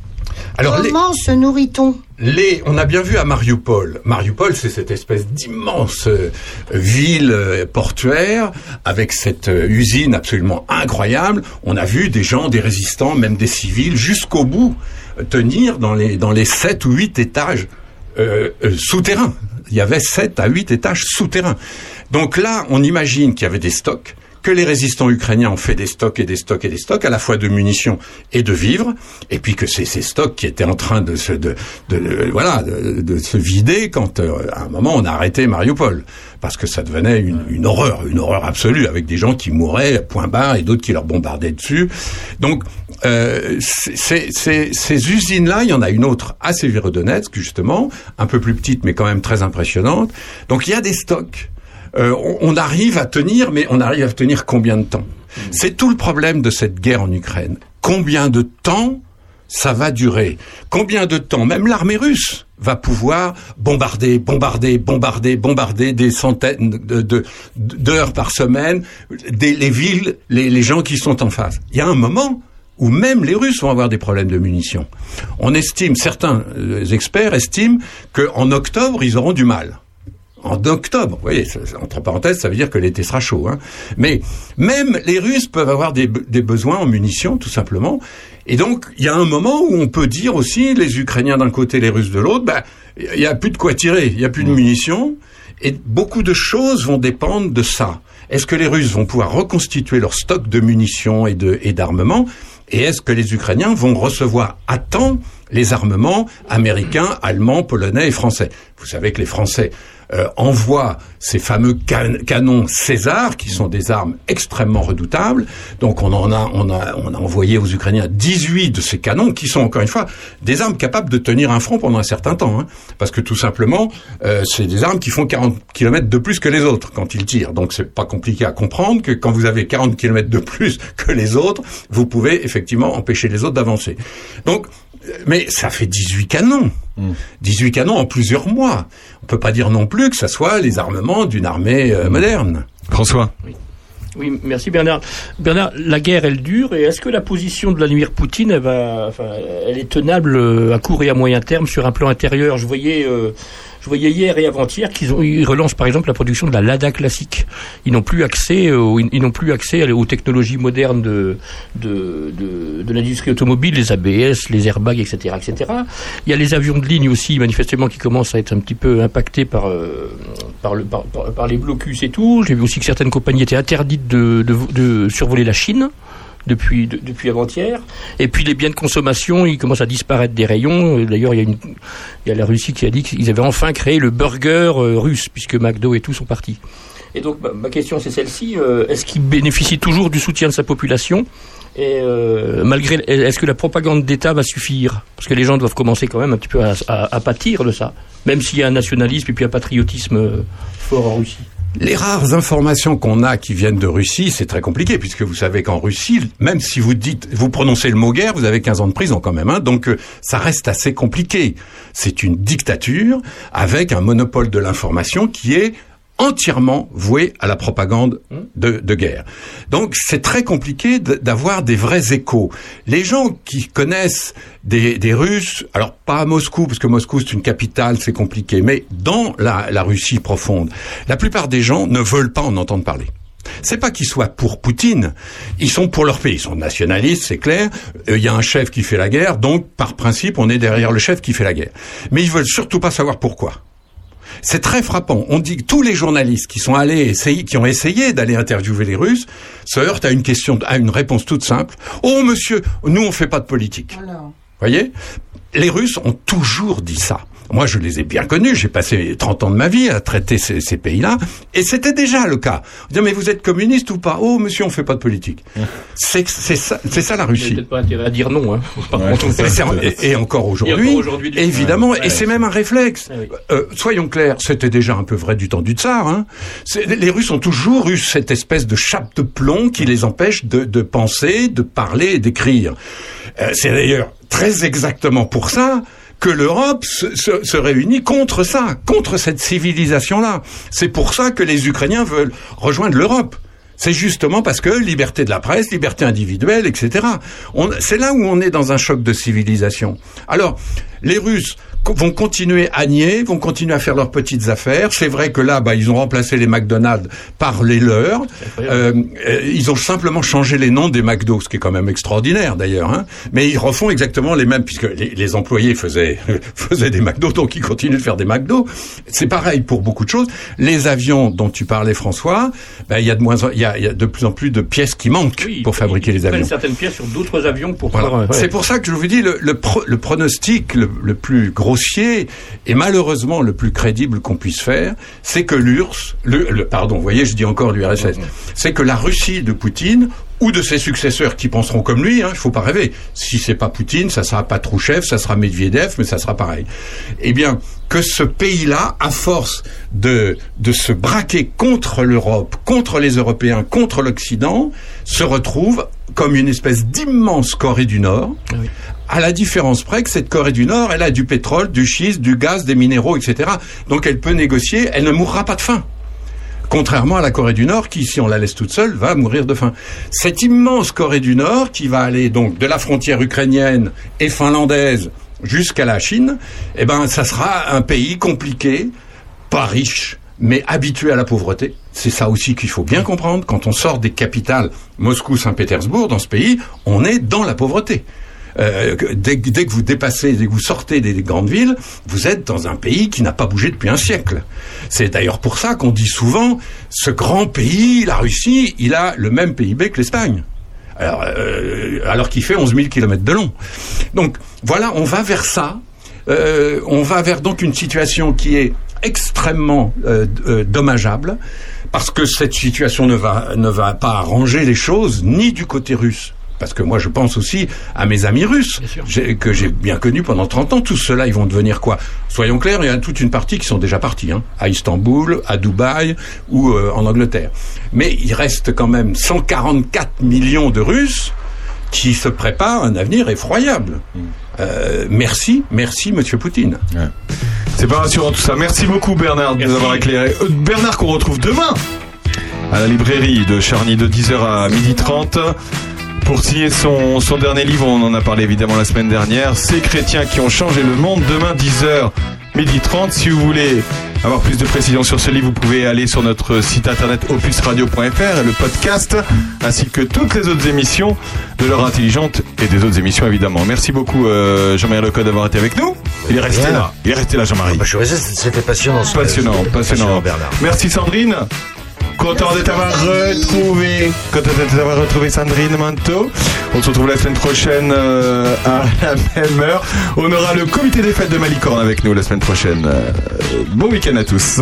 Alors, les- Comment se nourrit-on? Les, on a bien vu à Mariupol. Mariupol, c'est cette espèce d'immense euh, ville euh, portuaire avec cette euh, usine absolument incroyable. On a vu des gens, des résistants, même des civils, jusqu'au bout tenir dans les dans les sept ou huit étages souterrains. Il y avait sept à huit étages souterrains. Donc là, on imagine qu'il y avait des stocks que les résistants ukrainiens ont fait des stocks et des stocks et des stocks, à la fois de munitions et de vivres, et puis que c'est ces stocks qui étaient en train de se, de, de- de- voilà, de, de se vider quand, euh, à un moment, on a arrêté Mariupol, parce que ça devenait une, une horreur, une horreur absolue, avec des gens qui mouraient point barre et d'autres qui leur bombardaient dessus. Donc, euh, c'est- c'est- ces usines-là, il y en a une autre à Severodonetsk, justement, un peu plus petite, mais quand même très impressionnante. Donc, il y a des stocks. Euh, on, on arrive à tenir, mais on arrive à tenir combien de temps C'est tout le problème de cette guerre en Ukraine. Combien de temps ça va durer Combien de temps même l'armée russe va pouvoir bombarder, bombarder, bombarder, bombarder des centaines de- de- d'heures par semaine des, les villes, les, les gens qui sont en face Il y a un moment où même les Russes vont avoir des problèmes de munitions. On estime, certains euh, experts estiment qu'en octobre, ils auront du mal en octobre. Vous voyez, ça- ça- entre parenthèses, ça veut dire que l'été sera chaud. Hein. Mais même les Russes peuvent avoir des, be- des besoins en munitions, tout simplement. Et donc, il y a un moment où on peut dire aussi, les Ukrainiens d'un côté, les Russes de l'autre, ben, il y a plus de quoi tirer, il y a plus de munitions. Et beaucoup de choses vont dépendre de ça. Est-ce que les Russes vont pouvoir reconstituer leur stock de munitions et de et d'armement? Et est-ce que les Ukrainiens vont recevoir à temps les armements américains, allemands, polonais et français? Vous savez que les Français euh, envoient ces fameux can- canons César, qui sont des armes extrêmement redoutables. Donc on en a, on a, on a envoyé aux Ukrainiens 18 de ces canons, qui sont encore une fois des armes capables de tenir un front pendant un certain temps, hein. parce que tout simplement, euh, c'est des armes qui font 40 km de plus que les autres quand ils tirent. Donc c'est pas compliqué à comprendre que quand vous avez 40 km de plus que les autres, vous pouvez effectivement empêcher les autres d'avancer. Donc mais ça fait 18 canons. 18 canons en plusieurs mois. On peut pas dire non plus que ça soit les armements d'une armée euh, moderne. François. Oui, merci Bernard. Bernard, la guerre, elle dure, et est-ce que la position de Vladimir Poutine, elle, va, enfin, elle est tenable euh, à court et à moyen terme sur un plan intérieur? Je voyais, euh, je voyais hier et avant-hier qu'ils relancent par exemple la production de la Lada classique. Ils n'ont plus accès, euh, aux- ils n'ont plus accès aux technologies modernes de de, de, l'industrie automobile, les ABS, les airbags, etc., etc. Il y a les avions de ligne aussi, manifestement, qui commencent à être un petit peu impactés par euh, par, le, par, par- par les blocus et tout. J'ai vu aussi que certaines compagnies étaient interdites de survoler la Chine depuis, de- depuis avant-hier. Et puis les biens de consommation, ils commencent à disparaître des rayons. Euh, D'ailleurs, il y, a la Russie qui a dit qu'ils avaient enfin créé le burger euh, russe, puisque McDo et tout sont partis. Et donc ma, question c'est celle-ci euh, est-ce qu'il bénéficie toujours du soutien de sa population? Et malgré est-ce que la propagande d'État va suffire? Parce que les gens doivent commencer quand même un petit peu à, à, à pâtir de ça, même s'il y a un nationalisme et puis un patriotisme fort en Russie. Les rares informations qu'on a qui viennent de Russie, c'est très compliqué puisque vous savez qu'en Russie, même si vous dites, vous prononcez le mot guerre, vous avez 15 ans de prison quand même. Hein, donc euh, ça reste assez compliqué. C'est une dictature avec un monopole de l'information qui est entièrement voué à la propagande de, de guerre. Donc c'est très compliqué d'avoir des vrais échos. Les gens qui connaissent des, des Russes, alors pas à Moscou, parce que Moscou c'est une capitale, c'est compliqué, mais dans la, la Russie profonde, la plupart des gens ne veulent pas en entendre parler. C'est pas qu'ils soient pour Poutine, ils sont pour leur pays, ils sont nationalistes, c'est clair. Euh, Il y a un chef qui fait la guerre, donc par principe on est derrière le chef qui fait la guerre. Mais ils veulent surtout pas savoir pourquoi. C'est très frappant. On dit que tous les journalistes qui sont allés essayer, qui ont essayé d'aller interviewer les Russes, se heurtent à une question, à une réponse toute simple. Oh monsieur, nous on fait pas de politique. Voyez? Les Russes ont toujours dit ça. Moi, je les ai bien connus. J'ai passé 30 ans de ma vie à traiter ces, ces pays-là. Et c'était déjà le cas. On dit, mais vous êtes communiste ou pas? Oh, monsieur, on fait pas de politique. C'est c'est ça, c'est ça la Russie. peut-être pas intérêt à dire non. Hein. Par Ouais, contre, c'est- c'est- et, et encore aujourd'hui, Et encore aujourd'hui, du- évidemment, Ouais. et c'est même un réflexe. Euh, soyons clairs, c'était déjà un peu vrai du temps du tsar. Hein. C'est- Les Russes ont toujours eu cette espèce de chape de plomb qui les empêche de, de penser, de parler et d'écrire. Euh, c'est d'ailleurs très exactement pour ça que l'Europe se, réunit contre ça, contre cette civilisation-là. C'est pour ça que les Ukrainiens veulent rejoindre l'Europe. C'est justement parce que liberté de la presse, liberté individuelle, etc. C'est là où on est dans un choc de civilisation. Alors, les Russes vont continuer à nier, vont continuer à faire leurs petites affaires. C'est vrai que là, bah, ils ont remplacé les McDonald's par les leurs. Euh, euh, ils ont simplement changé les noms des McDo, ce qui est quand même extraordinaire d'ailleurs. Hein. Mais ils refont exactement les mêmes, puisque les, les employés faisaient, faisaient des McDo, donc ils continuent de faire des McDo. C'est pareil pour beaucoup de choses. Les avions dont tu parlais, François, ben, il y a de moins, y a, il y a de plus en plus de pièces qui manquent pour fabriquer les Ils avions. certaines pièces sur d'autres avions pour Voilà. euh. C'est pour ça que je vous dis le, le, pro- le pronostic le, le plus grossier et malheureusement le plus crédible qu'on puisse faire, c'est que l'URSS, le, le- pardon, vous voyez, je dis encore l'URSS, c'est que la Russie de Poutine ou de ses successeurs qui penseront comme lui, hein, il faut pas rêver. Si c'est pas Poutine, ça sera Patrouchev, ça sera Medvedev, mais ça sera pareil. Eh bien, que ce pays-là, à force de, de se braquer contre l'Europe, contre les Européens, contre l'Occident, se retrouve comme une espèce d'immense Corée du Nord, à la différence près que cette Corée du Nord, elle a du pétrole, du schiste, du gaz, des minéraux, etc. Donc elle peut négocier, elle ne mourra pas de faim. Contrairement à la Corée du Nord, qui, si on la laisse toute seule, va mourir de faim. Cette immense Corée du Nord, qui va aller donc de la frontière ukrainienne et finlandaise jusqu'à la Chine, eh ben, ça sera un pays compliqué, pas riche, mais habitué à la pauvreté. C'est ça aussi qu'il faut bien comprendre. Quand on sort des capitales, Moscou, Saint-Pétersbourg, dans ce pays, on est dans la pauvreté. Euh, dès, que- vous dépassez, dès que vous sortez des, des grandes villes, vous êtes dans un pays qui n'a pas bougé depuis un siècle. C'est d'ailleurs pour ça qu'on dit souvent, ce grand pays, la Russie, il a le même PIB que l'Espagne. Alors, euh, alors qu'il fait 11 000 kilomètres de long. Donc voilà, on va vers ça. Euh, on va vers donc une situation qui est extrêmement euh, dommageable parce que cette situation ne va ne va pas arranger les choses ni du côté russe. Parce que moi, je pense aussi à mes amis russes j'ai- que j'ai bien connus pendant 30 ans. Tous ceux-là, ils vont devenir quoi? Soyons clairs, il y a toute une partie qui sont déjà partis, hein, à Istanbul, à Dubaï ou euh, en Angleterre. Mais il reste quand même 144 millions de Russes qui se préparent un avenir effroyable. Euh, merci, merci, Monsieur Poutine. C'est pas rassurant tout ça. Merci beaucoup Bernard de nous avoir éclairé. Euh, Bernard qu'on retrouve demain à la librairie de Charny de 10h à 12h30 pour signer son, son dernier livre. On en a parlé évidemment la semaine dernière. Ces chrétiens qui ont changé le monde. Demain 10h, 12h30. Si vous voulez avoir plus de précisions sur ce livre, vous pouvez aller sur notre site internet opusradio.fr et le podcast ainsi que toutes les autres émissions de l'heure intelligente et des autres émissions évidemment. Merci beaucoup euh, Jean-Marie Lecoq d'avoir été avec nous. Il est resté là. Il est resté là Jean-Marie. Bah, je suis resté, c'était passionnant. ce- Passionnant, ce- passionnant. Bernard. Merci Sandrine. Content de t'avoir retrouvé. Content de t'avoir retrouvé Sandrine Manteau. On se retrouve la semaine prochaine euh, à la même heure. On aura le comité des fêtes de Malicorne avec nous la semaine prochaine. Euh, bon week-end à tous.